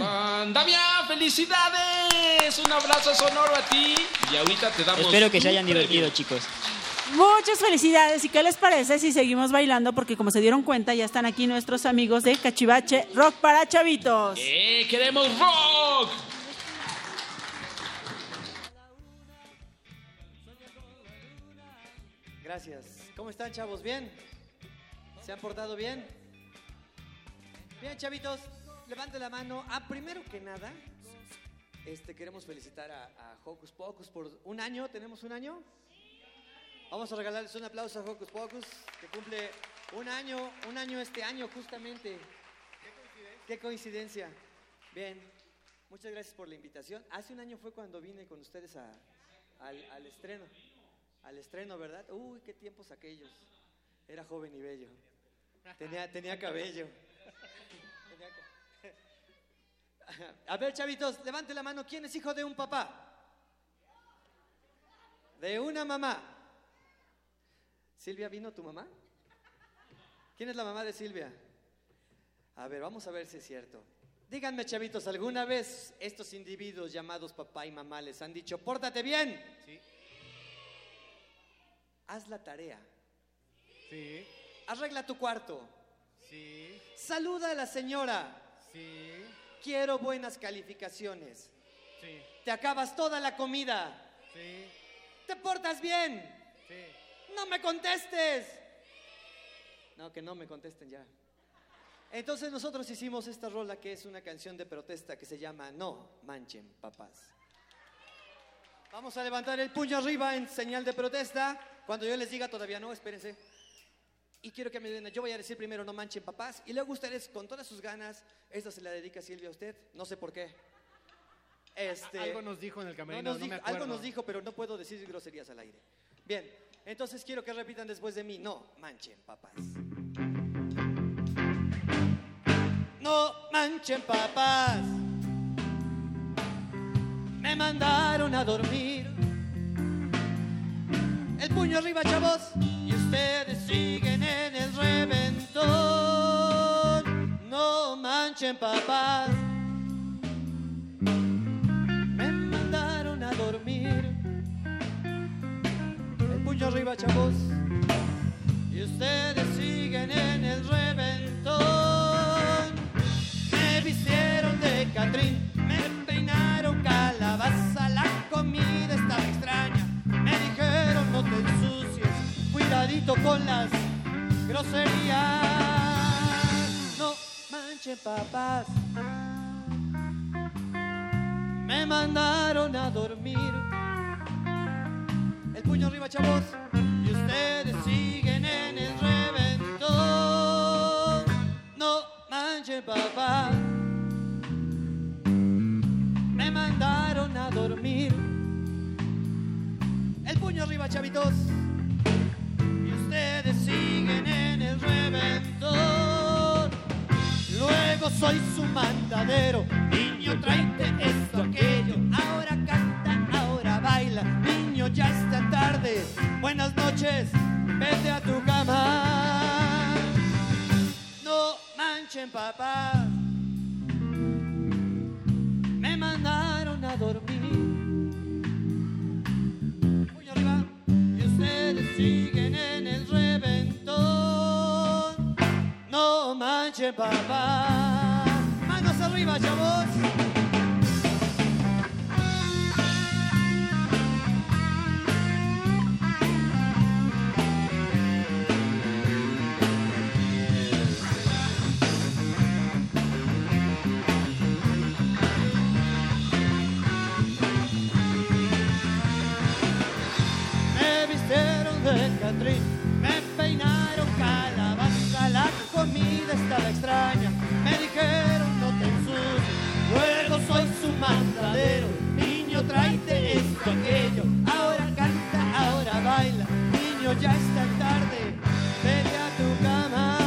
Damián, felicidades. Un abrazo sonoro a ti. Y ahorita te damos. Espero que se hayan premio. divertido, chicos. Muchas felicidades. ¿Y qué les parece si seguimos bailando? Porque como se dieron cuenta, ya están aquí nuestros amigos de Cachivache Rock para Chavitos. ¡Eh! ¡Queremos rock! Gracias. ¿Cómo están, chavos? ¿Bien? ¿Se han portado bien? Bien, chavitos, levanten la mano. Ah, primero que nada, este, queremos felicitar a, a Hocus Pocus por un año. ¿Tenemos un año? Vamos a regalarles un aplauso a Hocus Pocus, que cumple un año, un año este año justamente. Qué coincidencia. Bien, muchas gracias por la invitación. Hace un año fue cuando vine con ustedes a- al, al estreno. Al estreno, ¿verdad? Uy, qué tiempos aquellos. Era joven y bello. Tenía, tenía cabello. A ver, chavitos, levante la mano. ¿Quién es hijo de un papá? De una mamá. Silvia, ¿vino tu mamá? ¿Quién es la mamá de Silvia? A ver, vamos a ver si es cierto. Díganme, chavitos, ¿alguna vez estos individuos llamados papá y mamá les han dicho, pórtate bien? Sí. Haz la tarea. Sí, Arregla tu cuarto. sí, Saluda a la señora. sí, Quiero buenas calificaciones. sí, Te acabas toda la comida. sí, Te portas bien. sí. No me contestes. No, que no me contesten ya. Entonces nosotros hicimos esta rola que es una canción de protesta que se llama No manchen papás. Vamos a levantar el puño arriba en señal de protesta. Cuando yo les diga todavía no, espérense. Y quiero que me den, yo voy a decir primero no manchen papás y luego ustedes con todas sus ganas, esta se la dedica Silvia a usted, no sé por qué. Este, Algo nos dijo en el camerino, no nos no me dijo- algo nos dijo, pero no puedo decir groserías al aire. Bien, entonces quiero que repitan después de mí, no manchen papás. No manchen papás. Me mandaron a dormir. El puño arriba, chavos. Y ustedes siguen en el reventón. No manchen papás. Me mandaron a dormir. El puño arriba, chavos. Y ustedes siguen en el reventón. Me vistieron de Catrín, con las groserías. No manchen papás. Me mandaron a dormir. El puño arriba, chavos. Y ustedes siguen en el reventón. No manchen, papá. Me mandaron a dormir. El puño arriba, chavitos. Ustedes siguen en el reventón. Luego soy su mandadero. Niño, tráete esto, aquello. Ahora canta, ahora baila. Niño, ya está tarde. Buenas noches, vete a tu cama. No manchen, papá. Siguen en el reventón. No manchen, papá. Manos arriba, chavos. Me peinaron calabaza, la comida estaba extraña. Me dijeron no te ensucies, luego soy su mandadero. Niño, tráete esto, aquello. Ahora canta, ahora baila. Niño, ya está tarde, vete a tu cama.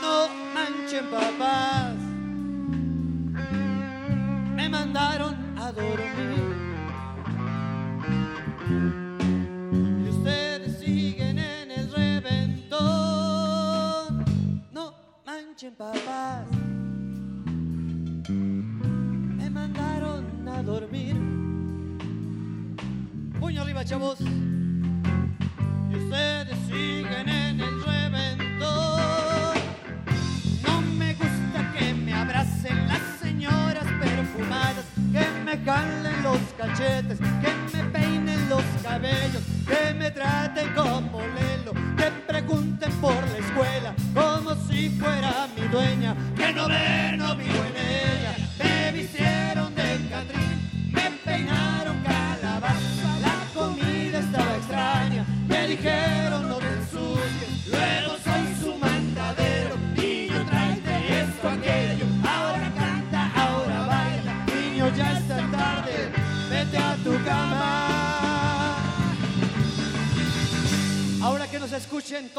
No manchen papás, me mandaron a dormir. Y ustedes siguen en el reventón. No me gusta que me abracen las señoras perfumadas, que me jalen los cachetes,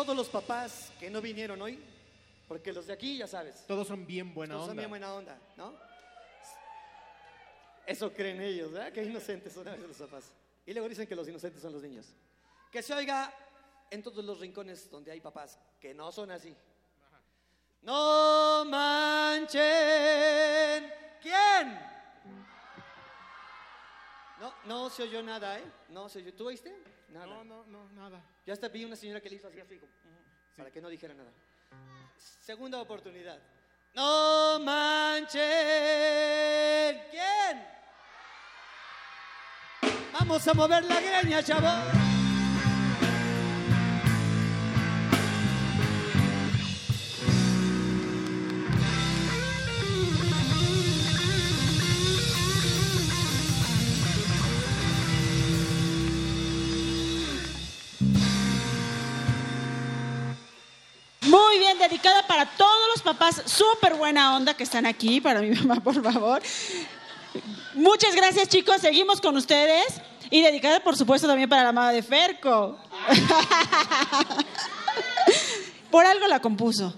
todos los papás que no vinieron hoy, porque los de aquí ya sabes. Todos son bien buena Todos son onda. bien buena onda, ¿no? Eso creen ellos, ¿verdad? Que inocentes son a veces los papás. Y luego dicen que los inocentes son los niños. Que se oiga en todos los rincones donde hay papás que no son así. No manchen. ¿Quién? No, no se oyó nada, ¿eh? No se oyó. ¿Tú oíste? Nada. No, no, no, nada. Yo hasta vi una señora que le hizo así, así, como, para que no dijera nada. Segunda oportunidad. No manchen. ¿Quién? Vamos a mover la greña, chavos. Muy bien, dedicada para todos los papás, súper buena onda que están aquí, para mi mamá, por favor. Muchas gracias, chicos. Seguimos con ustedes. Y dedicada, por supuesto, también para la mamá de Ferco. Por algo la compuso.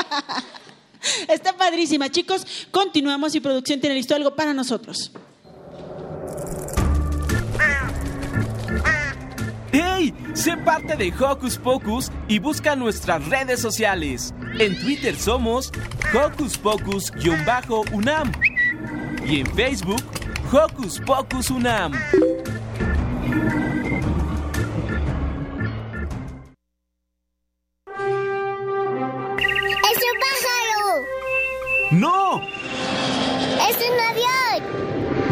Está padrísima, chicos. Continuamos y producción tiene listo algo para nosotros. ¡Hey! Sé parte de Hocus Pocus y busca nuestras redes sociales. En Twitter somos Hocus Pocus-UNAM y en Facebook Hocus Pocus UNAM. ¡Es un pájaro! ¡No! ¡Es un avión!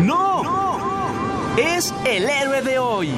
¡No! ¡No! Es el héroe de hoy.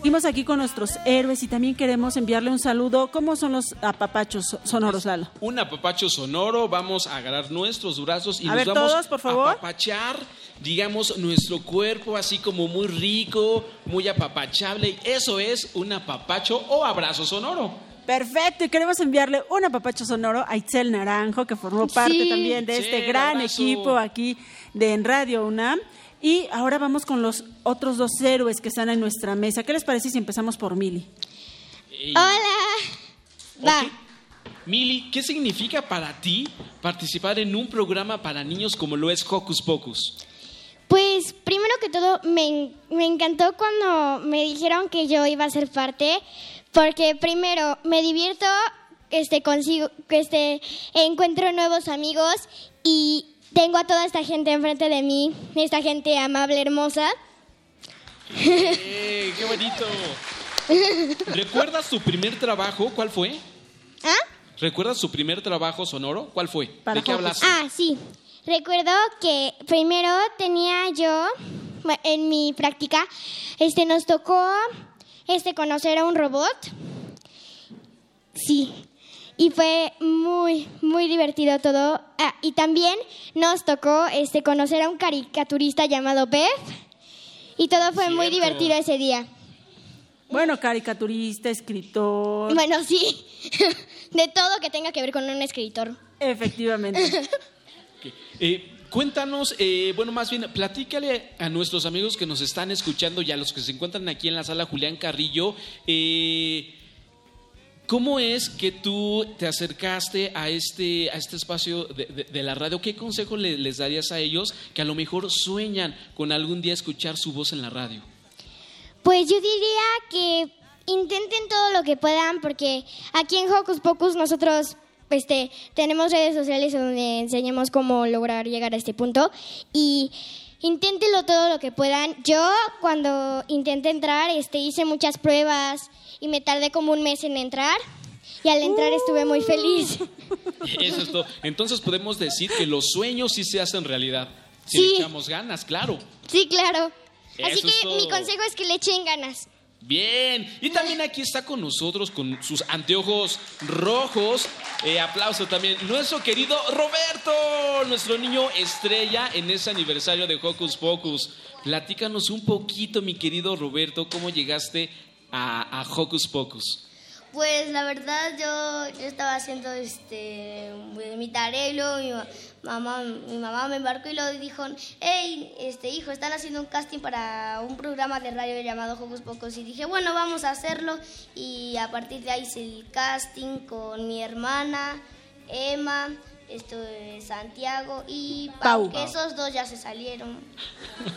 Seguimos aquí con nuestros héroes y también queremos enviarle un saludo. ¿Cómo son los apapachos so- sonoros, Lalo? Un apapacho sonoro, vamos a agarrar nuestros brazos y A nos ver, vamos todos, por favor. a apapachar, digamos, nuestro cuerpo así como muy rico, muy apapachable. Eso es un apapacho o abrazo sonoro. Perfecto, y queremos enviarle un apapacho sonoro a Itzel Naranjo, que formó parte Sí. también de este gran abrazo. equipo aquí de En Radio UNAM. Y ahora vamos con los otros dos héroes que están en nuestra mesa. ¿Qué les parece si empezamos por Mili? Hola. Va. Mili, ¿qué significa para ti participar en un programa para niños como lo es Hocus Pocus? Pues primero que todo me, me encantó cuando me dijeron que yo iba a ser parte, porque primero me divierto, este consigo, este encuentro nuevos amigos y tengo a toda esta gente enfrente de mí, esta gente amable, hermosa. ¡Eh, ¡Qué bonito! ¿Recuerdas tu primer trabajo? ¿Cuál fue? ¿Ah? ¿Recuerdas tu primer trabajo sonoro? ¿Cuál fue? ¿De qué hablaste? Ah, sí. Recuerdo que primero tenía yo en mi práctica, este, nos tocó este conocer a un robot. Sí. Y fue muy, muy divertido todo. Ah, y también nos tocó este, conocer a un caricaturista llamado Bev. Y todo fue muy divertido ese día. Bueno, caricaturista, escritor. Bueno, sí. De todo que tenga que ver con un escritor. Efectivamente. Eh, cuéntanos, eh, bueno, más bien, platícale a nuestros amigos que nos están escuchando y a los que se encuentran aquí en la sala Julián Carrillo, eh, ¿cómo es que tú te acercaste a este, a este espacio de, la radio? ¿Qué consejo le- les darías a ellos que a lo mejor sueñan con algún día escuchar su voz en la radio? Pues yo diría que intenten todo lo que puedan porque aquí en Hocus Pocus nosotros este, tenemos redes sociales donde enseñamos cómo lograr llegar a este punto y inténtenlo todo lo que puedan. Yo cuando intenté entrar este, hice muchas pruebas y me tardé como un mes en entrar y al entrar estuve muy feliz. Eso es todo. Entonces podemos decir que los sueños sí se hacen realidad. Si Sí. le echamos ganas, claro. Sí, claro. Así Eso que mi consejo es que le echen ganas. Bien, y también aquí está con nosotros con sus anteojos rojos. Eh, aplauso también. Nuestro querido Roberto, nuestro niño estrella en ese aniversario de Hocus Pocus. Platícanos un poquito, mi querido Roberto, cómo llegaste a, a Hocus Pocus. Pues la verdad yo, yo estaba haciendo este mi tarea y luego mi ma- mamá, mi mamá me embarcó y luego dijo, hey, este hijo, están haciendo un casting para un programa de radio llamado Hocus Pocos y dije, bueno, vamos a hacerlo y a partir de ahí hice el casting con mi hermana, Emma, esto, Santiago y Pau, Pau. que esos dos ya se salieron.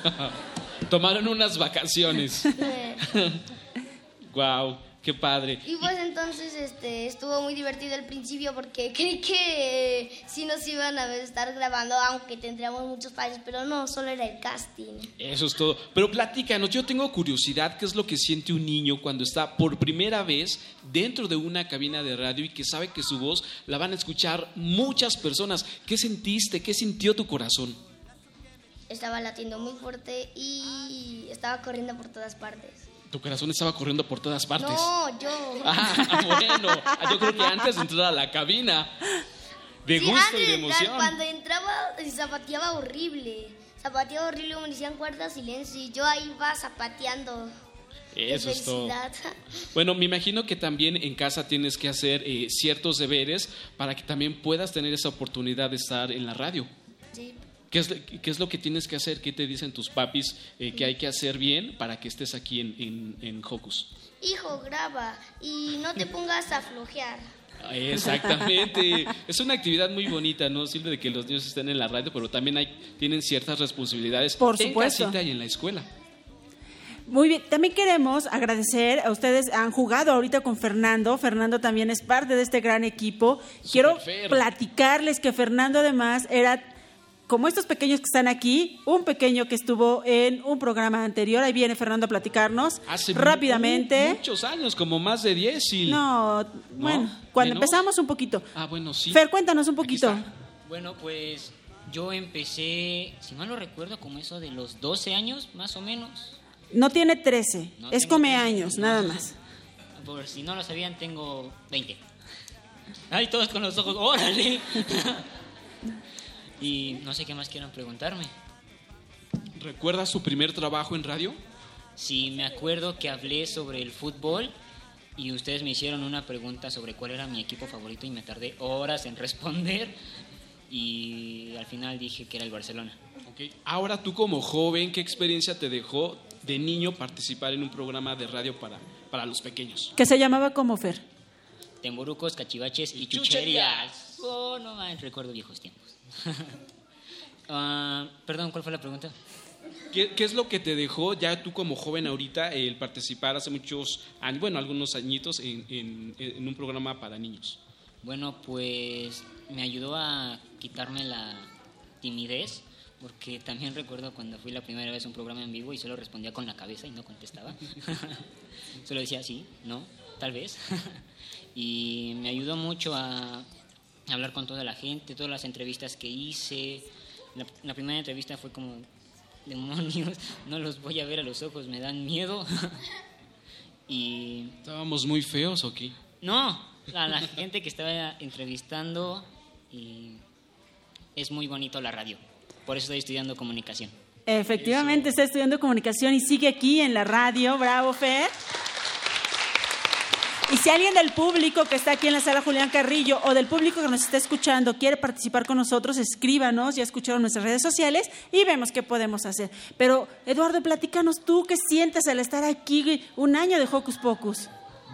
Tomaron unas vacaciones. wow, qué padre. Y pues entonces este, estuvo muy divertido al principio porque creí que eh, sí nos iban a estar grabando, aunque tendríamos muchos fallos, pero no, solo era el casting. Eso es todo. Pero platícanos, yo tengo curiosidad, ¿qué es lo que siente un niño cuando está por primera vez dentro de una cabina de radio y que sabe que su voz la van a escuchar muchas personas? ¿Qué sentiste? ¿Qué sintió tu corazón? Estaba latiendo muy fuerte y estaba corriendo por todas partes. Tu corazón estaba corriendo por todas partes. No, yo. Ah, bueno, yo creo que antes de entrar a la cabina, de Sí, gusto y de de entrar, emoción. Cuando entraba, zapateaba horrible. Zapateaba horrible, me decían guarda silencio y yo ahí iba zapateando. Eso es todo. Bueno, me imagino que también en casa tienes que hacer eh, ciertos deberes para que también puedas tener esa oportunidad de estar en la radio. ¿Qué es, qué es lo que tienes que hacer? ¿Qué te dicen tus papis eh, que hay que hacer bien para que estés aquí en, en, en Hocus? Hijo, graba y no te pongas a flojear. Exactamente. es una actividad muy bonita, no sirve de que los niños estén en la radio, pero también hay, tienen ciertas responsabilidades Por en supuesto. casita y en la escuela. Muy bien, también queremos agradecer a ustedes, han jugado ahorita con Fernando, Fernando también es parte de este gran equipo. Quiero platicarles que Fernando además era, como estos pequeños que están aquí, un pequeño que estuvo en un programa anterior, ahí viene Fernando a platicarnos Hace rápidamente. mu- muchos años, como más de 10 y... No, bueno, cuando ¿Menos? empezamos un poquito. Ah, bueno, sí. Fer, cuéntanos un poquito. Bueno, pues yo empecé, si mal no recuerdo, como eso de los 12 años, más o menos. No tiene 13, No es come 13, años, no. nada más. Por si no lo sabían, tengo 20. Ay, todos con los ojos, órale. y no sé qué más quieran preguntarme. ¿Recuerdas su primer trabajo en radio? Sí, me acuerdo que hablé sobre el fútbol y ustedes me hicieron una pregunta sobre cuál era mi equipo favorito y me tardé horas en responder y al final dije que era el Barcelona. Ok. Ahora tú como joven, ¿qué experiencia te dejó de niño participar en un programa de radio para, para los pequeños? Que se llamaba como Fer. Temborucos, cachivaches y chucherías. chucherías. Oh, no man, recuerdo viejos tiempos. Ah, perdón, ¿cuál fue la pregunta? ¿Qué, qué es lo que te dejó ya tú como joven ahorita el participar hace muchos años, bueno, algunos añitos en, en- en un programa para niños? Bueno, pues me ayudó a quitarme la timidez, porque también recuerdo cuando fui la primera vez a un programa en vivo y solo respondía con la cabeza y no contestaba. solo decía sí, no, tal vez. y me ayudó mucho a hablar con toda la gente, todas las entrevistas que hice. La, la primera entrevista fue como, demonios, no los voy a ver a los ojos, me dan miedo. y ¿Estábamos muy feos o qué? no, a la gente que estaba entrevistando y es muy bonito la radio. Por eso estoy estudiando comunicación. Efectivamente, está estudiando comunicación y sigue aquí en la radio. Bravo, Fer. Y si alguien del público que está aquí en la sala Julián Carrillo o del público que nos está escuchando quiere participar con nosotros, escríbanos, ya escucharon nuestras redes sociales y vemos qué podemos hacer. Pero, Eduardo, platícanos tú qué sientes al estar aquí un año de Hocus Pocus.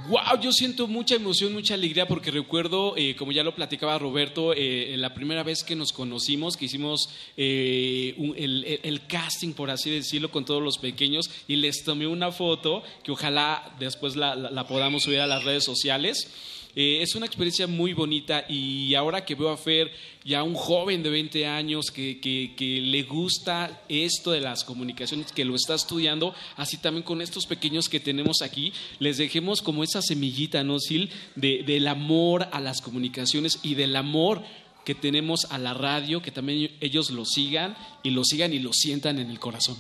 Wow, yo siento mucha emoción, mucha alegría porque recuerdo, eh, como ya lo platicaba Roberto, eh, la primera vez que nos conocimos, que hicimos eh, el, casting, por así decirlo, con todos los pequeños y les tomé una foto que ojalá después la podamos subir a las redes sociales. Eh, es una experiencia muy bonita y ahora que veo a Fer, ya un joven de 20 años que, que- que le gusta esto de las comunicaciones, que lo está estudiando, así también con estos pequeños que tenemos aquí, les dejemos como esa semillita, ¿no, Sil? De- del amor a las comunicaciones y del amor que tenemos a la radio, que también ellos lo sigan y lo sigan y lo sientan en el corazón.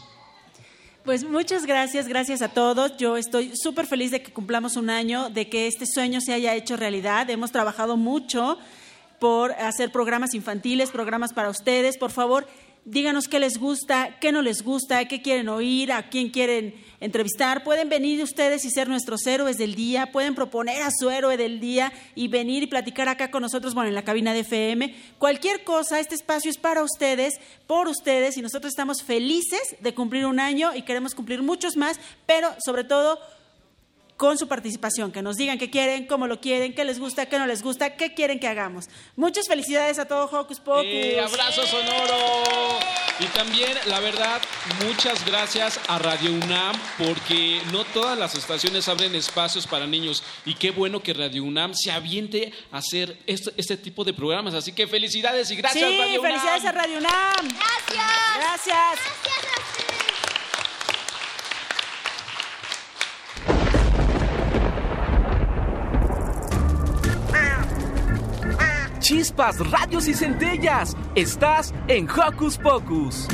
Pues muchas gracias, gracias a todos. Yo estoy súper feliz de que cumplamos un año, de que este sueño se haya hecho realidad. Hemos trabajado mucho por hacer programas infantiles, programas para ustedes. Por favor, díganos qué les gusta, qué no les gusta, qué quieren oír, a quién quieren entrevistar. Pueden venir ustedes y ser nuestros héroes del día, pueden proponer a su héroe del día y venir y platicar acá con nosotros, bueno, en la cabina de FM. Cualquier cosa, este espacio es para ustedes, por ustedes y nosotros estamos felices de cumplir un año y queremos cumplir muchos más, pero sobre todo con su participación, que nos digan qué quieren, cómo lo quieren, qué les gusta, qué no les gusta, qué quieren que hagamos. Muchas felicidades a todo Hocus Pocus. Eh, abrazo sonoro. Y también, la verdad, muchas gracias a Radio UNAM porque no todas las estaciones abren espacios para niños y qué bueno que Radio UNAM se aviente a hacer este, este tipo de programas. Así que felicidades y gracias sí, Radio UNAM. felicidades a Radio UNAM. Gracias. Gracias. Chispas, radios y centellas. Estás en Hocus Pocus.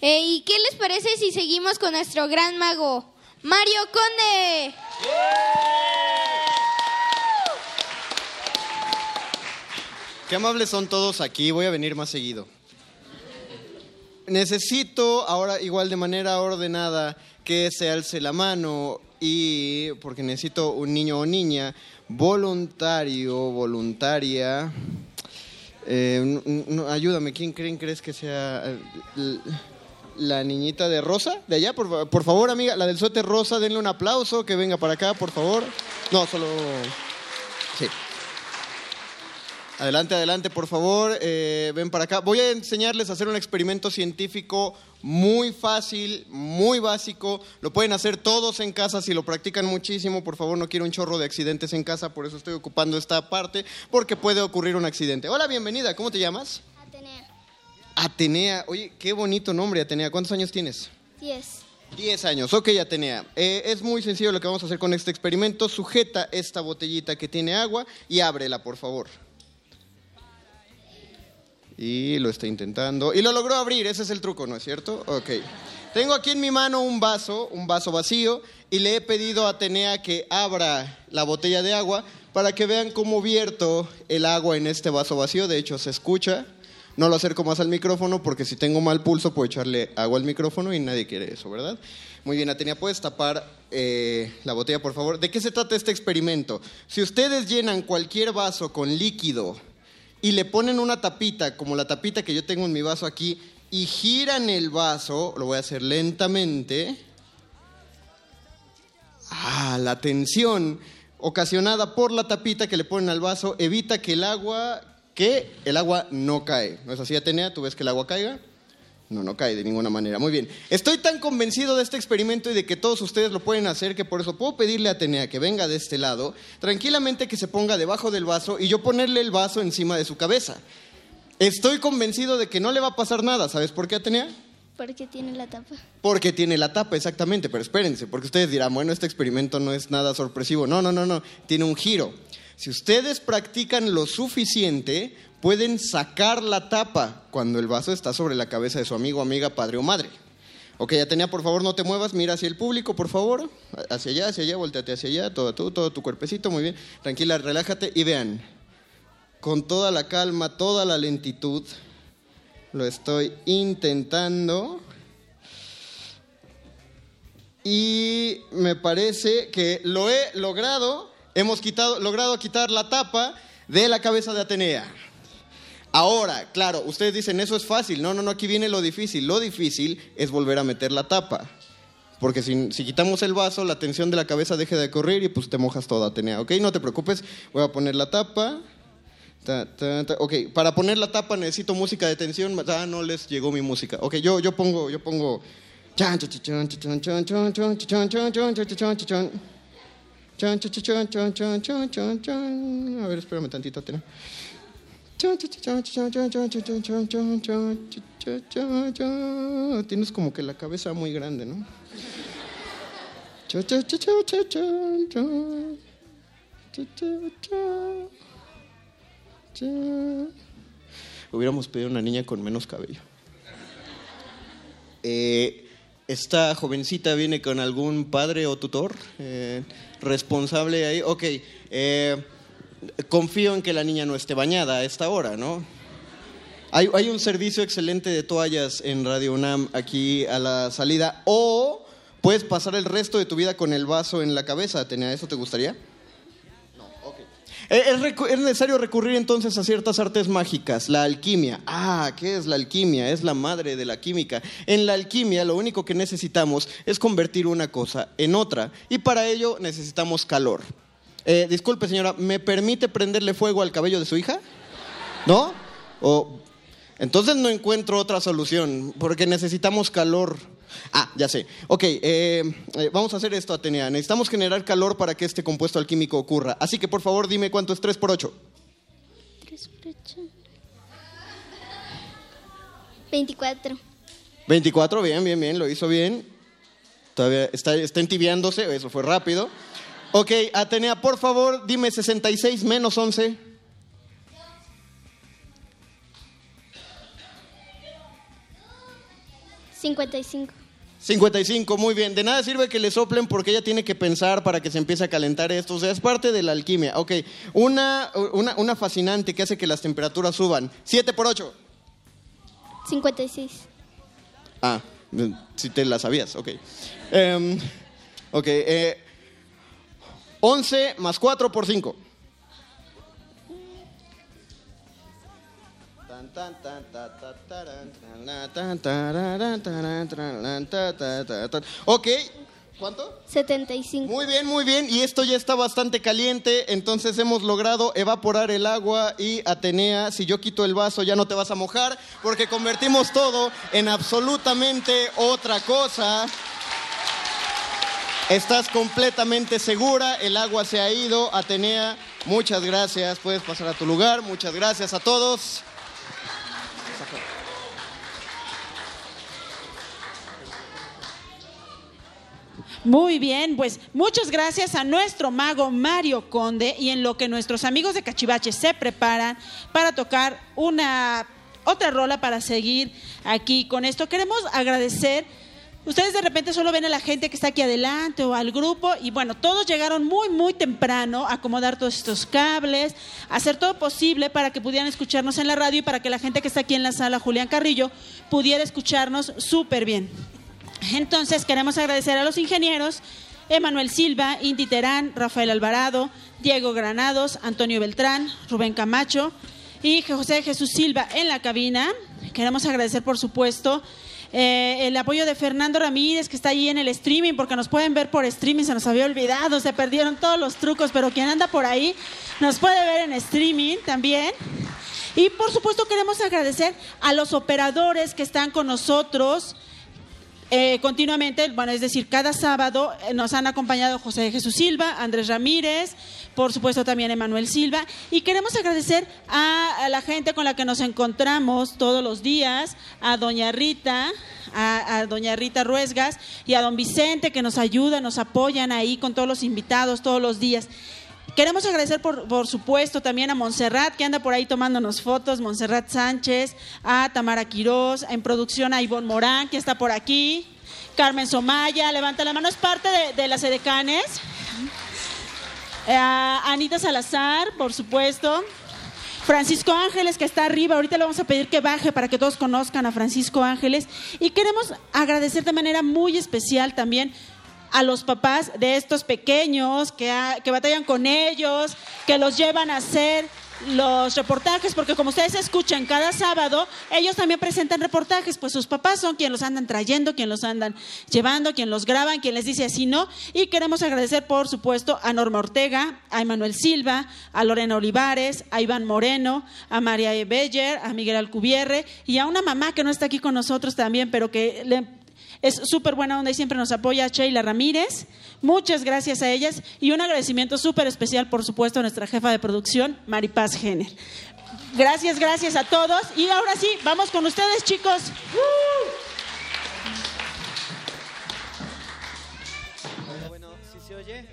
Eh, ¿Y qué les parece si seguimos con nuestro gran mago, Mario Conde? Qué amables son todos aquí, voy a venir más seguido. Necesito ahora, igual de manera ordenada, que se alce la mano y, porque necesito un niño o niña voluntario, voluntaria. Eh, ayúdame, ¿quién creen crees que sea la niñita de rosa? De allá, por, por favor, amiga, la del suéter rosa, denle un aplauso, que venga para acá, por favor. No, solo... Sí. Adelante, adelante, por favor. eh, ven para acá. Voy a enseñarles a hacer un experimento científico muy fácil, muy básico. Lo pueden hacer todos en casa si lo practican muchísimo. Por favor, no quiero un chorro de accidentes en casa, por eso estoy ocupando esta parte, porque puede ocurrir un accidente. Hola, bienvenida. ¿Cómo te llamas? Atenea. Atenea. Oye, qué bonito nombre, Atenea. ¿Cuántos años tienes? 10. 10 años, ok Atenea. Eh, es muy sencillo lo que vamos a hacer con este experimento. Sujeta esta botellita que tiene agua y ábrela, por favor. Y lo está intentando. Y lo logró abrir, ese es el truco, ¿no es cierto? Ok. Tengo aquí en mi mano un vaso, un vaso vacío, y le he pedido a Atenea que abra la botella de agua para que vean cómo vierto el agua en este vaso vacío. De hecho, se escucha. No lo acerco más al micrófono porque si tengo mal pulso puedo echarle agua al micrófono y nadie quiere eso, ¿verdad? Muy bien, Atenea, ¿puedes tapar eh, la botella, por favor? ¿De qué se trata este experimento? Si ustedes llenan cualquier vaso con líquido y le ponen una tapita, como la tapita que yo tengo en mi vaso aquí, y giran el vaso, lo voy a hacer lentamente, ah, la tensión ocasionada por la tapita que le ponen al vaso evita que el agua, que el agua no cae. ¿No es así, Atenea? ¿Tú ves que el agua caiga? No, no cae de ninguna manera. Muy bien. Estoy tan convencido de este experimento y de que todos ustedes lo pueden hacer que por eso puedo pedirle a Atenea que venga de este lado, tranquilamente que se ponga debajo del vaso y yo ponerle el vaso encima de su cabeza. Estoy convencido de que no le va a pasar nada. ¿Sabes por qué, Atenea? Porque tiene la tapa. Porque tiene la tapa, exactamente, pero espérense, porque ustedes dirán, bueno, este experimento no es nada sorpresivo. No, no, no, no, tiene un giro. Si ustedes practican lo suficiente, pueden sacar la tapa cuando el vaso está sobre la cabeza de su amigo, amiga, padre o madre. Ok, Atenea, por favor, no te muevas, mira hacia el público, por favor. Hacia allá, hacia allá, volteate hacia allá, todo tú, todo tu cuerpecito, muy bien. Tranquila, relájate y vean, con toda la calma, toda la lentitud, lo estoy intentando. y me parece que lo he logrado. Hemos quitado, logrado quitar la tapa de la cabeza de Atenea. Ahora, claro, ustedes dicen, eso es fácil. No, no, no, aquí viene lo difícil. Lo difícil es volver a meter la tapa. Porque si, quitamos el vaso, la tensión de la cabeza deja de correr y pues te mojas toda, Atenea. ¿Ok? No te preocupes, voy a poner la tapa. Ta. Ok, para poner la tapa necesito música de tensión. Ah, no les llegó mi música. Ok, yo, yo pongo, yo pongo. A ver, espérame tantito, Atenea. Tienes como que la cabeza muy grande, ¿no? Hubiéramos pedido una niña con menos cabello. Eh, ¿Esta jovencita viene con algún padre o tutor eh, responsable ahí? Ok. Eh, confío en que la niña no esté bañada a esta hora, ¿no? Hay, hay, un servicio excelente de toallas en Radio UNAM aquí a la salida. O puedes pasar el resto de tu vida con el vaso en la cabeza. ¿Tenía eso? ¿Te gustaría? No, ok. Es, es, necesario recurrir entonces a ciertas artes mágicas. La alquimia. Ah, ¿qué es la alquimia? Es la madre de la química. En la alquimia lo único que necesitamos es convertir una cosa en otra. Y para ello necesitamos calor. Eh, disculpe, señora, ¿me permite prenderle fuego al cabello de su hija? ¿No? O, entonces no encuentro otra solución, porque necesitamos calor. Ah, ya sé. Ok, eh, eh, vamos a hacer esto, Atenea. Necesitamos generar calor para que este compuesto alquímico ocurra. Así que, por favor, dime cuánto es 3 por 8. 3 por 8. 24. 24, bien, bien, bien, lo hizo bien. Todavía está, está entibiándose, eso fue rápido. Ok, Atenea, por favor, dime 66 menos 11. Cincuenta y cinco. 55, muy bien. De nada sirve que le soplen porque ella tiene que pensar para que se empiece a calentar esto. O sea, es parte de la alquimia. Ok, una, una, una fascinante que hace que las temperaturas suban. 7 por 8. 56. Ah, si te la sabías, ok. Um, ok, eh, 11 más 4 por 5. Ok. ¿Cuánto? 75. Muy bien, muy bien. Y esto ya está bastante caliente, entonces hemos logrado evaporar el agua y Atenea, si yo quito el vaso ya no te vas a mojar, porque convertimos todo en absolutamente otra cosa. Estás completamente segura, el agua se ha ido. Atenea, muchas gracias. Puedes pasar a tu lugar. Muchas gracias a todos. Muy bien, pues muchas gracias a nuestro mago Mario Conde y en lo que nuestros amigos de Cachivache se preparan para tocar una otra rola para seguir aquí con esto. Queremos agradecer Ustedes de repente solo ven a la gente que está aquí adelante o al grupo y bueno, todos llegaron muy, muy temprano a acomodar todos estos cables, hacer todo posible para que pudieran escucharnos en la radio y para que la gente que está aquí en la sala, Julián Carrillo, pudiera escucharnos súper bien. Entonces queremos agradecer a los ingenieros, Emanuel Silva, Indy Terán, Rafael Alvarado, Diego Granados, Antonio Beltrán, Rubén Camacho y José Jesús Silva en la cabina. Queremos agradecer, por supuesto, eh, el apoyo de Fernando Ramírez, que está allí en el streaming, porque nos pueden ver por streaming, se nos había olvidado, se perdieron todos los trucos, pero quien anda por ahí nos puede ver en streaming también. Y por supuesto queremos agradecer a los operadores que están con nosotros. Eh, continuamente, bueno, es decir, cada sábado eh, nos han acompañado José Jesús Silva, Andrés Ramírez, por supuesto también Emanuel Silva, y queremos agradecer a, la gente con la que nos encontramos todos los días, a doña Rita, a, a, doña Rita Ruesgas y a don Vicente que nos ayudan, nos apoyan ahí con todos los invitados todos los días. Queremos agradecer, por, por, supuesto, también a Montserrat, que anda por ahí tomándonos fotos, Montserrat Sánchez, a Tamara Quirós, en producción a Ivonne Morán, que está por aquí, Carmen Somaya, levanta la mano, es parte de, de las edecanes. A Anita Salazar, por supuesto. Francisco Ángeles, que está arriba. Ahorita le vamos a pedir que baje para que todos conozcan a Francisco Ángeles. Y queremos agradecer de manera muy especial también a los papás de estos pequeños que, que batallan con ellos, que los llevan a hacer los reportajes, porque como ustedes escuchan cada sábado, ellos también presentan reportajes, pues sus papás son quienes los andan trayendo, quien los andan llevando, quien los graban, quien les dice así no. Y queremos agradecer, por supuesto, a Norma Ortega, a Emanuel Silva, a Lorena Olivares, a Iván Moreno, a María. Beller, a Miguel Alcubierre y a una mamá que no está aquí con nosotros también, pero que le es súper buena onda y siempre nos apoya Sheila Ramírez. Muchas gracias a ellas y un agradecimiento súper especial, por supuesto, a nuestra jefa de producción, Maripaz Jenner. Gracias, gracias a todos. Y ahora sí, vamos con ustedes, chicos. Bueno, bueno, ¿sí se oye?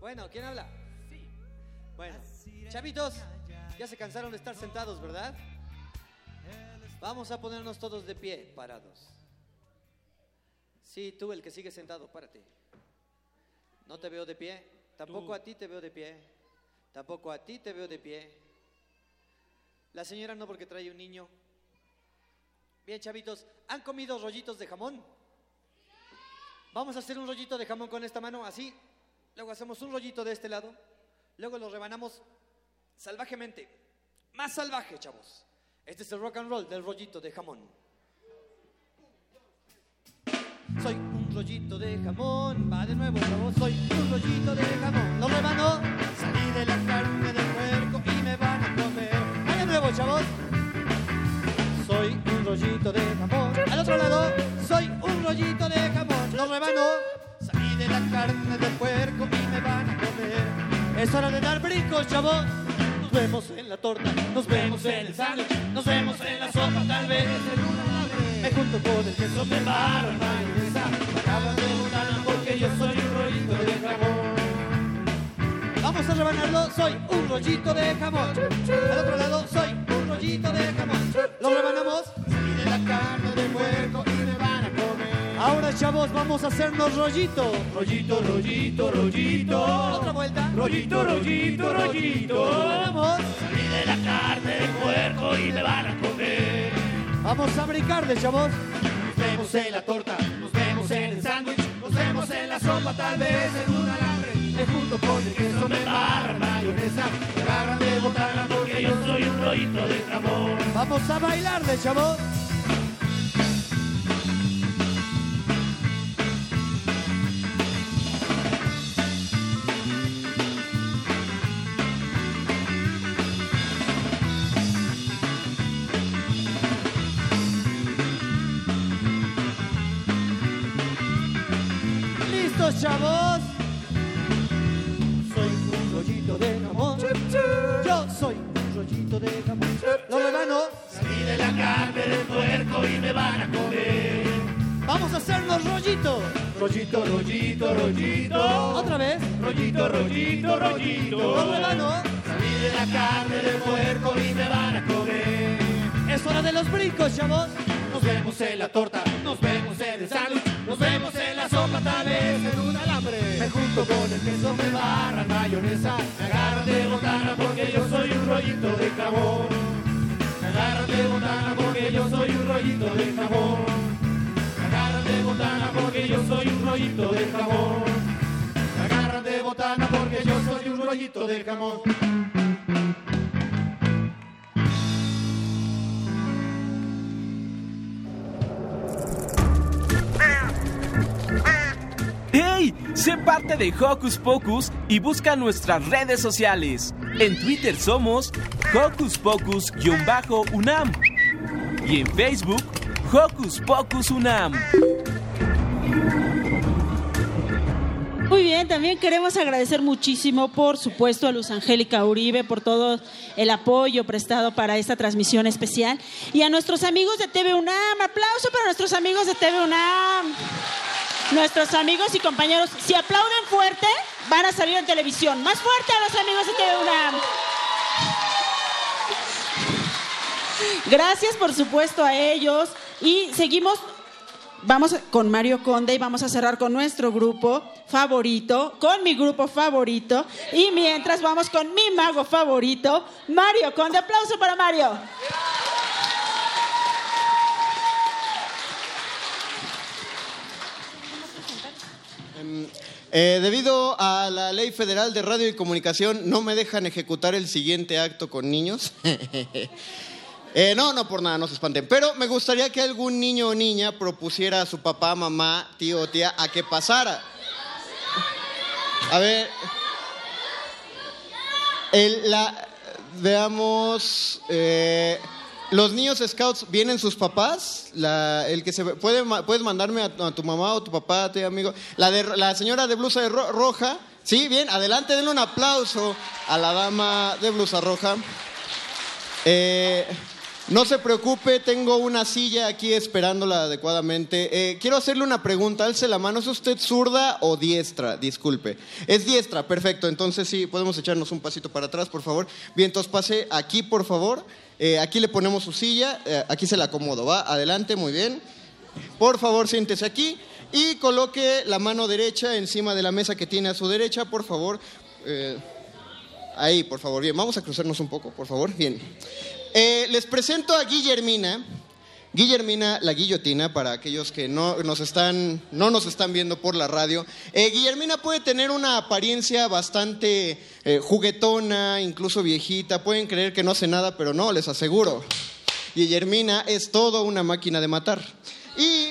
Bueno, ¿quién habla? Bueno, chavitos, ya se cansaron de estar sentados, ¿verdad? Vamos a ponernos todos de pie, parados. Sí, tú, el que sigue sentado, párate. No te veo de pie. Tampoco a ti te veo de pie. Tampoco a ti te veo de pie. La señora no porque trae un niño. Bien, chavitos, ¿han comido rollitos de jamón? Vamos a hacer un rollito de jamón con esta mano, así. Luego hacemos un rollito de este lado. Luego lo rebanamos salvajemente. Más salvaje, chavos. Este es el rock and roll del rollito de jamón. Soy un rollito de jamón. Va de nuevo, chavos. Soy un rollito de jamón. Lo rebano. Salí de la carne del puerco y me van a comer. Va de nuevo, chavos. Soy un rollito de jamón. Al otro lado, soy un rollito de jamón. Lo rebano. Salí de la carne del puerco y me van a comer. Es hora de dar brincos, chavos. Nos vemos en la torta, nos vemos en el sándwich, nos vemos en la sopa, tal vez en una madre. Me junto con el queso, me barro en mayonesa. Me acaban de botar porque yo soy un rollito de jamón. Vamos a rebanarlo, soy un rollito de jamón. Al otro lado, soy un rollito de jamón. Lo rebanamos, salí de la carne del puerco Ahora, chavos, vamos a hacernos rollito. Rollito, rollito, rollito. Otra vuelta. Rollito, rollito, rollito. Vamos. Salí de la carne del puerco y me van a comer. Vamos a brincarle, chavos. Nos vemos en la torta, nos vemos en el sándwich, nos vemos en la sopa, tal vez en un alambre. Me junto con el queso, me barran mayonesa, me agarran de botana porque yo soy un rollito de jamón. Vamos a bailarle, chavos. Chavos? Soy un rollito de jamón. Yo soy un rollito de jamón. Lo rebano. Salí de la carne del puerco y me van a comer. Vamos a hacernos rollito. Rollito, rollito, rollito. Otra vez. Rollito, rollito, rollito. Lo rebano. Salí de la carne del puerco y me van a comer. Es hora de los brincos, chavos. Nos vemos en la torta, nos vemos en el sándwich, nos vemos en tal vez en un alambre. Me junto con el queso, me barran mayonesa, me agarran de botana porque yo soy un rollito de jamón. Me agarran de botana porque yo soy un rollito de jamón. Me agarran de botana porque yo soy un rollito de jamón. Me agarran de botana porque yo soy un rollito de jamón. Sé parte de Hocus Pocus y busca nuestras redes sociales. En Twitter somos Hocus Pocus-UNAM y en Facebook Hocus Pocus UNAM. Muy bien, también queremos agradecer muchísimo, por supuesto, a Luz Angélica Uribe por todo el apoyo prestado para esta transmisión especial y a nuestros amigos de TV UNAM. Aplauso para nuestros amigos de TV UNAM. Nuestros amigos y compañeros, si aplauden fuerte, van a salir en televisión. Más fuerte a los amigos de TV. Gracias, por supuesto, a ellos. Y seguimos, vamos con Mario Conde y vamos a cerrar con nuestro grupo favorito, con mi grupo favorito. Y mientras vamos con mi mago favorito, Mario Conde. Aplauso para Mario. Eh, debido a la ley federal de radio y comunicación, no me dejan ejecutar el siguiente acto con niños. Eh, no, no por nada, no se espanten. Pero me gustaría que algún niño o niña propusiera a su papá, mamá, tío o tía a que pasara. A ver. La, veamos. eh, los niños scouts vienen sus papás. La- el que se puede, puedes mandarme a, a tu mamá o tu papá, tío amigo. La de la señora de blusa roja. Sí, bien. Adelante, denle un aplauso a la dama de blusa roja. Eh, no se preocupe, tengo una silla aquí esperándola adecuadamente. Eh, quiero hacerle una pregunta, alce la mano, ¿es usted zurda o diestra? Disculpe. Es diestra, perfecto, entonces sí, podemos echarnos un pasito para atrás, por favor. Bien, entonces pase aquí, por favor. Eh, aquí le ponemos su silla, eh, aquí se la acomodo, ¿va? Adelante, muy bien. Por favor, siéntese aquí y coloque la mano derecha encima de la mesa que tiene a su derecha, por favor. Eh, Ahí, por favor. Bien, vamos a cruzarnos un poco, por favor. Bien. Les presento a Guillermina. Guillermina la guillotina, para aquellos que no nos están, no nos están viendo por la radio. Eh, Guillermina puede tener una apariencia bastante eh, juguetona, incluso viejita. Pueden creer que no hace nada, pero no, les aseguro. Guillermina es todo una máquina de matar. Y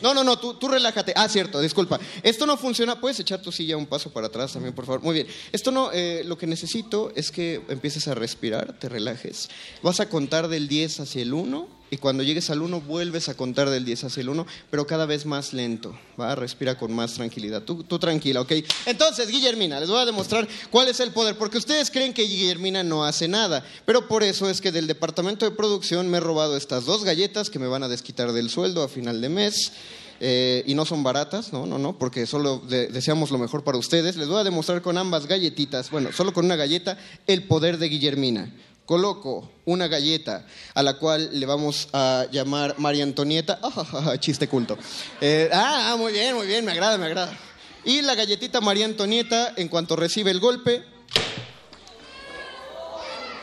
no, no, no, tú, tú relájate. Ah, cierto, disculpa. Esto no funciona. ¿Puedes echar tu silla un paso para atrás también, por favor? Muy bien. Esto no, eh, lo que necesito es que empieces a respirar, te relajes. Vas a contar del 10 hacia el 1 y cuando llegues al 1 vuelves a contar del 10 hacia el 1, pero cada vez más lento. Va, respira con más tranquilidad. Tú, tú tranquila, ¿ok? Entonces, Guillermina, les voy a demostrar cuál es el poder, porque ustedes creen que Guillermina no hace nada, pero por eso es que del departamento de producción me he robado estas dos galletas que me van a desquitar del sueldo a final de mes. Eh, y no son baratas, no, no, no, porque solo de- deseamos lo mejor para ustedes. Les voy a demostrar con ambas galletitas, bueno, solo con una galleta, el poder de Guillermina. Coloco una galleta a la cual le vamos a llamar María Antonieta. Ah, chiste culto. Eh, ah, ah, muy bien, muy bien, me agrada, me agrada. Y la galletita María Antonieta, en cuanto recibe el golpe,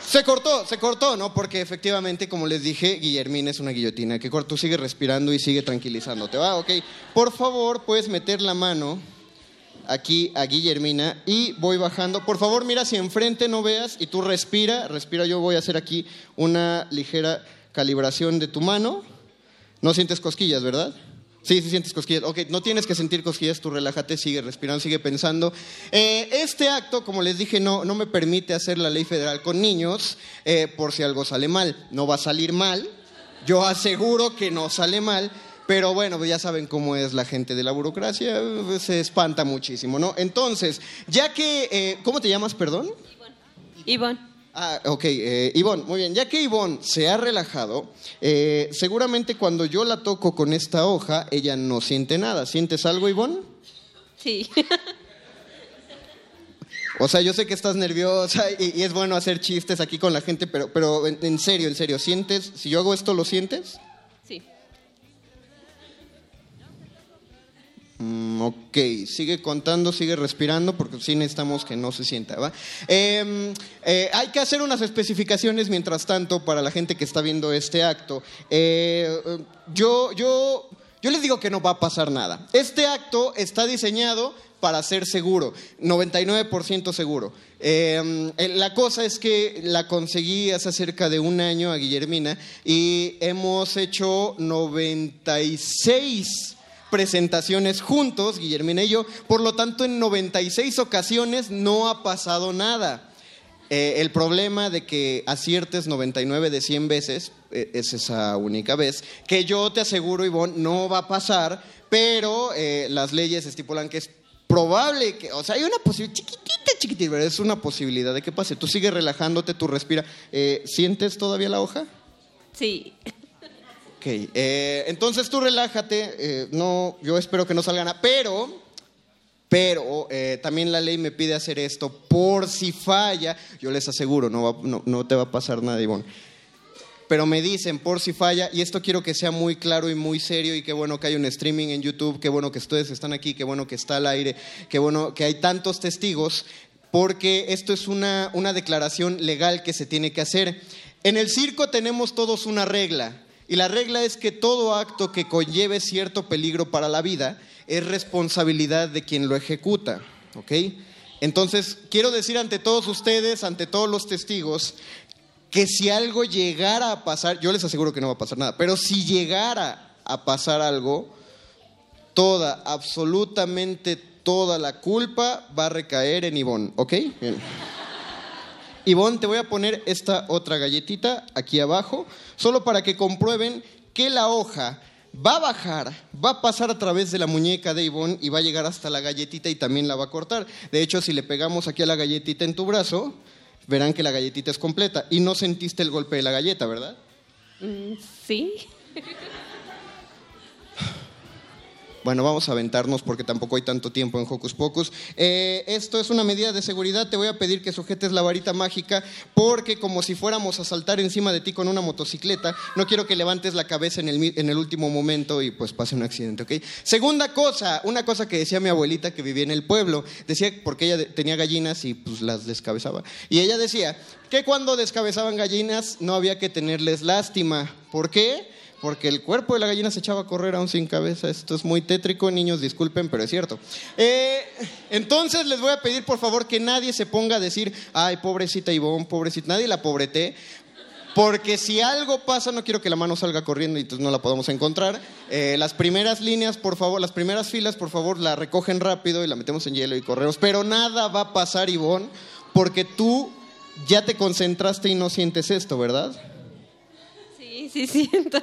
se cortó, se cortó, ¿no? Porque efectivamente, como les dije, Guillermina es una guillotina que cortó, sigue respirando y sigue tranquilizándote. Va, ok. Por favor, puedes meter la mano aquí a Guillermina y voy bajando. Por favor, mira hacia enfrente, no veas, y tú respira, respira. Yo voy a hacer aquí una ligera calibración de tu mano. No sientes cosquillas, ¿verdad? Sí, sí sientes cosquillas. Ok, no tienes que sentir cosquillas, tú relájate, sigue respirando, sigue pensando. Eh, este acto, como les dije, no, no me permite hacer la ley federal con niños eh, por si algo sale mal. No va a salir mal, yo aseguro que no sale mal, pero bueno, ya saben cómo es la gente de la burocracia, se espanta muchísimo, ¿no? Entonces, ya que, eh, ¿cómo te llamas, perdón? Ivonne. Ah, ok, eh, Ivonne, muy bien. Ya que Ivonne se ha relajado, eh, seguramente cuando yo la toco con esta hoja, ella no siente nada. ¿Sientes algo, Ivonne? Sí. O sea, yo sé que estás nerviosa y, y es bueno hacer chistes aquí con la gente, pero, pero en, en serio, en serio, ¿sientes? Si yo hago esto, ¿lo sientes? Mm, ok, sigue contando, sigue respirando, porque sí necesitamos que no se sienta, ¿va? Eh, eh, hay que hacer unas especificaciones mientras tanto para la gente que está viendo este acto. Eh, yo, yo, yo les digo que no va a pasar nada. Este acto está diseñado para ser seguro, 99% seguro. Eh, eh, la cosa es que la conseguí hace cerca de un año a Guillermina y hemos hecho 96 presentaciones juntos, Guillermina y yo. Por lo tanto, en 96 ocasiones no ha pasado nada. Eh, el problema de que aciertes 99 de 100 veces eh, es esa única vez, que yo te aseguro, Ivonne, no va a pasar, pero eh, las leyes estipulan que es probable que, o sea, hay una posibilidad, chiquitita, chiquitita, pero es una posibilidad de que pase. Tú sigues relajándote, tú respira. ¿Sientes todavía la hoja? Sí. Eh, entonces tú relájate, eh, no, yo espero que no salga nada, pero, pero eh, también la ley me pide hacer esto por si falla, yo les aseguro, no, va- te va a pasar nada, Ivonne. Pero me dicen por si falla, y esto quiero que sea muy claro y muy serio, y qué bueno que hay un streaming en YouTube, qué bueno que ustedes están aquí, qué bueno que está al aire, qué bueno que hay tantos testigos, porque esto es una, una declaración legal que se tiene que hacer. En el circo tenemos todos una regla. Y la regla es que todo acto que conlleve cierto peligro para la vida es responsabilidad de quien lo ejecuta, ¿ok? Entonces, quiero decir ante todos ustedes, ante todos los testigos, que si algo llegara a pasar, yo les aseguro que no va a pasar nada, pero si llegara a pasar algo, toda, absolutamente toda la culpa va a recaer en Ivonne, ¿ok? Bien. Ivonne, te voy a poner esta otra galletita aquí abajo, solo para que comprueben que la hoja va a bajar, va a pasar a través de la muñeca de Ivonne y va a llegar hasta la galletita y también la va a cortar. De hecho, si le pegamos aquí a la galletita en tu brazo, verán que la galletita es completa y no sentiste el golpe de la galleta, ¿verdad? Mm, Sí. Bueno, vamos a aventarnos porque tampoco hay tanto tiempo en Hocus Pocus. Eh, esto es una medida de seguridad. Te voy a pedir que sujetes la varita mágica porque como si fuéramos a saltar encima de ti con una motocicleta, no quiero que levantes la cabeza en el, en el último momento y pues pase un accidente, ¿ok? Segunda cosa, una cosa que decía mi abuelita que vivía en el pueblo. Decía, porque ella tenía gallinas y pues las descabezaba. Y ella decía que cuando descabezaban gallinas no había que tenerles lástima. ¿Por qué? Porque el cuerpo de la gallina se echaba a correr aún sin cabeza. Esto es muy tétrico, niños, disculpen, pero es cierto. Eh, entonces les voy a pedir, por favor, que nadie se ponga a decir, ay, pobrecita Ivonne, pobrecita, nadie la pobrete. Porque si algo pasa, no quiero que la mano salga corriendo y entonces no la podamos encontrar. Eh, las primeras líneas, por favor, las primeras filas, por favor, la recogen rápido y la metemos en hielo y corremos. Pero nada va a pasar, Ivonne, porque tú ya te concentraste y no sientes esto, ¿verdad? Sí, siento.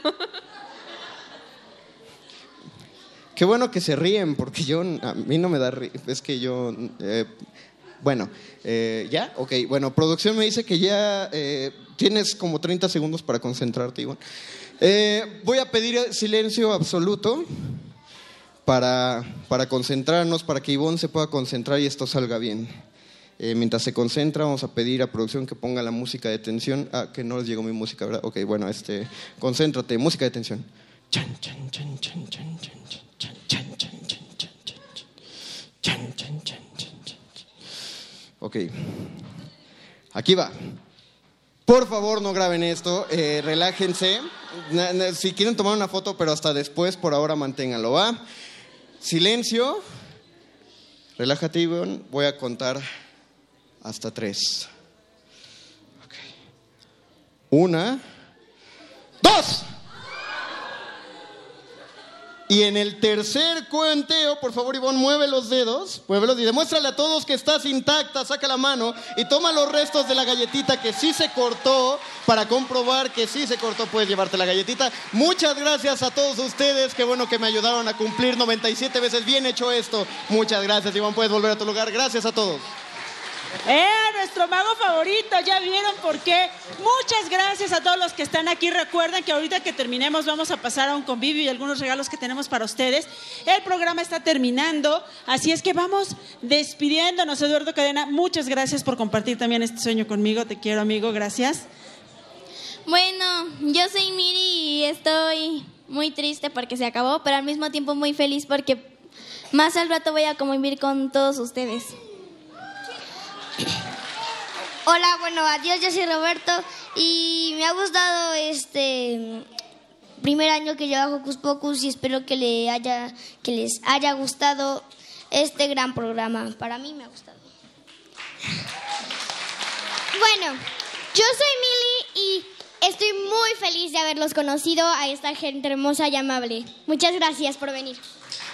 Qué bueno que se ríen, porque yo, a mí no me da ri- Es que yo, eh, bueno, eh, ¿ya? Ok, bueno, producción me dice que ya eh, tienes como 30 segundos para concentrarte, Ivonne. Eh, voy a pedir silencio absoluto para, para concentrarnos, para que Ivonne se pueda concentrar y esto salga bien. Mientras se concentra, vamos a pedir a producción que ponga la música de tensión. Ah, que no les llegó mi música, ¿verdad? Ok, bueno, este, concéntrate, música de tensión. Ok, aquí va. Por favor, no graben esto, eh, relájense. Si quieren tomar una foto, pero hasta después, por ahora manténganlo, ¿va? Silencio. Relájate, Ivonne. Voy a contar hasta tres. Una. ¡Dos! Y en el tercer cuenteo, por favor, Ivonne, mueve los dedos, muévelos y demuéstrale a todos que estás intacta, saca la mano y toma los restos de la galletita que sí se cortó para comprobar que sí se cortó, puedes llevarte la galletita. Muchas gracias a todos ustedes, qué bueno que me ayudaron a cumplir 97 veces bien hecho esto. Muchas gracias, Ivonne, puedes volver a tu lugar. Gracias a todos. ¡Eh! Nuestro mago favorito, ya vieron por qué. Muchas gracias a todos los que están aquí. Recuerden que ahorita que terminemos vamos a pasar a un convivio y algunos regalos que tenemos para ustedes. El programa está terminando, así es que vamos despidiéndonos. Eduardo Cadena, muchas gracias por compartir también este sueño conmigo. Te quiero, amigo, gracias. Bueno, yo soy Miri y estoy muy triste porque se acabó, pero al mismo tiempo muy feliz porque más al rato voy a convivir con todos ustedes. Hola, bueno, adiós, yo soy Roberto y me ha gustado este primer año que llevo a Hocus Pocus y espero que, le haya, que les haya gustado este gran programa. Para mí me ha gustado. Bueno, yo soy Mili y estoy muy feliz de haberlos conocido a esta gente hermosa y amable. Muchas gracias por venir.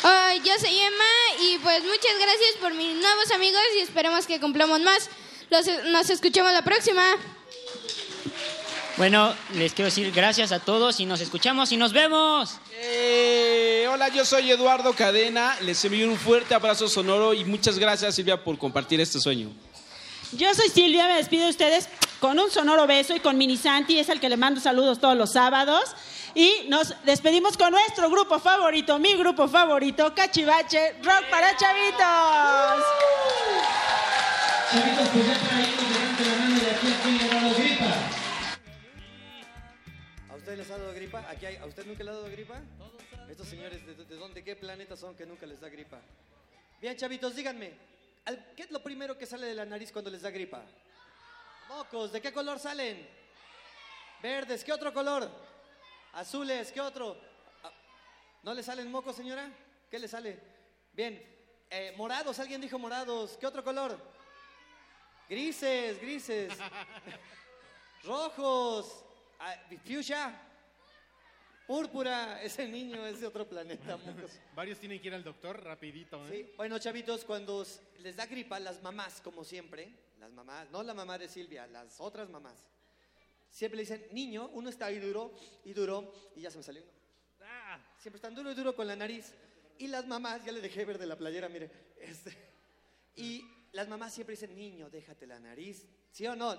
Ay, yo soy Emma y pues muchas gracias por mis nuevos amigos y esperemos que cumplamos más. Los- nos escuchamos la próxima. Bueno, les quiero decir gracias a todos y nos escuchamos y nos vemos. Eh, hola, yo soy Eduardo Cadena. Les envío un fuerte abrazo sonoro y muchas gracias, Silvia, por compartir este sueño. Yo soy Silvia, me despido de ustedes con un sonoro beso y con Mini Santi, es el que le mando saludos todos los sábados. Y nos despedimos con nuestro grupo favorito, mi grupo favorito, Cachivache Rock para Chavitos. Chavitos, pues ya traímos levante la mano de aquí a quién le ha dado gripa. ¿A usted les ha dado gripa? ¿Aquí hay- ¿A usted nunca le ha dado gripa? Estos señores, ¿de, de dónde, qué planeta son que nunca les da gripa? Bien, chavitos, díganme, ¿al- ¿qué es lo primero que sale de la nariz cuando les da gripa? Mocos, ¿de qué color salen? Verdes, ¿qué otro color? Azules, ¿qué otro? Ah, ¿No le salen mocos, señora? ¿Qué le sale? Bien. Eh, morados, alguien dijo morados. ¿Qué otro color? Grises, grises. Rojos. ah, fuchsia. Púrpura. Ese niño es de otro planeta, mocos. Varios tienen que ir al doctor rapidito, ¿eh? Sí. Bueno, chavitos, cuando les da gripa, las mamás, como siempre, las mamás, no la mamá de Silvia, las otras mamás, siempre le dicen, niño, uno está ahí duro y duro, y ya se me salió uno. Ah, siempre están duro y duro con la nariz. Y las mamás, ya le dejé ver de la playera, mire. este, y las mamás siempre dicen, niño, déjate la nariz. ¿Sí o no?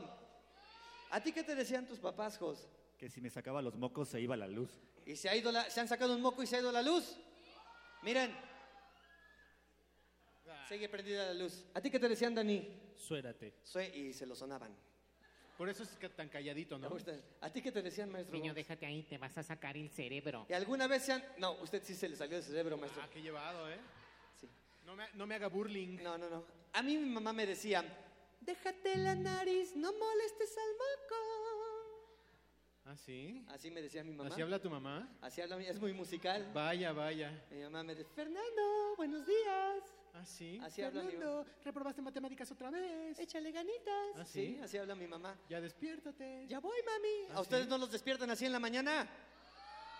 ¿A ti qué te decían tus papás, Jos? Que si me sacaba los mocos se iba la luz. ¿Y se, ha ido la- se han sacado un moco y se ha ido la luz? Miren. Sigue prendida la luz. ¿A ti qué te decían, Dani? Suérate. Sue- y se lo sonaban. Por eso es tan calladito, ¿no? ¿A ti qué te decían, maestro? Niño, déjate ahí, te vas a sacar el cerebro. ¿Y alguna vez se han...? No, usted sí se le salió el cerebro, maestro. Ah, qué llevado, ¿eh? Sí. No me, no me haga burling. No, no, no. A mí mi mamá me decía, déjate la nariz, no molestes al moco. ¿Ah, sí? Así me decía mi mamá. ¿Así habla tu mamá? Así habla mi... Es muy musical. Vaya, vaya. Mi mamá me dice, Fernando, buenos días. ¿Ah, sí? Así habla mi Fernando, reprobaste matemáticas otra vez. Échale ganitas. ¿Ah, sí? así habla mi mamá. Ya despiértate. Ya voy, mami. ¿Ah, ¿A ustedes sí? no los despiertan así en la mañana?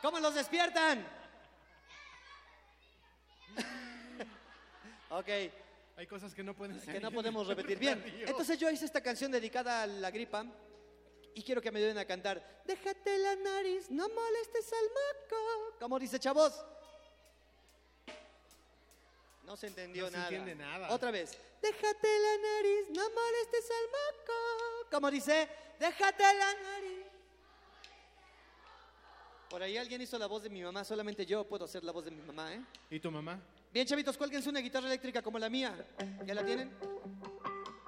¿Cómo los despiertan? Ok, Hay cosas que no pueden que no podemos repetir. Bien, entonces yo hice esta canción dedicada a la gripa y quiero que me ayuden a cantar. Déjate la nariz, no molestes al moco. ¿Cómo dice, chavos? No se entendió No se nada. entiende nada. Otra vez. Déjate la nariz, no molestes al moco. ¿Cómo dice? Déjate la nariz. Por ahí alguien hizo la voz de mi mamá, solamente yo puedo hacer la voz de mi mamá, ¿eh? ¿Y tu mamá? Bien, chavitos, cuélguense una guitarra eléctrica como la mía. ¿Ya la tienen?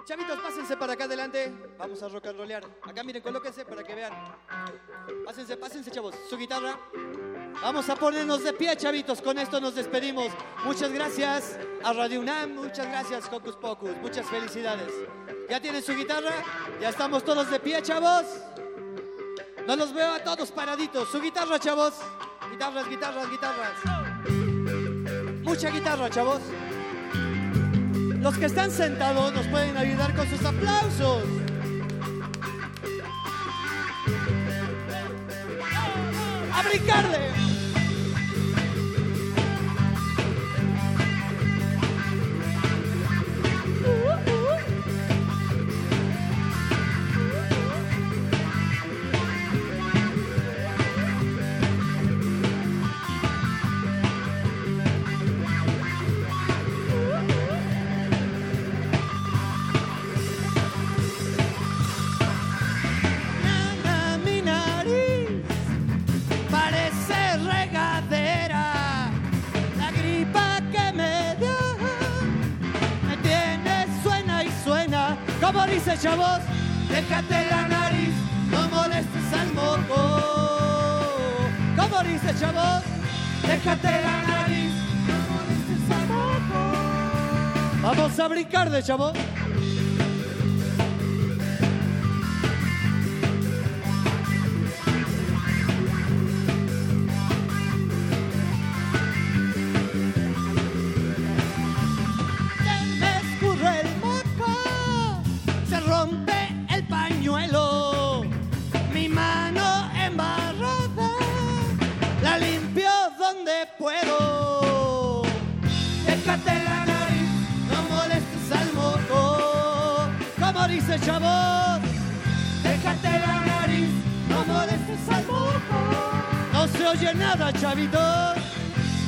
Chavitos, pásense para acá adelante. Vamos a rock and rollear. Acá miren, colóquense para que vean. Pásense, pásense, chavos. Su guitarra. Vamos a ponernos de pie, chavitos. Con esto nos despedimos. Muchas gracias a Radio UNAM. Muchas gracias, Hocus Pocus. Muchas felicidades. ¿Ya tienen su guitarra? ¿Ya estamos todos de pie, chavos? No los veo a todos paraditos. Su guitarra, chavos. Guitarras, guitarras, guitarras. Mucha guitarra, chavos. Los que están sentados nos pueden ayudar con sus aplausos. ¡A! Como dice chavos, déjate la nariz, no molestes al moco. Como dice chavos, déjate la nariz, no molestes al moco. Vamos a brincar de chavos. Chavos. Déjate la nariz, no molestes al moco. No se oye nada, chavitos.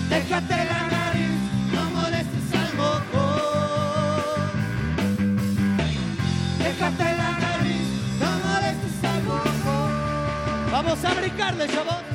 Déjate la nariz, no molestes al moco. Déjate la nariz, no molestes al moco. Vamos a brincarle, chavos.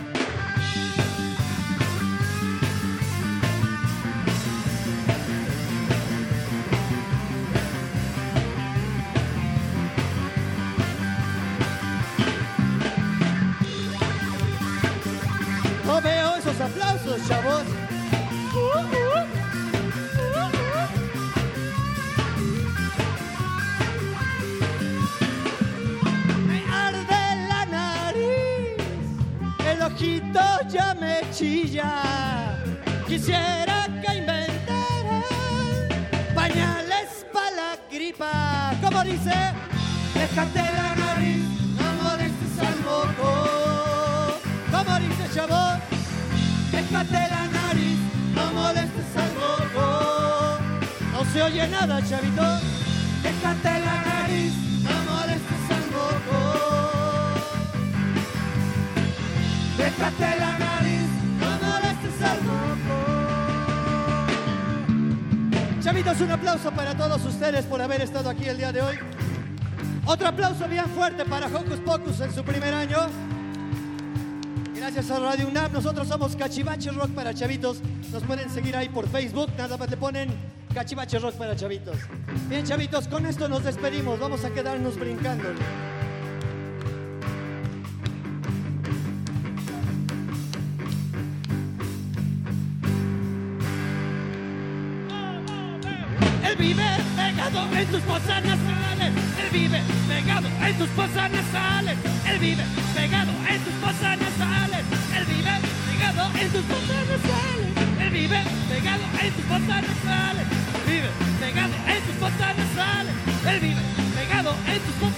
Quisiera que inventaran pañales para la gripa. Como dice, déjate la nariz, no molestes al moco. Como dice chavo, déjate la nariz, no molestes al moco. No se oye nada, chavito. Déjate la nariz, no molestes al moco. Déjate la nariz, Chavitos, un aplauso para todos ustedes por haber estado aquí el día de hoy. Otro aplauso bien fuerte para Hocus Pocus en su primer año. Gracias a Radio UNAM, nosotros somos Cachivache Rock para Chavitos. Nos pueden seguir ahí por Facebook, nada más le ponen Cachivache Rock para Chavitos. Bien, Chavitos, con esto nos despedimos, vamos a quedarnos brincando. En tus fosas nasales. Él vive pegado en tus fosas nasales. Él vive pegado en tus fosas nasales. Él vive pegado en tus fosas nasales. Él vive pegado en tus fosas nasales. Vive pegado en tus fosas nasales. Él vive pegado en tus fosas